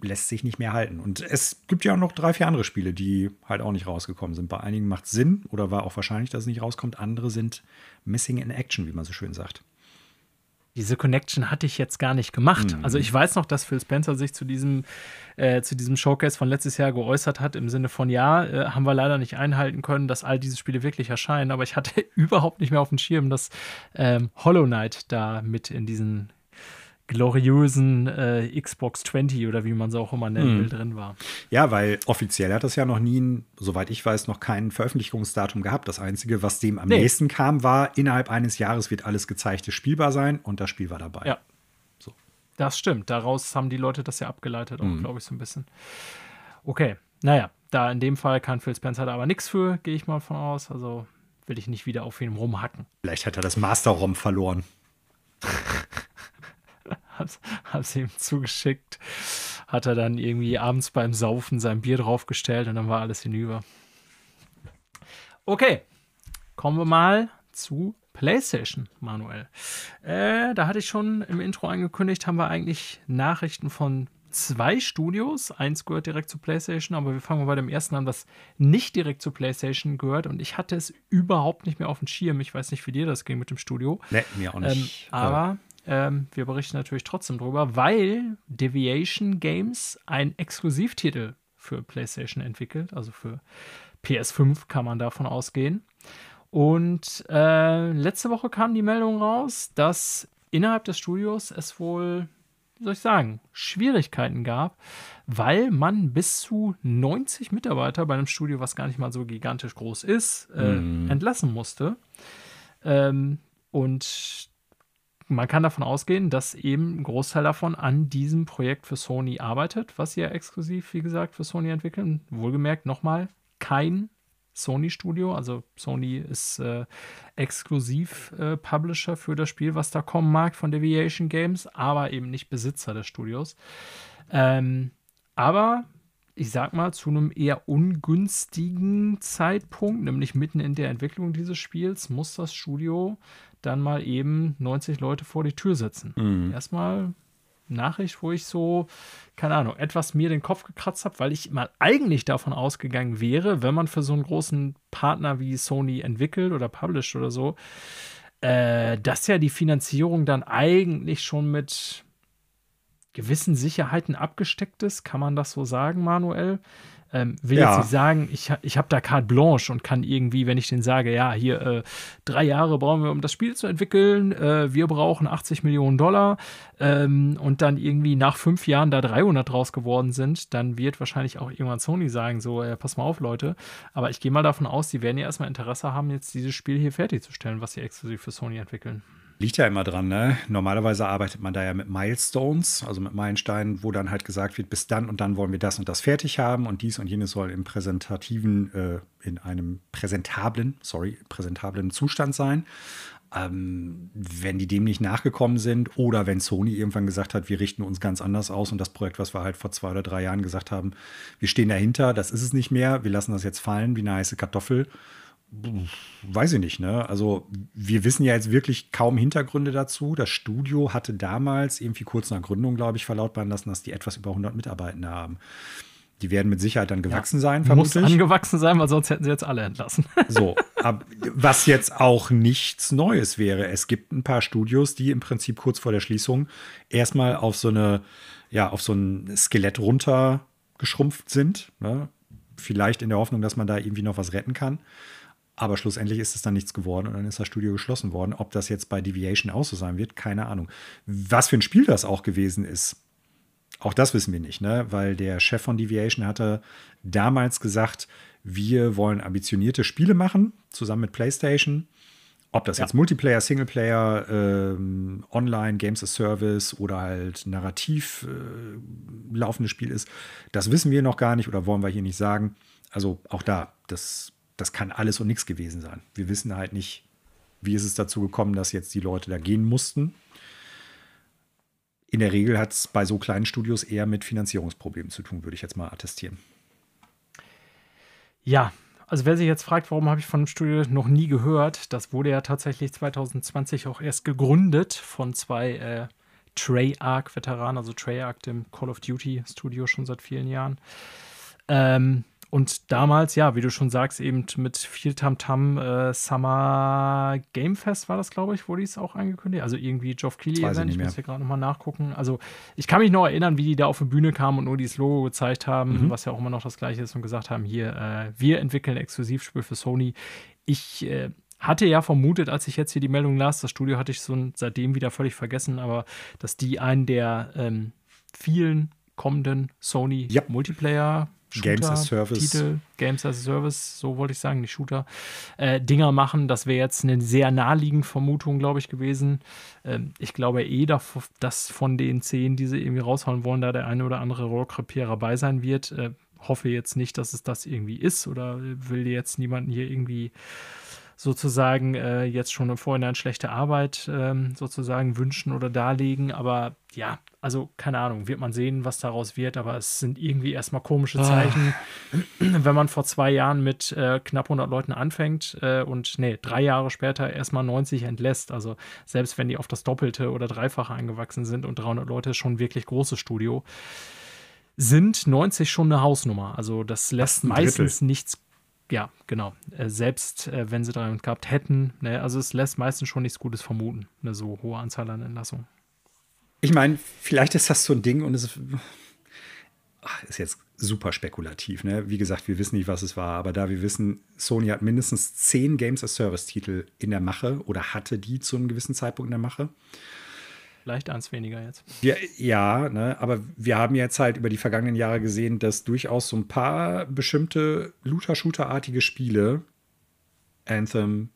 lässt sich nicht mehr halten. Und es gibt ja auch noch drei, vier andere Spiele, die halt auch nicht rausgekommen sind. Bei einigen macht es Sinn oder war auch wahrscheinlich, dass es nicht rauskommt. Andere sind missing in action, wie man so schön sagt diese Connection hatte ich jetzt gar nicht gemacht. Mhm. Also ich weiß noch, dass Phil Spencer sich zu diesem, äh, zu diesem Showcase von letztes Jahr geäußert hat, im Sinne von, ja, äh, haben wir leider nicht einhalten können, dass all diese Spiele wirklich erscheinen, aber ich hatte überhaupt nicht mehr auf dem Schirm, dass ähm, Hollow Knight da mit in diesen gloriösen äh, Xbox 20 oder wie man es auch immer nennen will, hm. drin war. Ja, weil offiziell hat das ja noch nie, soweit ich weiß, noch kein Veröffentlichungsdatum gehabt. Das Einzige, was dem am nee. nächsten kam, war, innerhalb eines Jahres wird alles Gezeigte spielbar sein und das Spiel war dabei. Ja. So. Das stimmt. Daraus haben die Leute das ja abgeleitet, mhm. glaube ich, so ein bisschen. Okay, naja, da in dem Fall kann Phil Spencer da aber nichts für, gehe ich mal von aus. Also will ich nicht wieder auf ihn rumhacken. Vielleicht hat er das Master-ROM verloren. hab's ihm zugeschickt. Hat er dann irgendwie abends beim Saufen sein Bier draufgestellt und dann war alles hinüber. Okay, kommen wir mal zu PlayStation, Manuel. Äh, da hatte ich schon im Intro angekündigt, haben wir eigentlich Nachrichten von zwei Studios. Eins gehört direkt zu PlayStation, aber wir fangen mal bei dem ersten an, was nicht direkt zu PlayStation gehört. Und ich hatte es überhaupt nicht mehr auf dem Schirm. Ich weiß nicht, wie dir das ging mit dem Studio. Nee, mir auch nicht. Ähm, aber ähm, wir berichten natürlich trotzdem drüber, weil Deviation Games ein Exklusivtitel für PlayStation entwickelt, also für PS5 kann man davon ausgehen. Und äh, letzte Woche kam die Meldung raus, dass innerhalb des Studios es wohl, wie soll ich sagen, Schwierigkeiten gab, weil man bis zu 90 Mitarbeiter bei einem Studio, was gar nicht mal so gigantisch groß ist, äh, mm. entlassen musste. Ähm, und man kann davon ausgehen, dass eben ein Großteil davon an diesem Projekt für Sony arbeitet, was sie ja exklusiv, wie gesagt, für Sony entwickeln. Wohlgemerkt nochmal kein Sony-Studio. Also Sony ist äh, exklusiv äh, Publisher für das Spiel, was da kommen mag von Deviation Games, aber eben nicht Besitzer des Studios. Ähm, aber ich sag mal, zu einem eher ungünstigen Zeitpunkt, nämlich mitten in der Entwicklung dieses Spiels, muss das Studio dann mal eben 90 Leute vor die Tür setzen. Mhm. Erstmal Nachricht, wo ich so, keine Ahnung, etwas mir den Kopf gekratzt habe, weil ich mal eigentlich davon ausgegangen wäre, wenn man für so einen großen Partner wie Sony entwickelt oder published oder so, äh, dass ja die Finanzierung dann eigentlich schon mit gewissen Sicherheiten abgesteckt ist. Kann man das so sagen, Manuel? Ähm, will ja. jetzt nicht sagen, ich, ich habe da carte blanche und kann irgendwie, wenn ich den sage, ja, hier äh, drei Jahre brauchen wir, um das Spiel zu entwickeln, äh, wir brauchen 80 Millionen Dollar ähm, und dann irgendwie nach fünf Jahren da 300 draus geworden sind, dann wird wahrscheinlich auch irgendwann Sony sagen, so, äh, pass mal auf, Leute. Aber ich gehe mal davon aus, die werden ja erstmal Interesse haben, jetzt dieses Spiel hier fertigzustellen, was sie exklusiv für Sony entwickeln. Liegt ja immer dran, ne? Normalerweise arbeitet man da ja mit Milestones, also mit Meilensteinen, wo dann halt gesagt wird, bis dann und dann wollen wir das und das fertig haben und dies und jenes soll im präsentativen, äh, in einem präsentablen, sorry, präsentablen Zustand sein. Ähm, wenn die dem nicht nachgekommen sind oder wenn Sony irgendwann gesagt hat, wir richten uns ganz anders aus und das Projekt, was wir halt vor zwei oder drei Jahren gesagt haben, wir stehen dahinter, das ist es nicht mehr, wir lassen das jetzt fallen wie eine heiße Kartoffel weiß ich nicht, ne? Also, wir wissen ja jetzt wirklich kaum Hintergründe dazu. Das Studio hatte damals, irgendwie kurz nach Gründung, glaube ich, verlautbaren lassen, dass die etwas über 100 Mitarbeitende haben. Die werden mit Sicherheit dann gewachsen ja, sein, vermutlich. Muss angewachsen sein, weil sonst hätten sie jetzt alle entlassen. So, ab, was jetzt auch nichts Neues wäre. Es gibt ein paar Studios, die im Prinzip kurz vor der Schließung erstmal auf so eine, ja, auf so ein Skelett runtergeschrumpft sind. Ne? Vielleicht in der Hoffnung, dass man da irgendwie noch was retten kann. Aber schlussendlich ist es dann nichts geworden und dann ist das Studio geschlossen worden. Ob das jetzt bei Deviation auch so sein wird, keine Ahnung. Was für ein Spiel das auch gewesen ist, auch das wissen wir nicht, ne? weil der Chef von Deviation hatte damals gesagt, wir wollen ambitionierte Spiele machen, zusammen mit PlayStation. Ob das ja. jetzt Multiplayer, Singleplayer, ähm, Online, Games as Service oder halt narrativ äh, laufendes Spiel ist, das wissen wir noch gar nicht oder wollen wir hier nicht sagen. Also auch da, das das kann alles und nichts gewesen sein. Wir wissen halt nicht, wie ist es dazu gekommen, dass jetzt die Leute da gehen mussten. In der Regel hat es bei so kleinen Studios eher mit Finanzierungsproblemen zu tun, würde ich jetzt mal attestieren. Ja, also wer sich jetzt fragt, warum habe ich von dem Studio noch nie gehört, das wurde ja tatsächlich 2020 auch erst gegründet von zwei äh, Treyarch-Veteranen, also Treyarch, dem Call of Duty Studio schon seit vielen Jahren. Ähm, und damals, ja, wie du schon sagst, eben mit viel Tamtam, -Tam, äh, Summer Game Fest war das, glaube ich, wurde es auch angekündigt. Also irgendwie Geoff Keighley Event. Ich, ich muss hier gerade nochmal nachgucken. Also ich kann mich noch erinnern, wie die da auf die Bühne kamen und nur dieses Logo gezeigt haben, mhm. was ja auch immer noch das gleiche ist und gesagt haben, hier, äh, wir entwickeln Exklusivspiel für Sony. Ich äh, hatte ja vermutet, als ich jetzt hier die Meldung las, das Studio hatte ich so seitdem wieder völlig vergessen, aber dass die einen der ähm, vielen kommenden Sony ja. Multiplayer Shooter, Games as Service. Titel, Games as a Service, so wollte ich sagen, nicht Shooter, äh, Dinger machen. Das wäre jetzt eine sehr naheliegende Vermutung, glaube ich, gewesen. Ähm, ich glaube eh, dass von den zehn, die sie irgendwie raushauen wollen, da der eine oder andere Rohrkrepierer bei sein wird. Äh, hoffe jetzt nicht, dass es das irgendwie ist oder will jetzt niemanden hier irgendwie sozusagen äh, jetzt schon im Vorhinein schlechte Arbeit ähm, sozusagen wünschen oder darlegen. Aber ja, also keine Ahnung, wird man sehen, was daraus wird. Aber es sind irgendwie erstmal komische ah. Zeichen, oh. wenn man vor zwei Jahren mit äh, knapp 100 Leuten anfängt äh, und nee, drei Jahre später erstmal 90 entlässt. Also selbst wenn die auf das Doppelte oder Dreifache angewachsen sind und 300 Leute schon wirklich großes Studio sind 90 schon eine Hausnummer. Also das lässt meistens nichts ja, genau. Äh, selbst äh, wenn sie 300 gehabt hätten, ne, also es lässt meistens schon nichts Gutes vermuten, eine so hohe Anzahl an Entlassungen. Ich meine, vielleicht ist das so ein Ding und es ach, ist jetzt super spekulativ. Ne? Wie gesagt, wir wissen nicht, was es war, aber da wir wissen, Sony hat mindestens zehn Games as Service-Titel in der Mache oder hatte die zu einem gewissen Zeitpunkt in der Mache. Vielleicht eins weniger jetzt. Ja, ja ne, aber wir haben jetzt halt über die vergangenen Jahre gesehen, dass durchaus so ein paar bestimmte Looter-Shooter-artige Spiele, Anthem,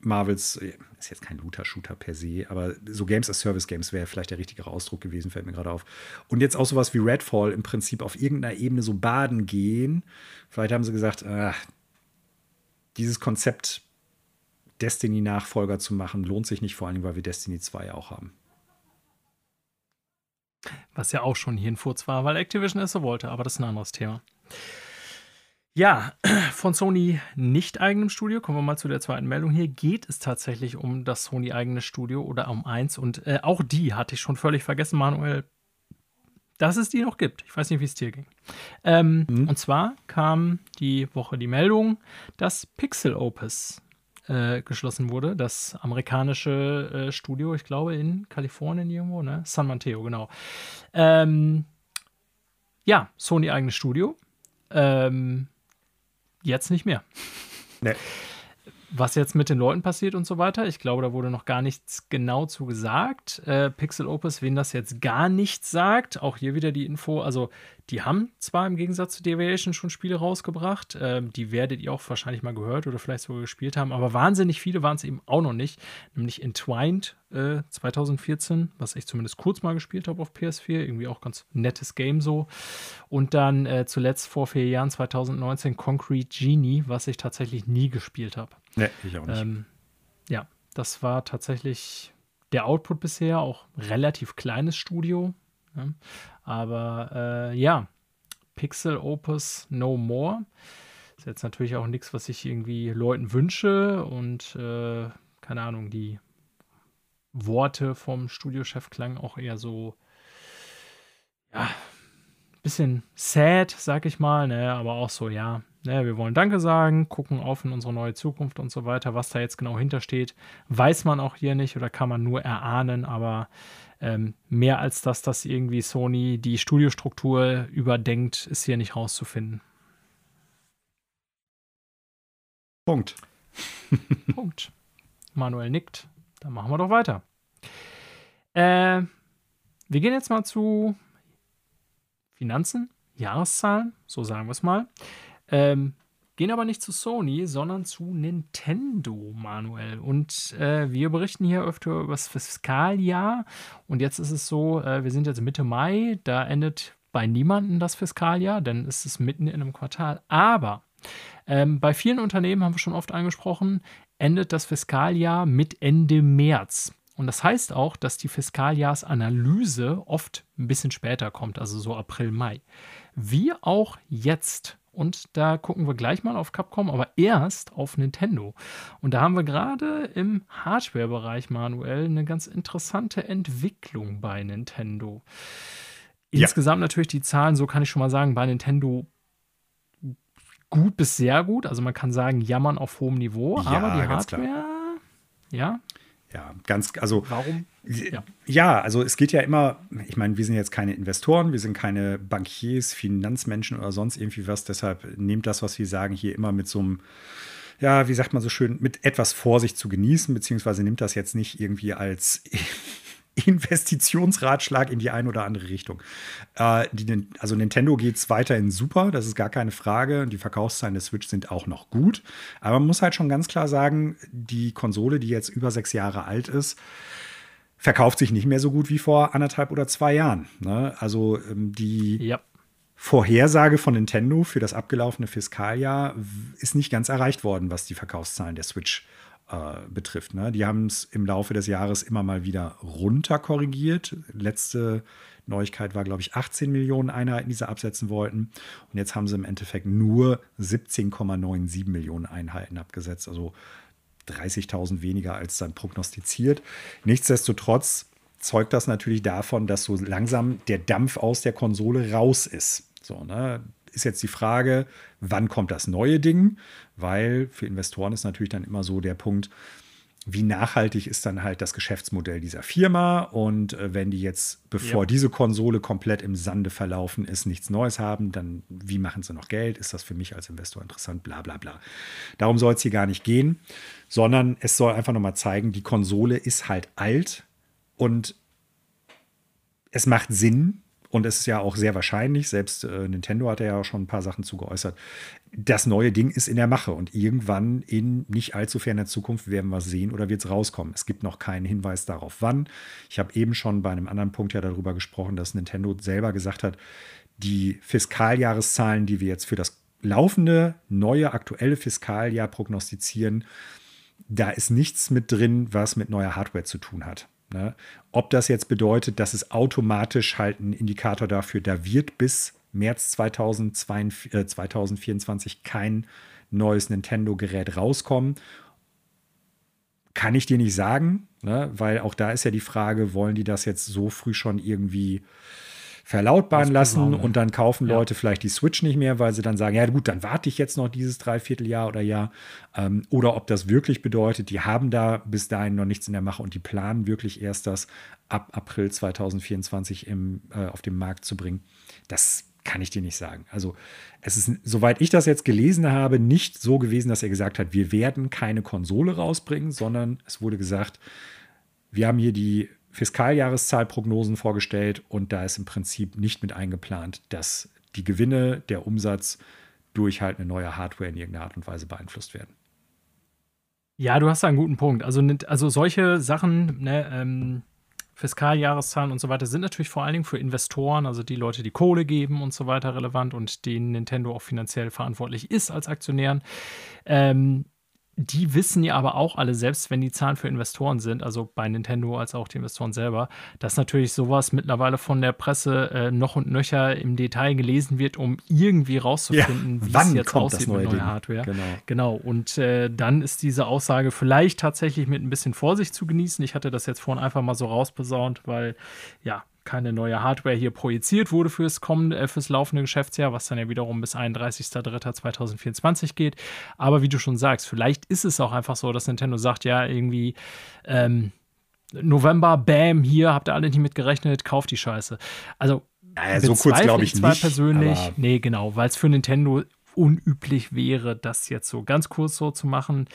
Marvels, äh, ist jetzt kein Looter-Shooter per se, aber so Games as Service-Games wäre vielleicht der richtige Ausdruck gewesen, fällt mir gerade auf. Und jetzt auch sowas wie Redfall im Prinzip auf irgendeiner Ebene so baden gehen. Vielleicht haben sie gesagt, ach, dieses Konzept Destiny-Nachfolger zu machen, lohnt sich nicht, vor allem, weil wir Destiny 2 auch haben. Was ja auch schon hier ein Furz war, weil Activision es so wollte, aber das ist ein anderes Thema. Ja, von Sony nicht eigenem Studio, kommen wir mal zu der zweiten Meldung hier, geht es tatsächlich um das Sony eigene Studio oder um eins und äh, auch die hatte ich schon völlig vergessen, Manuel, dass es die noch gibt. Ich weiß nicht, wie es dir ging. Ähm, mhm. Und zwar kam die Woche die Meldung, dass Pixel Opus äh, geschlossen wurde. Das amerikanische äh, Studio, ich glaube in Kalifornien irgendwo, ne? San Mateo, genau. Ähm, ja, Sony eigenes Studio. Ähm, jetzt nicht mehr. Nee was jetzt mit den Leuten passiert und so weiter. Ich glaube, da wurde noch gar nichts genau zu gesagt. Äh, Pixel Opus, wen das jetzt gar nichts sagt, auch hier wieder die Info. Also, die haben zwar im Gegensatz zu Deviation schon Spiele rausgebracht, äh, die werdet ihr auch wahrscheinlich mal gehört oder vielleicht sogar gespielt haben, aber wahnsinnig viele waren es eben auch noch nicht. Nämlich Entwined äh, 2014, was ich zumindest kurz mal gespielt habe auf PS4, irgendwie auch ganz nettes Game so. Und dann äh, zuletzt vor vier Jahren, 2019, Concrete Genie, was ich tatsächlich nie gespielt habe. Nee, ich auch nicht. Ähm, ja, das war tatsächlich der Output bisher, auch relativ kleines Studio. Ja. Aber äh, ja, Pixel Opus No More. Ist jetzt natürlich auch nichts, was ich irgendwie Leuten wünsche und äh, keine Ahnung, die Worte vom Studiochef klangen auch eher so, ja, bisschen sad, sag ich mal, ne, aber auch so, ja, ne, wir wollen Danke sagen, gucken auf in unsere neue Zukunft und so weiter. Was da jetzt genau hintersteht, weiß man auch hier nicht oder kann man nur erahnen, aber ähm, mehr als das, dass irgendwie Sony die Studiostruktur überdenkt, ist hier nicht rauszufinden. Punkt. Punkt. Manuel nickt. Dann machen wir doch weiter. Äh, wir gehen jetzt mal zu Finanzen, Jahreszahlen, so sagen wir es mal. Ähm, gehen aber nicht zu Sony, sondern zu Nintendo, Manuel. Und äh, wir berichten hier öfter über das Fiskaljahr. Und jetzt ist es so, äh, wir sind jetzt Mitte Mai, da endet bei niemandem das Fiskaljahr, denn es ist mitten in einem Quartal. Aber ähm, bei vielen Unternehmen, haben wir schon oft angesprochen, endet das Fiskaljahr mit Ende März. Und das heißt auch, dass die Fiskaljahrsanalyse oft ein bisschen später kommt, also so April, Mai. Wie auch jetzt. Und da gucken wir gleich mal auf Capcom, aber erst auf Nintendo. Und da haben wir gerade im Hardware-Bereich, Manuel, eine ganz interessante Entwicklung bei Nintendo. Insgesamt ja. natürlich die Zahlen, so kann ich schon mal sagen, bei Nintendo gut bis sehr gut. Also man kann sagen, jammern auf hohem Niveau, ja, aber die Hardware, ja, ja, ganz, also. Warum? Ja. ja, also es geht ja immer, ich meine, wir sind jetzt keine Investoren, wir sind keine Bankiers, Finanzmenschen oder sonst irgendwie was, deshalb nehmt das, was wir sagen, hier immer mit so einem, ja, wie sagt man so schön, mit etwas Vorsicht zu genießen, beziehungsweise nimmt das jetzt nicht irgendwie als Investitionsratschlag in die eine oder andere Richtung. Äh, die, also Nintendo geht es weiterhin super, das ist gar keine Frage. Die Verkaufszahlen der Switch sind auch noch gut. Aber man muss halt schon ganz klar sagen, die Konsole, die jetzt über sechs Jahre alt ist, verkauft sich nicht mehr so gut wie vor anderthalb oder zwei Jahren. Ne? Also ähm, die ja. Vorhersage von Nintendo für das abgelaufene Fiskaljahr ist nicht ganz erreicht worden, was die Verkaufszahlen der Switch äh, betrifft. Ne? Die haben es im Laufe des Jahres immer mal wieder runter korrigiert. Letzte Neuigkeit war, glaube ich, 18 Millionen Einheiten, die sie absetzen wollten. Und jetzt haben sie im Endeffekt nur 17,97 Millionen Einheiten abgesetzt. Also 30.000 weniger als dann prognostiziert. Nichtsdestotrotz zeugt das natürlich davon, dass so langsam der Dampf aus der Konsole raus ist. So, ne? Ist jetzt die Frage, wann kommt das neue Ding? Weil für Investoren ist natürlich dann immer so der Punkt, wie nachhaltig ist dann halt das Geschäftsmodell dieser Firma und äh, wenn die jetzt, bevor ja. diese Konsole komplett im Sande verlaufen ist, nichts Neues haben, dann wie machen sie noch Geld? Ist das für mich als Investor interessant? Bla bla bla. Darum soll es hier gar nicht gehen, sondern es soll einfach nochmal zeigen, die Konsole ist halt alt und es macht Sinn, und es ist ja auch sehr wahrscheinlich, selbst äh, Nintendo hat ja auch schon ein paar Sachen zu geäußert, das neue Ding ist in der Mache und irgendwann in nicht allzu ferner Zukunft werden wir es sehen oder wird es rauskommen. Es gibt noch keinen Hinweis darauf, wann. Ich habe eben schon bei einem anderen Punkt ja darüber gesprochen, dass Nintendo selber gesagt hat, die Fiskaljahreszahlen, die wir jetzt für das laufende, neue, aktuelle Fiskaljahr prognostizieren, da ist nichts mit drin, was mit neuer Hardware zu tun hat. Ne? Ob das jetzt bedeutet, dass es automatisch halt ein Indikator dafür, da wird bis März 2022, äh, 2024 kein neues Nintendo-Gerät rauskommen, kann ich dir nicht sagen, ne? weil auch da ist ja die Frage, wollen die das jetzt so früh schon irgendwie verlautbaren lassen und dann kaufen Leute ja. vielleicht die Switch nicht mehr, weil sie dann sagen, ja gut, dann warte ich jetzt noch dieses Dreivierteljahr oder Jahr. Ähm, oder ob das wirklich bedeutet, die haben da bis dahin noch nichts in der Mache und die planen wirklich erst das ab April 2024 im, äh, auf den Markt zu bringen. Das kann ich dir nicht sagen. Also es ist, soweit ich das jetzt gelesen habe, nicht so gewesen, dass er gesagt hat, wir werden keine Konsole rausbringen, sondern es wurde gesagt, wir haben hier die Fiskaljahreszahlprognosen vorgestellt und da ist im Prinzip nicht mit eingeplant, dass die Gewinne, der Umsatz durch halt eine neue Hardware in irgendeiner Art und Weise beeinflusst werden. Ja, du hast da einen guten Punkt. Also, also solche Sachen, ne, ähm, Fiskaljahreszahlen und so weiter sind natürlich vor allen Dingen für Investoren, also die Leute, die Kohle geben und so weiter relevant und denen Nintendo auch finanziell verantwortlich ist als Aktionären. Ähm, die wissen ja aber auch alle, selbst wenn die Zahlen für Investoren sind, also bei Nintendo als auch die Investoren selber, dass natürlich sowas mittlerweile von der Presse äh, noch und nöcher im Detail gelesen wird, um irgendwie rauszufinden, ja, wie es jetzt aussieht mit neuer Hardware. Genau. genau. Und äh, dann ist diese Aussage vielleicht tatsächlich mit ein bisschen Vorsicht zu genießen. Ich hatte das jetzt vorhin einfach mal so rausbesaunt, weil ja, keine neue Hardware hier projiziert wurde fürs kommende, äh, fürs laufende Geschäftsjahr, was dann ja wiederum bis 31.03.2024 geht. Aber wie du schon sagst, vielleicht ist es auch einfach so, dass Nintendo sagt, ja, irgendwie ähm, November, bam, hier habt ihr alle nicht mit gerechnet, kauft die Scheiße. Also, naja, so kurz glaube ich zwar nicht. persönlich, nee, genau, weil es für Nintendo unüblich wäre, das jetzt so ganz kurz so zu machen.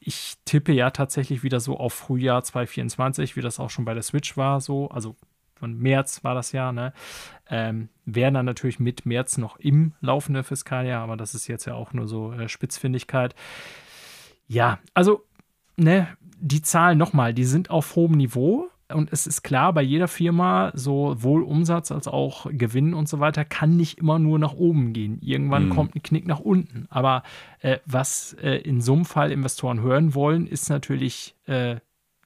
Ich tippe ja tatsächlich wieder so auf Frühjahr 2024, wie das auch schon bei der Switch war, so. Also von März war das ja, ne? Ähm, wären dann natürlich mit März noch im laufenden Fiskaljahr, aber das ist jetzt ja auch nur so äh, Spitzfindigkeit. Ja, also, ne, die Zahlen nochmal, die sind auf hohem Niveau. Und es ist klar, bei jeder Firma, sowohl Umsatz als auch Gewinn und so weiter, kann nicht immer nur nach oben gehen. Irgendwann mhm. kommt ein Knick nach unten. Aber äh, was äh, in so einem Fall Investoren hören wollen, ist natürlich äh,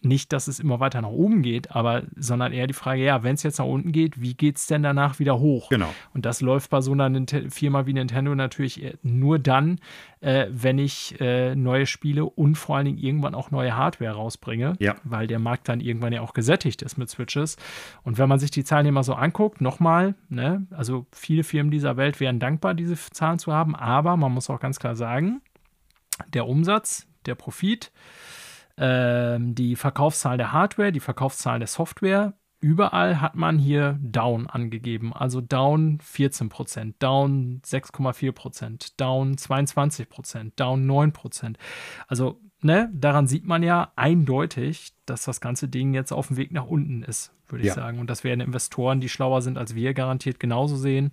nicht, dass es immer weiter nach oben geht, aber sondern eher die Frage, ja, wenn es jetzt nach unten geht, wie geht es denn danach wieder hoch? Genau. Und das läuft bei so einer Firma wie Nintendo natürlich nur dann, äh, wenn ich äh, neue Spiele und vor allen Dingen irgendwann auch neue Hardware rausbringe, ja. weil der Markt dann irgendwann ja auch gesättigt ist mit Switches. Und wenn man sich die Zahlen immer so anguckt, nochmal, ne, also viele Firmen dieser Welt wären dankbar, diese Zahlen zu haben, aber man muss auch ganz klar sagen, der Umsatz, der Profit, die Verkaufszahl der Hardware, die Verkaufszahl der Software. Überall hat man hier Down angegeben. Also Down 14%, Down 6,4%, Down 22%, Down 9%. Also ne, daran sieht man ja eindeutig, dass das ganze Ding jetzt auf dem Weg nach unten ist, würde ja. ich sagen. Und das werden Investoren, die schlauer sind als wir, garantiert genauso sehen.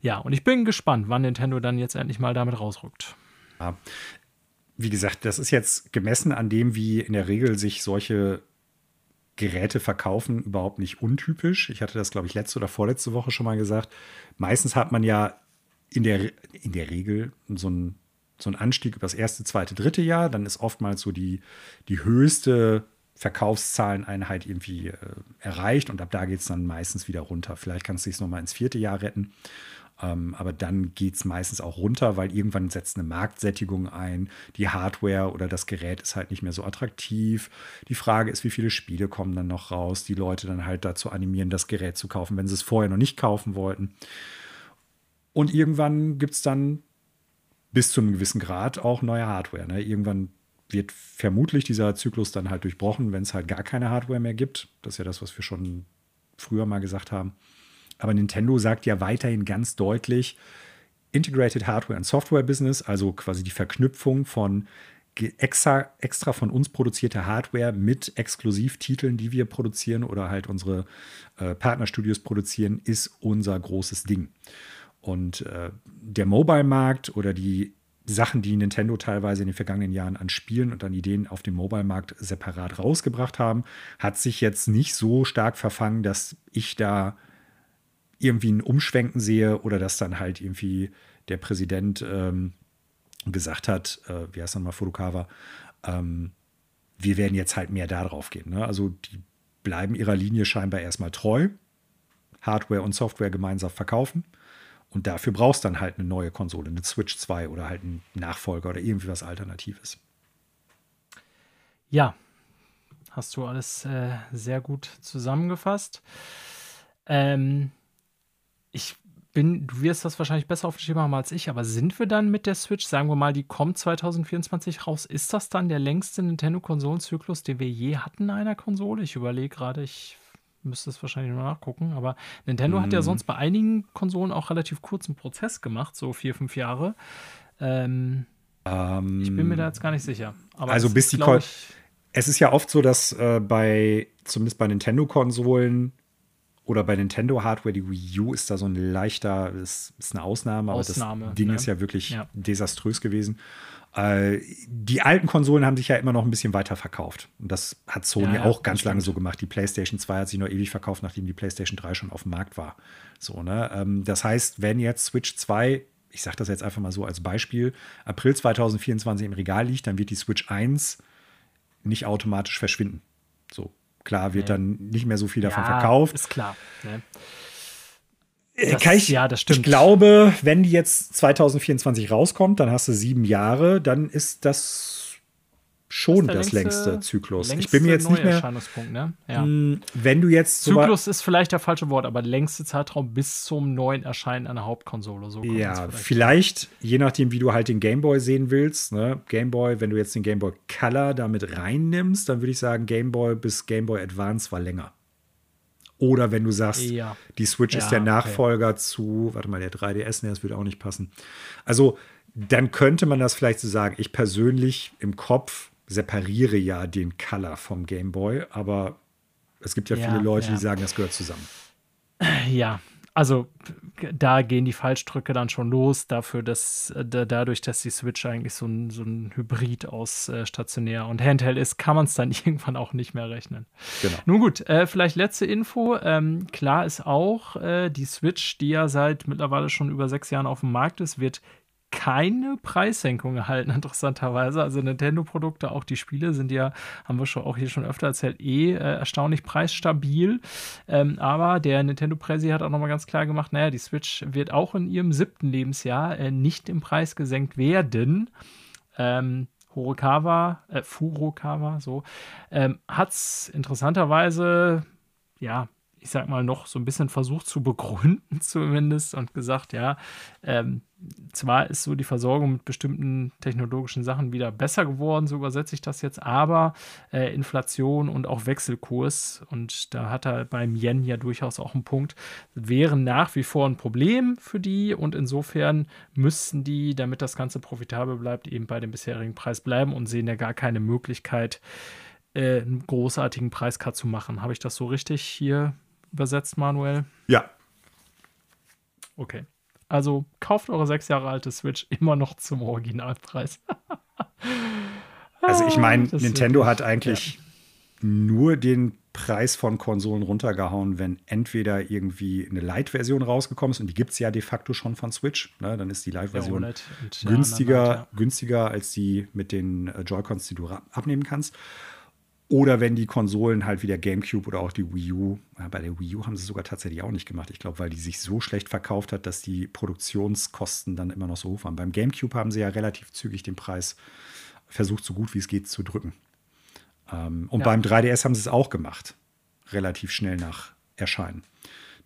Ja, und ich bin gespannt, wann Nintendo dann jetzt endlich mal damit rausrückt. Ja wie gesagt, das ist jetzt gemessen an dem, wie in der Regel sich solche Geräte verkaufen, überhaupt nicht untypisch. Ich hatte das, glaube ich, letzte oder vorletzte Woche schon mal gesagt. Meistens hat man ja in der, in der Regel so einen, so einen Anstieg über das erste, zweite, dritte Jahr. Dann ist oftmals so die, die höchste Verkaufszahleneinheit irgendwie äh, erreicht und ab da geht es dann meistens wieder runter. Vielleicht kannst du es nochmal ins vierte Jahr retten. Ähm, aber dann geht es meistens auch runter, weil irgendwann setzt eine Marktsättigung ein. Die Hardware oder das Gerät ist halt nicht mehr so attraktiv. Die Frage ist, wie viele Spiele kommen dann noch raus, die Leute dann halt dazu animieren, das Gerät zu kaufen, wenn sie es vorher noch nicht kaufen wollten. Und irgendwann gibt es dann bis zu einem gewissen Grad auch neue Hardware. Ne? Irgendwann wird vermutlich dieser Zyklus dann halt durchbrochen, wenn es halt gar keine Hardware mehr gibt. Das ist ja das, was wir schon früher mal gesagt haben. Aber Nintendo sagt ja weiterhin ganz deutlich, Integrated Hardware and Software Business, also quasi die Verknüpfung von extra, extra von uns produzierter Hardware mit Exklusivtiteln, die wir produzieren oder halt unsere äh, Partnerstudios produzieren, ist unser großes Ding. Und äh, der Mobile-Markt oder die Sachen, die Nintendo teilweise in den vergangenen Jahren an Spielen und an Ideen auf dem Mobile-Markt separat rausgebracht haben, hat sich jetzt nicht so stark verfangen, dass ich da irgendwie ein Umschwenken sehe oder dass dann halt irgendwie der Präsident ähm, gesagt hat, äh, wie heißt nochmal Furukawa, ähm, wir werden jetzt halt mehr darauf gehen. Ne? Also die bleiben ihrer Linie scheinbar erstmal treu, Hardware und Software gemeinsam verkaufen. Und dafür brauchst dann halt eine neue Konsole, eine Switch 2 oder halt einen Nachfolger oder irgendwie was Alternatives. Ja, hast du alles äh, sehr gut zusammengefasst. Ähm, ich bin, du wirst das wahrscheinlich besser auf dem Schema haben als ich, aber sind wir dann mit der Switch, sagen wir mal, die kommt 2024 raus, ist das dann der längste Nintendo-Konsolenzyklus, den wir je hatten in einer Konsole? Ich überlege gerade, ich müsste es wahrscheinlich nur nachgucken, aber Nintendo mhm. hat ja mhm. sonst bei einigen Konsolen auch relativ kurzen Prozess gemacht, so vier, fünf Jahre. Ähm, ähm, ich bin mir da jetzt gar nicht sicher. Aber also bis die Kon es ist ja oft so, dass äh, bei, zumindest bei Nintendo-Konsolen, oder bei Nintendo Hardware, die Wii U ist da so ein leichter, ist, ist eine Ausnahme, aber Ausnahme, das Ding ne? ist ja wirklich ja. desaströs gewesen. Äh, die alten Konsolen haben sich ja immer noch ein bisschen weiter verkauft. Und das hat Sony ja, auch ganz lange so gemacht. Die PlayStation 2 hat sich noch ewig verkauft, nachdem die PlayStation 3 schon auf dem Markt war. So, ne? Ähm, das heißt, wenn jetzt Switch 2 ich sage das jetzt einfach mal so als Beispiel, April 2024 im Regal liegt, dann wird die Switch 1 nicht automatisch verschwinden. So, Klar wird nee. dann nicht mehr so viel davon ja, verkauft. Ist klar. Ne? Das, ich, ja, das stimmt. Ich glaube, wenn die jetzt 2024 rauskommt, dann hast du sieben Jahre, dann ist das schon das längste, längste, Zyklus. Längste ich bin mir jetzt nicht mehr. Ne? Ja. Hm, wenn du jetzt Zyklus ist vielleicht der falsche Wort, aber längste Zeitraum bis zum neuen Erscheinen einer Hauptkonsole. So ja, vielleicht. vielleicht. je nachdem, wie du halt den Gameboy sehen willst. Ne? Gameboy, wenn du jetzt den Gameboy Color damit reinnimmst, dann würde ich sagen, Gameboy bis Gameboy Advance war länger. Oder wenn du sagst, ja. die Switch ja, ist der Nachfolger okay. zu, warte mal, der 3DS, ne, das würde auch nicht passen. Also, dann könnte man das vielleicht so sagen. Ich persönlich im Kopf separiere ja den Color vom Game Boy, aber es gibt ja, ja viele Leute, ja. die sagen, das gehört zusammen. Ja, also da gehen die Falschdrücke dann schon los, dafür, dass da, dadurch, dass die Switch eigentlich so ein, so ein Hybrid aus äh, stationär und Handheld ist, kann man es dann irgendwann auch nicht mehr rechnen. Genau. Nun gut, äh, vielleicht letzte Info. Ähm, klar ist auch, äh, die Switch, die ja seit mittlerweile schon über sechs Jahren auf dem Markt ist, wird keine Preissenkung erhalten, interessanterweise. Also Nintendo-Produkte, auch die Spiele sind ja, haben wir schon auch hier schon öfter erzählt, eh äh, erstaunlich preisstabil. Ähm, aber der Nintendo-Presi hat auch nochmal ganz klar gemacht, naja, die Switch wird auch in ihrem siebten Lebensjahr äh, nicht im Preis gesenkt werden. Ähm, Horikawa, äh, Furukawa, so, ähm, hat es interessanterweise, ja, ich sag mal, noch so ein bisschen versucht zu begründen, zumindest, und gesagt, ja, ähm, zwar ist so die Versorgung mit bestimmten technologischen Sachen wieder besser geworden, so übersetze ich das jetzt, aber äh, Inflation und auch Wechselkurs, und da hat er beim Yen ja durchaus auch einen Punkt, wären nach wie vor ein Problem für die und insofern müssten die, damit das Ganze profitabel bleibt, eben bei dem bisherigen Preis bleiben und sehen ja gar keine Möglichkeit, äh, einen großartigen Preiscut zu machen. Habe ich das so richtig hier übersetzt, Manuel? Ja. Okay. Also kauft eure sechs Jahre alte Switch immer noch zum Originalpreis. also ich meine, Nintendo hat eigentlich ja. nur den Preis von Konsolen runtergehauen, wenn entweder irgendwie eine Lite-Version rausgekommen ist, und die gibt es ja de facto schon von Switch. Ne? Dann ist die Lite-Version ja, günstiger, ja. günstiger als die mit den äh, Joy-Cons, die du abnehmen kannst. Oder wenn die Konsolen halt wie der GameCube oder auch die Wii U, ja, bei der Wii U haben sie es sogar tatsächlich auch nicht gemacht. Ich glaube, weil die sich so schlecht verkauft hat, dass die Produktionskosten dann immer noch so hoch waren. Beim GameCube haben sie ja relativ zügig den Preis versucht, so gut wie es geht zu drücken. Ähm, und ja. beim 3DS haben sie es auch gemacht. Relativ schnell nach Erscheinen.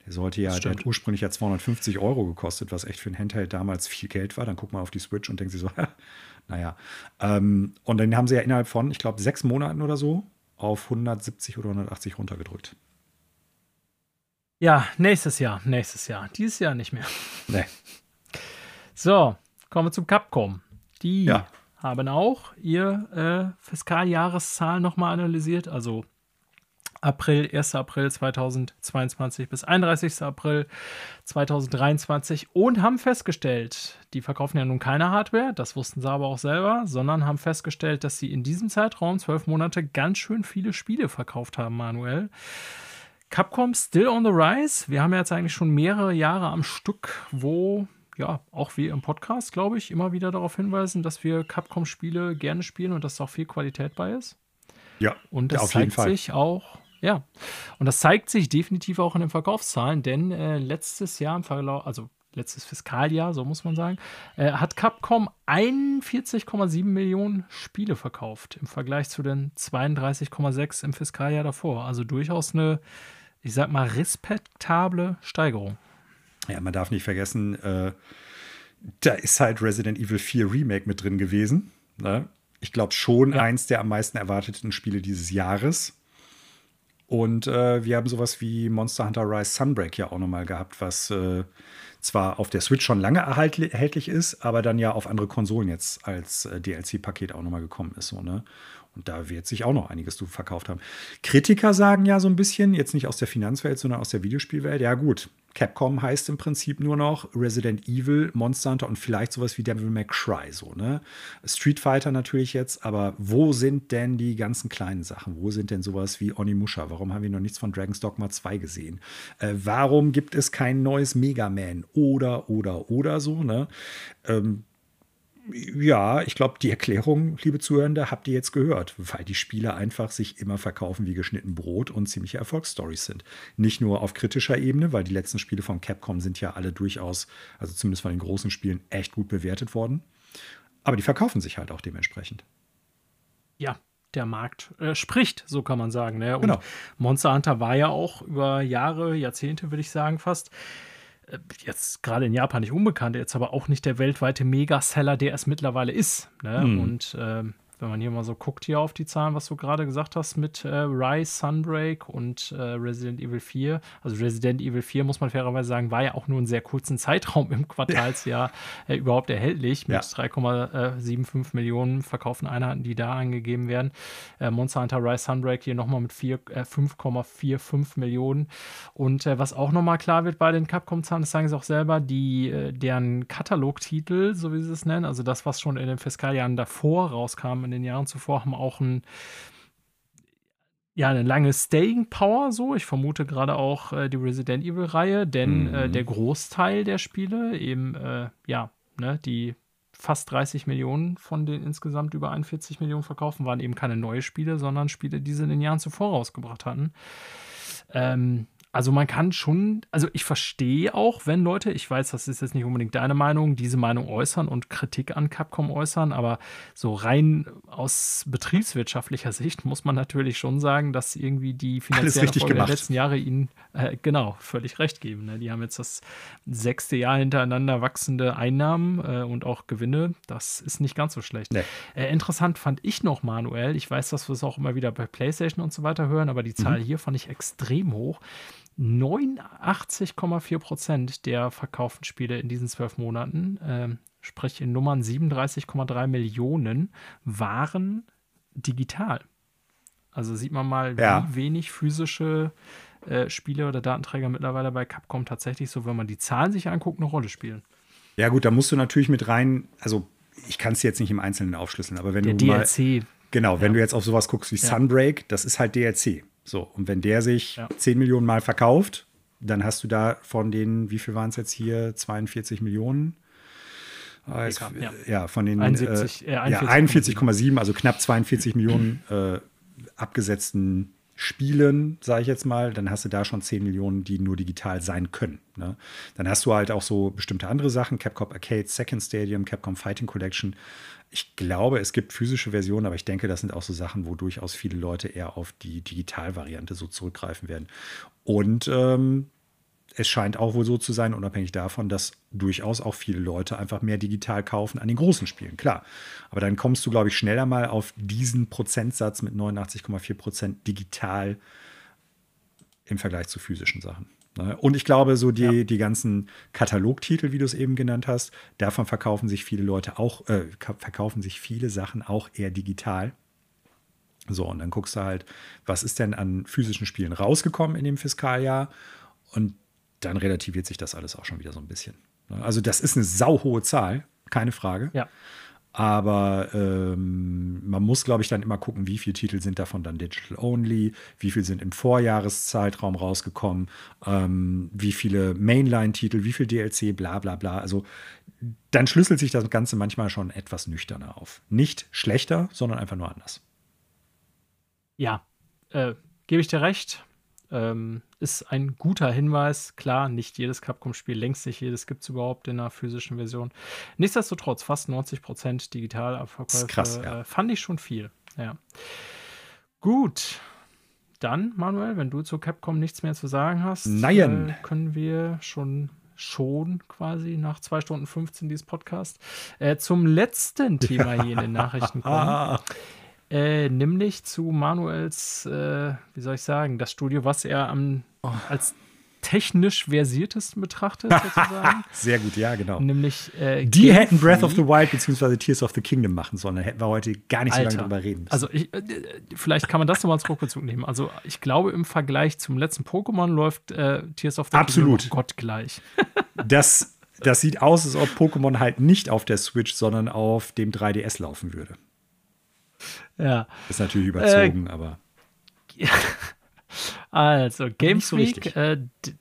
Der sollte ja, der hat ursprünglich ja 250 Euro gekostet, was echt für ein Handheld damals viel Geld war. Dann guckt man auf die Switch und denkt sich so, naja. Ähm, und dann haben sie ja innerhalb von, ich glaube, sechs Monaten oder so auf 170 oder 180 runtergedrückt. Ja, nächstes Jahr, nächstes Jahr. Dieses Jahr nicht mehr. Nee. So, kommen wir zum Capcom. Die ja. haben auch ihr äh, Fiskaljahreszahlen nochmal analysiert, also April, 1. April 2022 bis 31. April 2023 und haben festgestellt, die verkaufen ja nun keine Hardware, das wussten sie aber auch selber, sondern haben festgestellt, dass sie in diesem Zeitraum, zwölf Monate, ganz schön viele Spiele verkauft haben, manuell. Capcom still on the rise. Wir haben ja jetzt eigentlich schon mehrere Jahre am Stück, wo ja, auch wie im Podcast, glaube ich, immer wieder darauf hinweisen, dass wir Capcom-Spiele gerne spielen und dass da auch viel Qualität bei ist. Ja, und das zeigt sich auch ja, und das zeigt sich definitiv auch in den Verkaufszahlen, denn äh, letztes Jahr im Verlauf, also letztes Fiskaljahr, so muss man sagen, äh, hat Capcom 41,7 Millionen Spiele verkauft im Vergleich zu den 32,6 im Fiskaljahr davor. Also durchaus eine, ich sag mal, respektable Steigerung. Ja, man darf nicht vergessen, äh, da ist halt Resident Evil 4 Remake mit drin gewesen. Ne? Ich glaube schon ja. eins der am meisten erwarteten Spiele dieses Jahres. Und äh, wir haben sowas wie Monster Hunter Rise Sunbreak ja auch nochmal gehabt, was äh, zwar auf der Switch schon lange erhältlich ist, aber dann ja auf andere Konsolen jetzt als äh, DLC-Paket auch nochmal gekommen ist. So, ne? Und da wird sich auch noch einiges zu verkauft haben. Kritiker sagen ja so ein bisschen, jetzt nicht aus der Finanzwelt, sondern aus der Videospielwelt, ja gut, Capcom heißt im Prinzip nur noch Resident Evil, Monster Hunter und vielleicht sowas wie Devil May Cry, so, ne? Street Fighter natürlich jetzt, aber wo sind denn die ganzen kleinen Sachen? Wo sind denn sowas wie Onimusha? Warum haben wir noch nichts von Dragon's Dogma 2 gesehen? Äh, warum gibt es kein neues Mega Man? Oder, oder, oder so, ne? Ähm, ja, ich glaube, die Erklärung, liebe Zuhörende, habt ihr jetzt gehört, weil die Spiele einfach sich immer verkaufen wie geschnitten Brot und ziemliche Erfolgsstories sind. Nicht nur auf kritischer Ebene, weil die letzten Spiele von Capcom sind ja alle durchaus, also zumindest von den großen Spielen, echt gut bewertet worden. Aber die verkaufen sich halt auch dementsprechend. Ja, der Markt äh, spricht, so kann man sagen. Ne? Und genau. Monster Hunter war ja auch über Jahre, Jahrzehnte, würde ich sagen, fast jetzt gerade in Japan nicht unbekannt, jetzt aber auch nicht der weltweite Megaseller, der es mittlerweile ist. Ne? Mhm. Und ähm, wenn man hier mal so guckt hier auf die Zahlen, was du gerade gesagt hast mit äh, Rise, Sunbreak und äh, Resident Evil 4. Also Resident Evil 4, muss man fairerweise sagen, war ja auch nur einen sehr kurzen Zeitraum im Quartalsjahr äh, überhaupt erhältlich mit ja. 3,75 Millionen verkauften Einheiten, die da angegeben werden. Äh, Monster Hunter Rise Sunbreak hier nochmal mit 5,45 äh, Millionen. Und äh, was auch nochmal klar wird bei den Capcom-Zahlen, das sagen sie auch selber, die, deren Katalogtitel, so wie sie es nennen, also das, was schon in den Fiskaljahren davor rauskam, in den Jahren zuvor haben auch ein ja, eine lange Staying Power, so. Ich vermute gerade auch äh, die Resident Evil-Reihe, denn mhm. äh, der Großteil der Spiele, eben, äh, ja, ne, die fast 30 Millionen von den insgesamt über 41 Millionen verkaufen, waren eben keine neue Spiele, sondern Spiele, die sie in den Jahren zuvor rausgebracht hatten. Ähm, also man kann schon, also ich verstehe auch, wenn Leute, ich weiß, das ist jetzt nicht unbedingt deine Meinung, diese Meinung äußern und Kritik an Capcom äußern, aber so rein aus betriebswirtschaftlicher Sicht muss man natürlich schon sagen, dass irgendwie die finanziellen Erfolge der letzten Jahre ihnen äh, genau völlig recht geben. Ne? Die haben jetzt das sechste Jahr hintereinander wachsende Einnahmen äh, und auch Gewinne. Das ist nicht ganz so schlecht. Nee. Äh, interessant fand ich noch, Manuel, ich weiß, dass wir es auch immer wieder bei PlayStation und so weiter hören, aber die Zahl mhm. hier fand ich extrem hoch 89,4 Prozent der verkauften Spiele in diesen zwölf Monaten, äh, sprich in Nummern 37,3 Millionen, waren digital. Also sieht man mal, ja. wie wenig physische äh, Spiele oder Datenträger mittlerweile bei Capcom tatsächlich so, wenn man die Zahlen sich anguckt, eine Rolle spielen. Ja, gut, da musst du natürlich mit rein, also ich kann es jetzt nicht im Einzelnen aufschlüsseln, aber wenn Der du DLC. Mal, genau, wenn ja. du jetzt auf sowas guckst wie ja. Sunbreak, das ist halt DLC. So, und wenn der sich ja. 10 Millionen Mal verkauft, dann hast du da von den, wie viel waren es jetzt hier? 42 Millionen? Äh, ja. ja. von den 71, äh, 41,7, ja, also knapp 42 Millionen äh, abgesetzten Spielen, sage ich jetzt mal, dann hast du da schon 10 Millionen, die nur digital sein können. Ne? Dann hast du halt auch so bestimmte andere Sachen, Capcom Arcade, Second Stadium, Capcom Fighting Collection. Ich glaube, es gibt physische Versionen, aber ich denke, das sind auch so Sachen, wo durchaus viele Leute eher auf die Digitalvariante so zurückgreifen werden. Und ähm, es scheint auch wohl so zu sein, unabhängig davon, dass durchaus auch viele Leute einfach mehr digital kaufen an den großen Spielen, klar. Aber dann kommst du, glaube ich, schneller mal auf diesen Prozentsatz mit 89,4 Prozent digital im Vergleich zu physischen Sachen. Ne? Und ich glaube, so die, ja. die ganzen Katalogtitel, wie du es eben genannt hast, davon verkaufen sich viele Leute auch, äh, verkaufen sich viele Sachen auch eher digital. So, und dann guckst du halt, was ist denn an physischen Spielen rausgekommen in dem Fiskaljahr? Und dann relativiert sich das alles auch schon wieder so ein bisschen. Ne? Also, das ist eine sauhohe Zahl, keine Frage. Ja. Aber ähm, man muss, glaube ich, dann immer gucken, wie viele Titel sind davon dann digital only, wie viele sind im Vorjahreszeitraum rausgekommen, ähm, wie viele Mainline-Titel, wie viel DLC, bla bla bla. Also dann schlüsselt sich das Ganze manchmal schon etwas nüchterner auf. Nicht schlechter, sondern einfach nur anders. Ja, äh, gebe ich dir recht. Ähm, ist ein guter Hinweis. Klar, nicht jedes Capcom-Spiel, längst nicht jedes gibt es überhaupt in einer physischen Version. Nichtsdestotrotz, fast 90% Digitalverkäufe. Krass, ja. äh, fand ich schon viel. Ja. Gut. Dann, Manuel, wenn du zu Capcom nichts mehr zu sagen hast, Nein. Äh, können wir schon schon quasi nach 2 Stunden 15 dieses Podcast, äh, zum letzten Thema hier in den Nachrichten kommen. Äh, nämlich zu Manuels, äh, wie soll ich sagen, das Studio, was er am, oh. als technisch versiertesten betrachtet, sozusagen. Sehr gut, ja, genau. Nämlich äh, Die Game hätten Breath of the Wild bzw. Tears of the Kingdom machen sollen. Da hätten wir heute gar nicht Alter. so lange drüber reden müssen. Also ich, äh, vielleicht kann man das nochmal als Rückbezug nehmen. Also ich glaube, im Vergleich zum letzten Pokémon läuft äh, Tears of the Absolut. Kingdom Gott gleich. das, das sieht aus, als ob Pokémon halt nicht auf der Switch, sondern auf dem 3DS laufen würde. Ja. Ist natürlich überzogen, äh, aber. Also, Game Freak, so äh,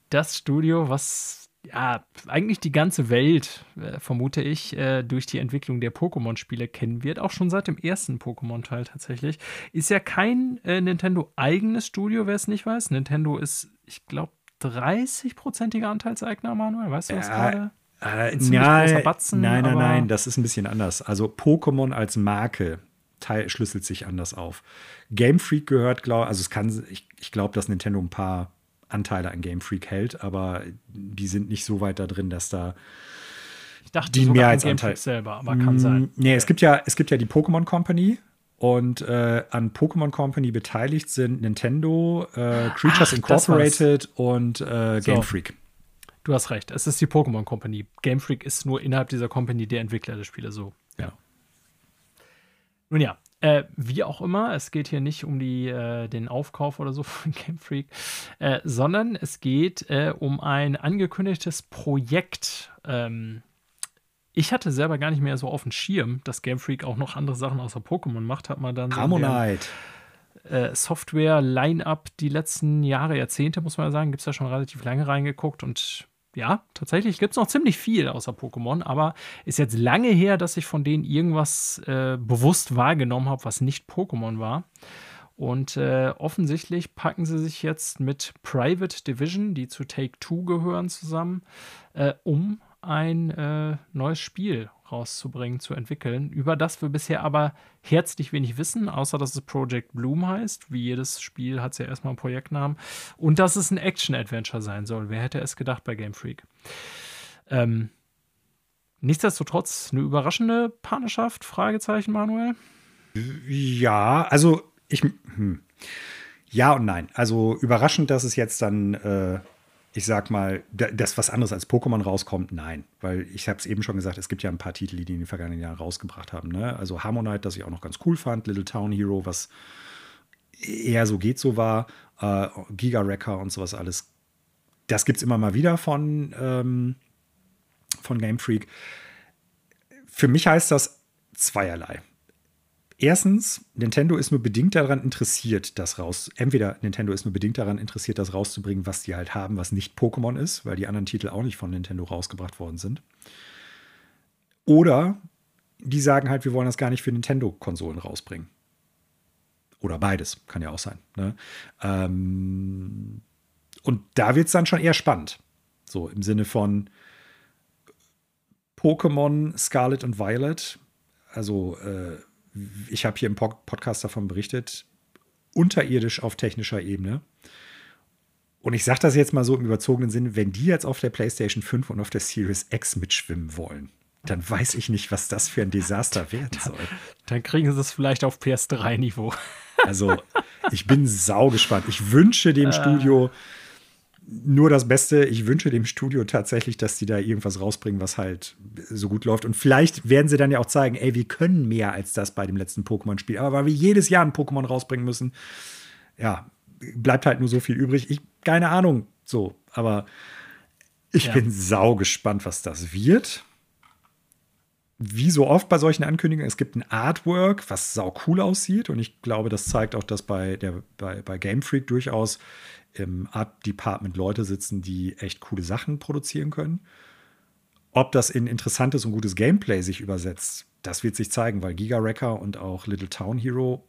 das Studio, was ja eigentlich die ganze Welt, äh, vermute ich, äh, durch die Entwicklung der Pokémon-Spiele kennen wird, auch schon seit dem ersten Pokémon-Teil tatsächlich, ist ja kein äh, Nintendo-eigenes Studio, wer es nicht weiß. Nintendo ist, ich glaube, 30-prozentiger Anteilseigner, Manuel. Weißt du das gerade? Äh, nein, Batzen, nein, nein, nein, das ist ein bisschen anders. Also Pokémon als Marke Teil schlüsselt sich anders auf. Game Freak gehört, glaube also es kann, ich, ich glaube, dass Nintendo ein paar Anteile an Game Freak hält, aber die sind nicht so weit da drin, dass da ich dachte die Mehrheitsanteil selber, aber kann sein. Nee, es gibt ja, es gibt ja die Pokémon Company und äh, an Pokémon Company beteiligt sind Nintendo, äh, Creatures Ach, Incorporated und äh, Game so. Freak. Du hast recht, es ist die Pokémon Company. Game Freak ist nur innerhalb dieser Company der Entwickler der Spiele so. Ja. Nun ja, äh, wie auch immer, es geht hier nicht um die, äh, den Aufkauf oder so von Game Freak, äh, sondern es geht äh, um ein angekündigtes Projekt. Ähm, ich hatte selber gar nicht mehr so auf dem Schirm, dass Game Freak auch noch andere Sachen außer Pokémon macht. Hat man dann so Harmonite. Äh, Software-Line-Up die letzten Jahre, Jahrzehnte, muss man ja sagen, gibt es ja schon relativ lange reingeguckt und ja, tatsächlich gibt es noch ziemlich viel außer Pokémon, aber ist jetzt lange her, dass ich von denen irgendwas äh, bewusst wahrgenommen habe, was nicht Pokémon war. Und äh, offensichtlich packen sie sich jetzt mit Private Division, die zu Take Two gehören, zusammen, äh, um ein äh, neues Spiel rauszubringen, zu entwickeln, über das wir bisher aber herzlich wenig wissen, außer dass es Project Bloom heißt. Wie jedes Spiel hat es ja erstmal einen Projektnamen. Und dass es ein Action-Adventure sein soll. Wer hätte es gedacht bei Game Freak? Ähm, nichtsdestotrotz eine überraschende Partnerschaft? Fragezeichen, Manuel? Ja, also ich. Hm. Ja und nein. Also überraschend, dass es jetzt dann äh, ich sag mal, das was anderes als Pokémon rauskommt, nein. Weil ich habe es eben schon gesagt, es gibt ja ein paar Titel, die die in den vergangenen Jahren rausgebracht haben. Ne? Also Harmonite, das ich auch noch ganz cool fand, Little Town Hero, was eher so geht so war, äh, Giga Wrecker und sowas alles. Das gibt es immer mal wieder von, ähm, von Game Freak. Für mich heißt das zweierlei. Erstens, Nintendo ist nur bedingt daran interessiert, das raus. Entweder Nintendo ist nur bedingt daran interessiert, das rauszubringen, was die halt haben, was nicht Pokémon ist, weil die anderen Titel auch nicht von Nintendo rausgebracht worden sind. Oder die sagen halt, wir wollen das gar nicht für Nintendo-Konsolen rausbringen. Oder beides, kann ja auch sein. Ne? Ähm, und da wird es dann schon eher spannend. So im Sinne von Pokémon Scarlet und Violet, also äh, ich habe hier im Podcast davon berichtet, unterirdisch auf technischer Ebene. Und ich sage das jetzt mal so im überzogenen Sinne, wenn die jetzt auf der PlayStation 5 und auf der Series X mitschwimmen wollen, dann weiß ich nicht, was das für ein Desaster werden soll. Dann kriegen sie es vielleicht auf PS3-Niveau. Also, ich bin saugespannt. Ich wünsche dem äh. Studio nur das Beste. Ich wünsche dem Studio tatsächlich, dass die da irgendwas rausbringen, was halt so gut läuft. Und vielleicht werden sie dann ja auch zeigen, ey, wir können mehr als das bei dem letzten Pokémon-Spiel. Aber weil wir jedes Jahr ein Pokémon rausbringen müssen, ja, bleibt halt nur so viel übrig. Ich, keine Ahnung, so. Aber ich ja. bin sau gespannt, was das wird. Wie so oft bei solchen Ankündigungen, es gibt ein Artwork, was sau cool aussieht. Und ich glaube, das zeigt auch, dass bei, der, bei, bei Game Freak durchaus im Art Department Leute sitzen, die echt coole Sachen produzieren können. Ob das in interessantes und gutes Gameplay sich übersetzt, das wird sich zeigen, weil Giga Wrecker und auch Little Town Hero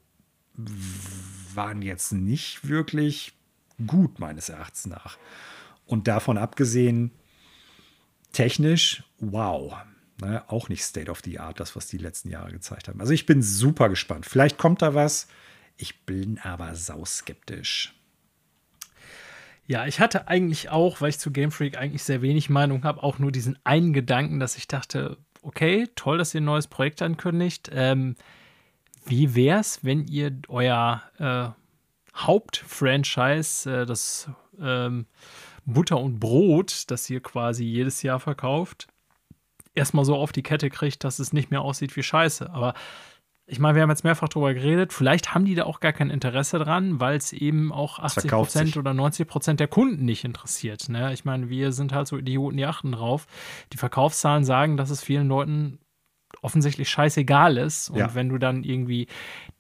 waren jetzt nicht wirklich gut, meines Erachtens nach. Und davon abgesehen, technisch, wow. Ne, auch nicht State of the Art, das, was die letzten Jahre gezeigt haben. Also ich bin super gespannt. Vielleicht kommt da was. Ich bin aber sauskeptisch. Ja, ich hatte eigentlich auch, weil ich zu Game Freak eigentlich sehr wenig Meinung habe, auch nur diesen einen Gedanken, dass ich dachte, okay, toll, dass ihr ein neues Projekt ankündigt. Ähm, wie wär's, wenn ihr euer äh, Hauptfranchise, äh, das ähm, Butter und Brot, das ihr quasi jedes Jahr verkauft, erstmal so auf die Kette kriegt, dass es nicht mehr aussieht wie Scheiße. Aber ich meine, wir haben jetzt mehrfach darüber geredet, vielleicht haben die da auch gar kein Interesse dran, weil es eben auch 80 Prozent oder 90 Prozent der Kunden nicht interessiert. Ne? Ich meine, wir sind halt so Idioten, die achten drauf. Die Verkaufszahlen sagen, dass es vielen Leuten offensichtlich scheißegal ist. Und ja. wenn du dann irgendwie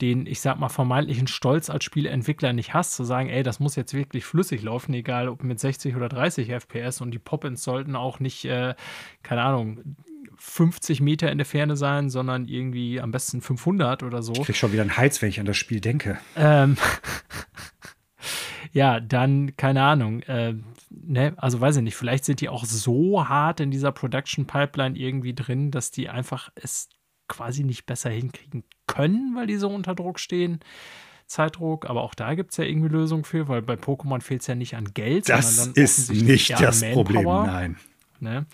den, ich sag mal, vermeintlichen Stolz als Spieleentwickler nicht hast, zu sagen, ey, das muss jetzt wirklich flüssig laufen, egal ob mit 60 oder 30 FPS und die Pop-ins sollten auch nicht, äh, keine Ahnung, 50 Meter in der Ferne sein, sondern irgendwie am besten 500 oder so. Ich krieg schon wieder einen Hals, wenn ich an das Spiel denke. Ähm, ja, dann, keine Ahnung, äh, ne, also weiß ich nicht, vielleicht sind die auch so hart in dieser Production Pipeline irgendwie drin, dass die einfach es quasi nicht besser hinkriegen können, weil die so unter Druck stehen. Zeitdruck, aber auch da gibt es ja irgendwie Lösungen für, weil bei Pokémon fehlt es ja nicht an Geld. Das ist nicht das Problem, nein. Ne?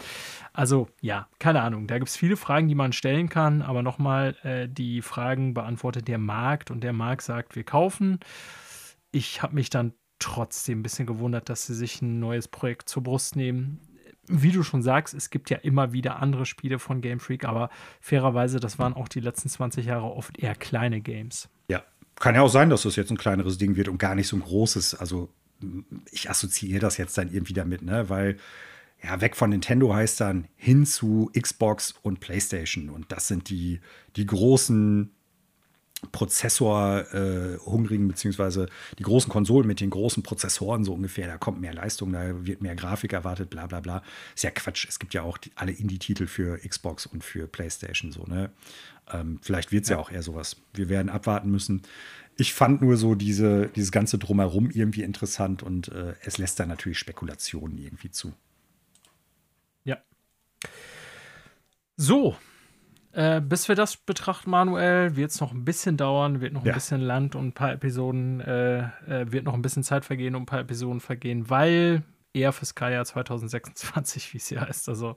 Also ja, keine Ahnung. Da gibt es viele Fragen, die man stellen kann, aber nochmal, äh, die Fragen beantwortet der Markt und der Markt sagt, wir kaufen. Ich habe mich dann trotzdem ein bisschen gewundert, dass sie sich ein neues Projekt zur Brust nehmen. Wie du schon sagst, es gibt ja immer wieder andere Spiele von Game Freak, aber fairerweise, das waren auch die letzten 20 Jahre oft eher kleine Games. Ja, kann ja auch sein, dass das jetzt ein kleineres Ding wird und gar nicht so ein großes. Also ich assoziiere das jetzt dann irgendwie damit, ne? Weil ja, weg von Nintendo heißt dann hin zu Xbox und PlayStation. Und das sind die, die großen Prozessor-hungrigen, äh, beziehungsweise die großen Konsolen mit den großen Prozessoren so ungefähr. Da kommt mehr Leistung, da wird mehr Grafik erwartet, bla bla bla. Ist ja Quatsch. Es gibt ja auch die, alle Indie-Titel für Xbox und für PlayStation so, ne? Ähm, vielleicht wird es ja. ja. auch eher sowas. Wir werden abwarten müssen. Ich fand nur so diese, dieses ganze Drumherum irgendwie interessant und äh, es lässt da natürlich Spekulationen irgendwie zu. Ja. So, äh, bis wir das betrachten, Manuel, wird es noch ein bisschen dauern, wird noch ein bisschen Land und ein paar Episoden, äh, äh, wird noch ein bisschen Zeit vergehen und ein paar Episoden vergehen, weil eher fürs Skyjahr 2026, wie es ja heißt. Also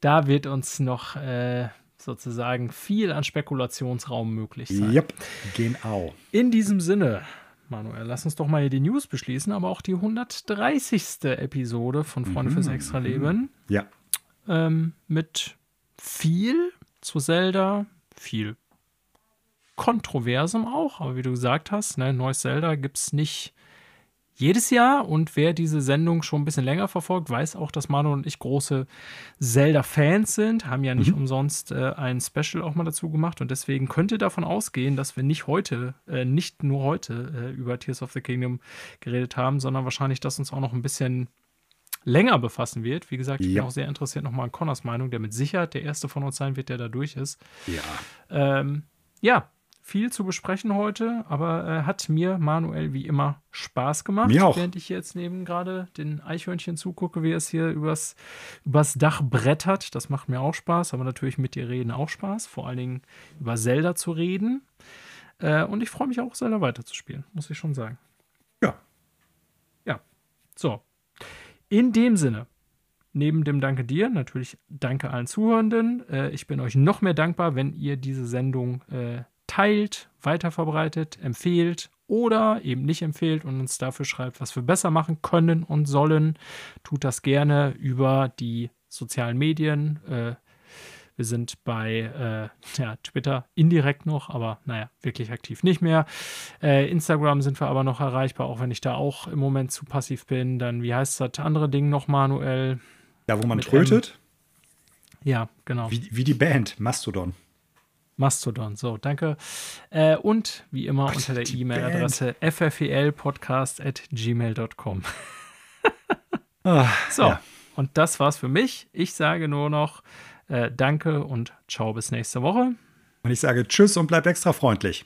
da wird uns noch äh, sozusagen viel an Spekulationsraum möglich sein. Yep, genau. In diesem Sinne, Manuel, lass uns doch mal hier die News beschließen, aber auch die 130. Episode von Freunde mhm. fürs Extra-Leben. Ja. Ähm, mit viel zu Zelda, viel Kontroversem auch, aber wie du gesagt hast, ne, neues Zelda gibt es nicht jedes Jahr und wer diese Sendung schon ein bisschen länger verfolgt, weiß auch, dass Manu und ich große Zelda-Fans sind, haben ja nicht mhm. umsonst äh, ein Special auch mal dazu gemacht und deswegen könnte davon ausgehen, dass wir nicht heute, äh, nicht nur heute äh, über Tears of the Kingdom geredet haben, sondern wahrscheinlich, dass uns auch noch ein bisschen länger befassen wird. Wie gesagt, ich ja. bin auch sehr interessiert nochmal an Connors Meinung, der mit Sicherheit der erste von uns sein wird, der da durch ist. Ja. Ähm, ja, viel zu besprechen heute, aber äh, hat mir Manuel wie immer Spaß gemacht, mir auch. während ich jetzt neben gerade den Eichhörnchen zugucke, wie es hier übers, übers Dach brettert. Das macht mir auch Spaß, aber natürlich mit dir reden auch Spaß, vor allen Dingen über Zelda zu reden. Äh, und ich freue mich auch, Zelda weiterzuspielen, muss ich schon sagen. Ja. Ja. So, in dem Sinne, neben dem Danke dir, natürlich danke allen Zuhörenden. Äh, ich bin euch noch mehr dankbar, wenn ihr diese Sendung äh, teilt, weiterverbreitet, empfehlt oder eben nicht empfehlt und uns dafür schreibt, was wir besser machen können und sollen. Tut das gerne über die sozialen Medien. Wir sind bei äh, ja, Twitter indirekt noch, aber naja, wirklich aktiv nicht mehr. Äh, Instagram sind wir aber noch erreichbar, auch wenn ich da auch im Moment zu passiv bin. Dann, wie heißt das andere Ding noch, Manuel? Ja, wo man Mit trötet? M. Ja, genau. Wie, wie die Band, Mastodon. Mastodon, so, danke. Äh, und wie immer Gott, unter der E-Mail-Adresse fffelpodcast.gmail.com. ah, so, ja. und das war's für mich. Ich sage nur noch äh, danke und ciao bis nächste Woche. Und ich sage Tschüss und bleibt extra freundlich.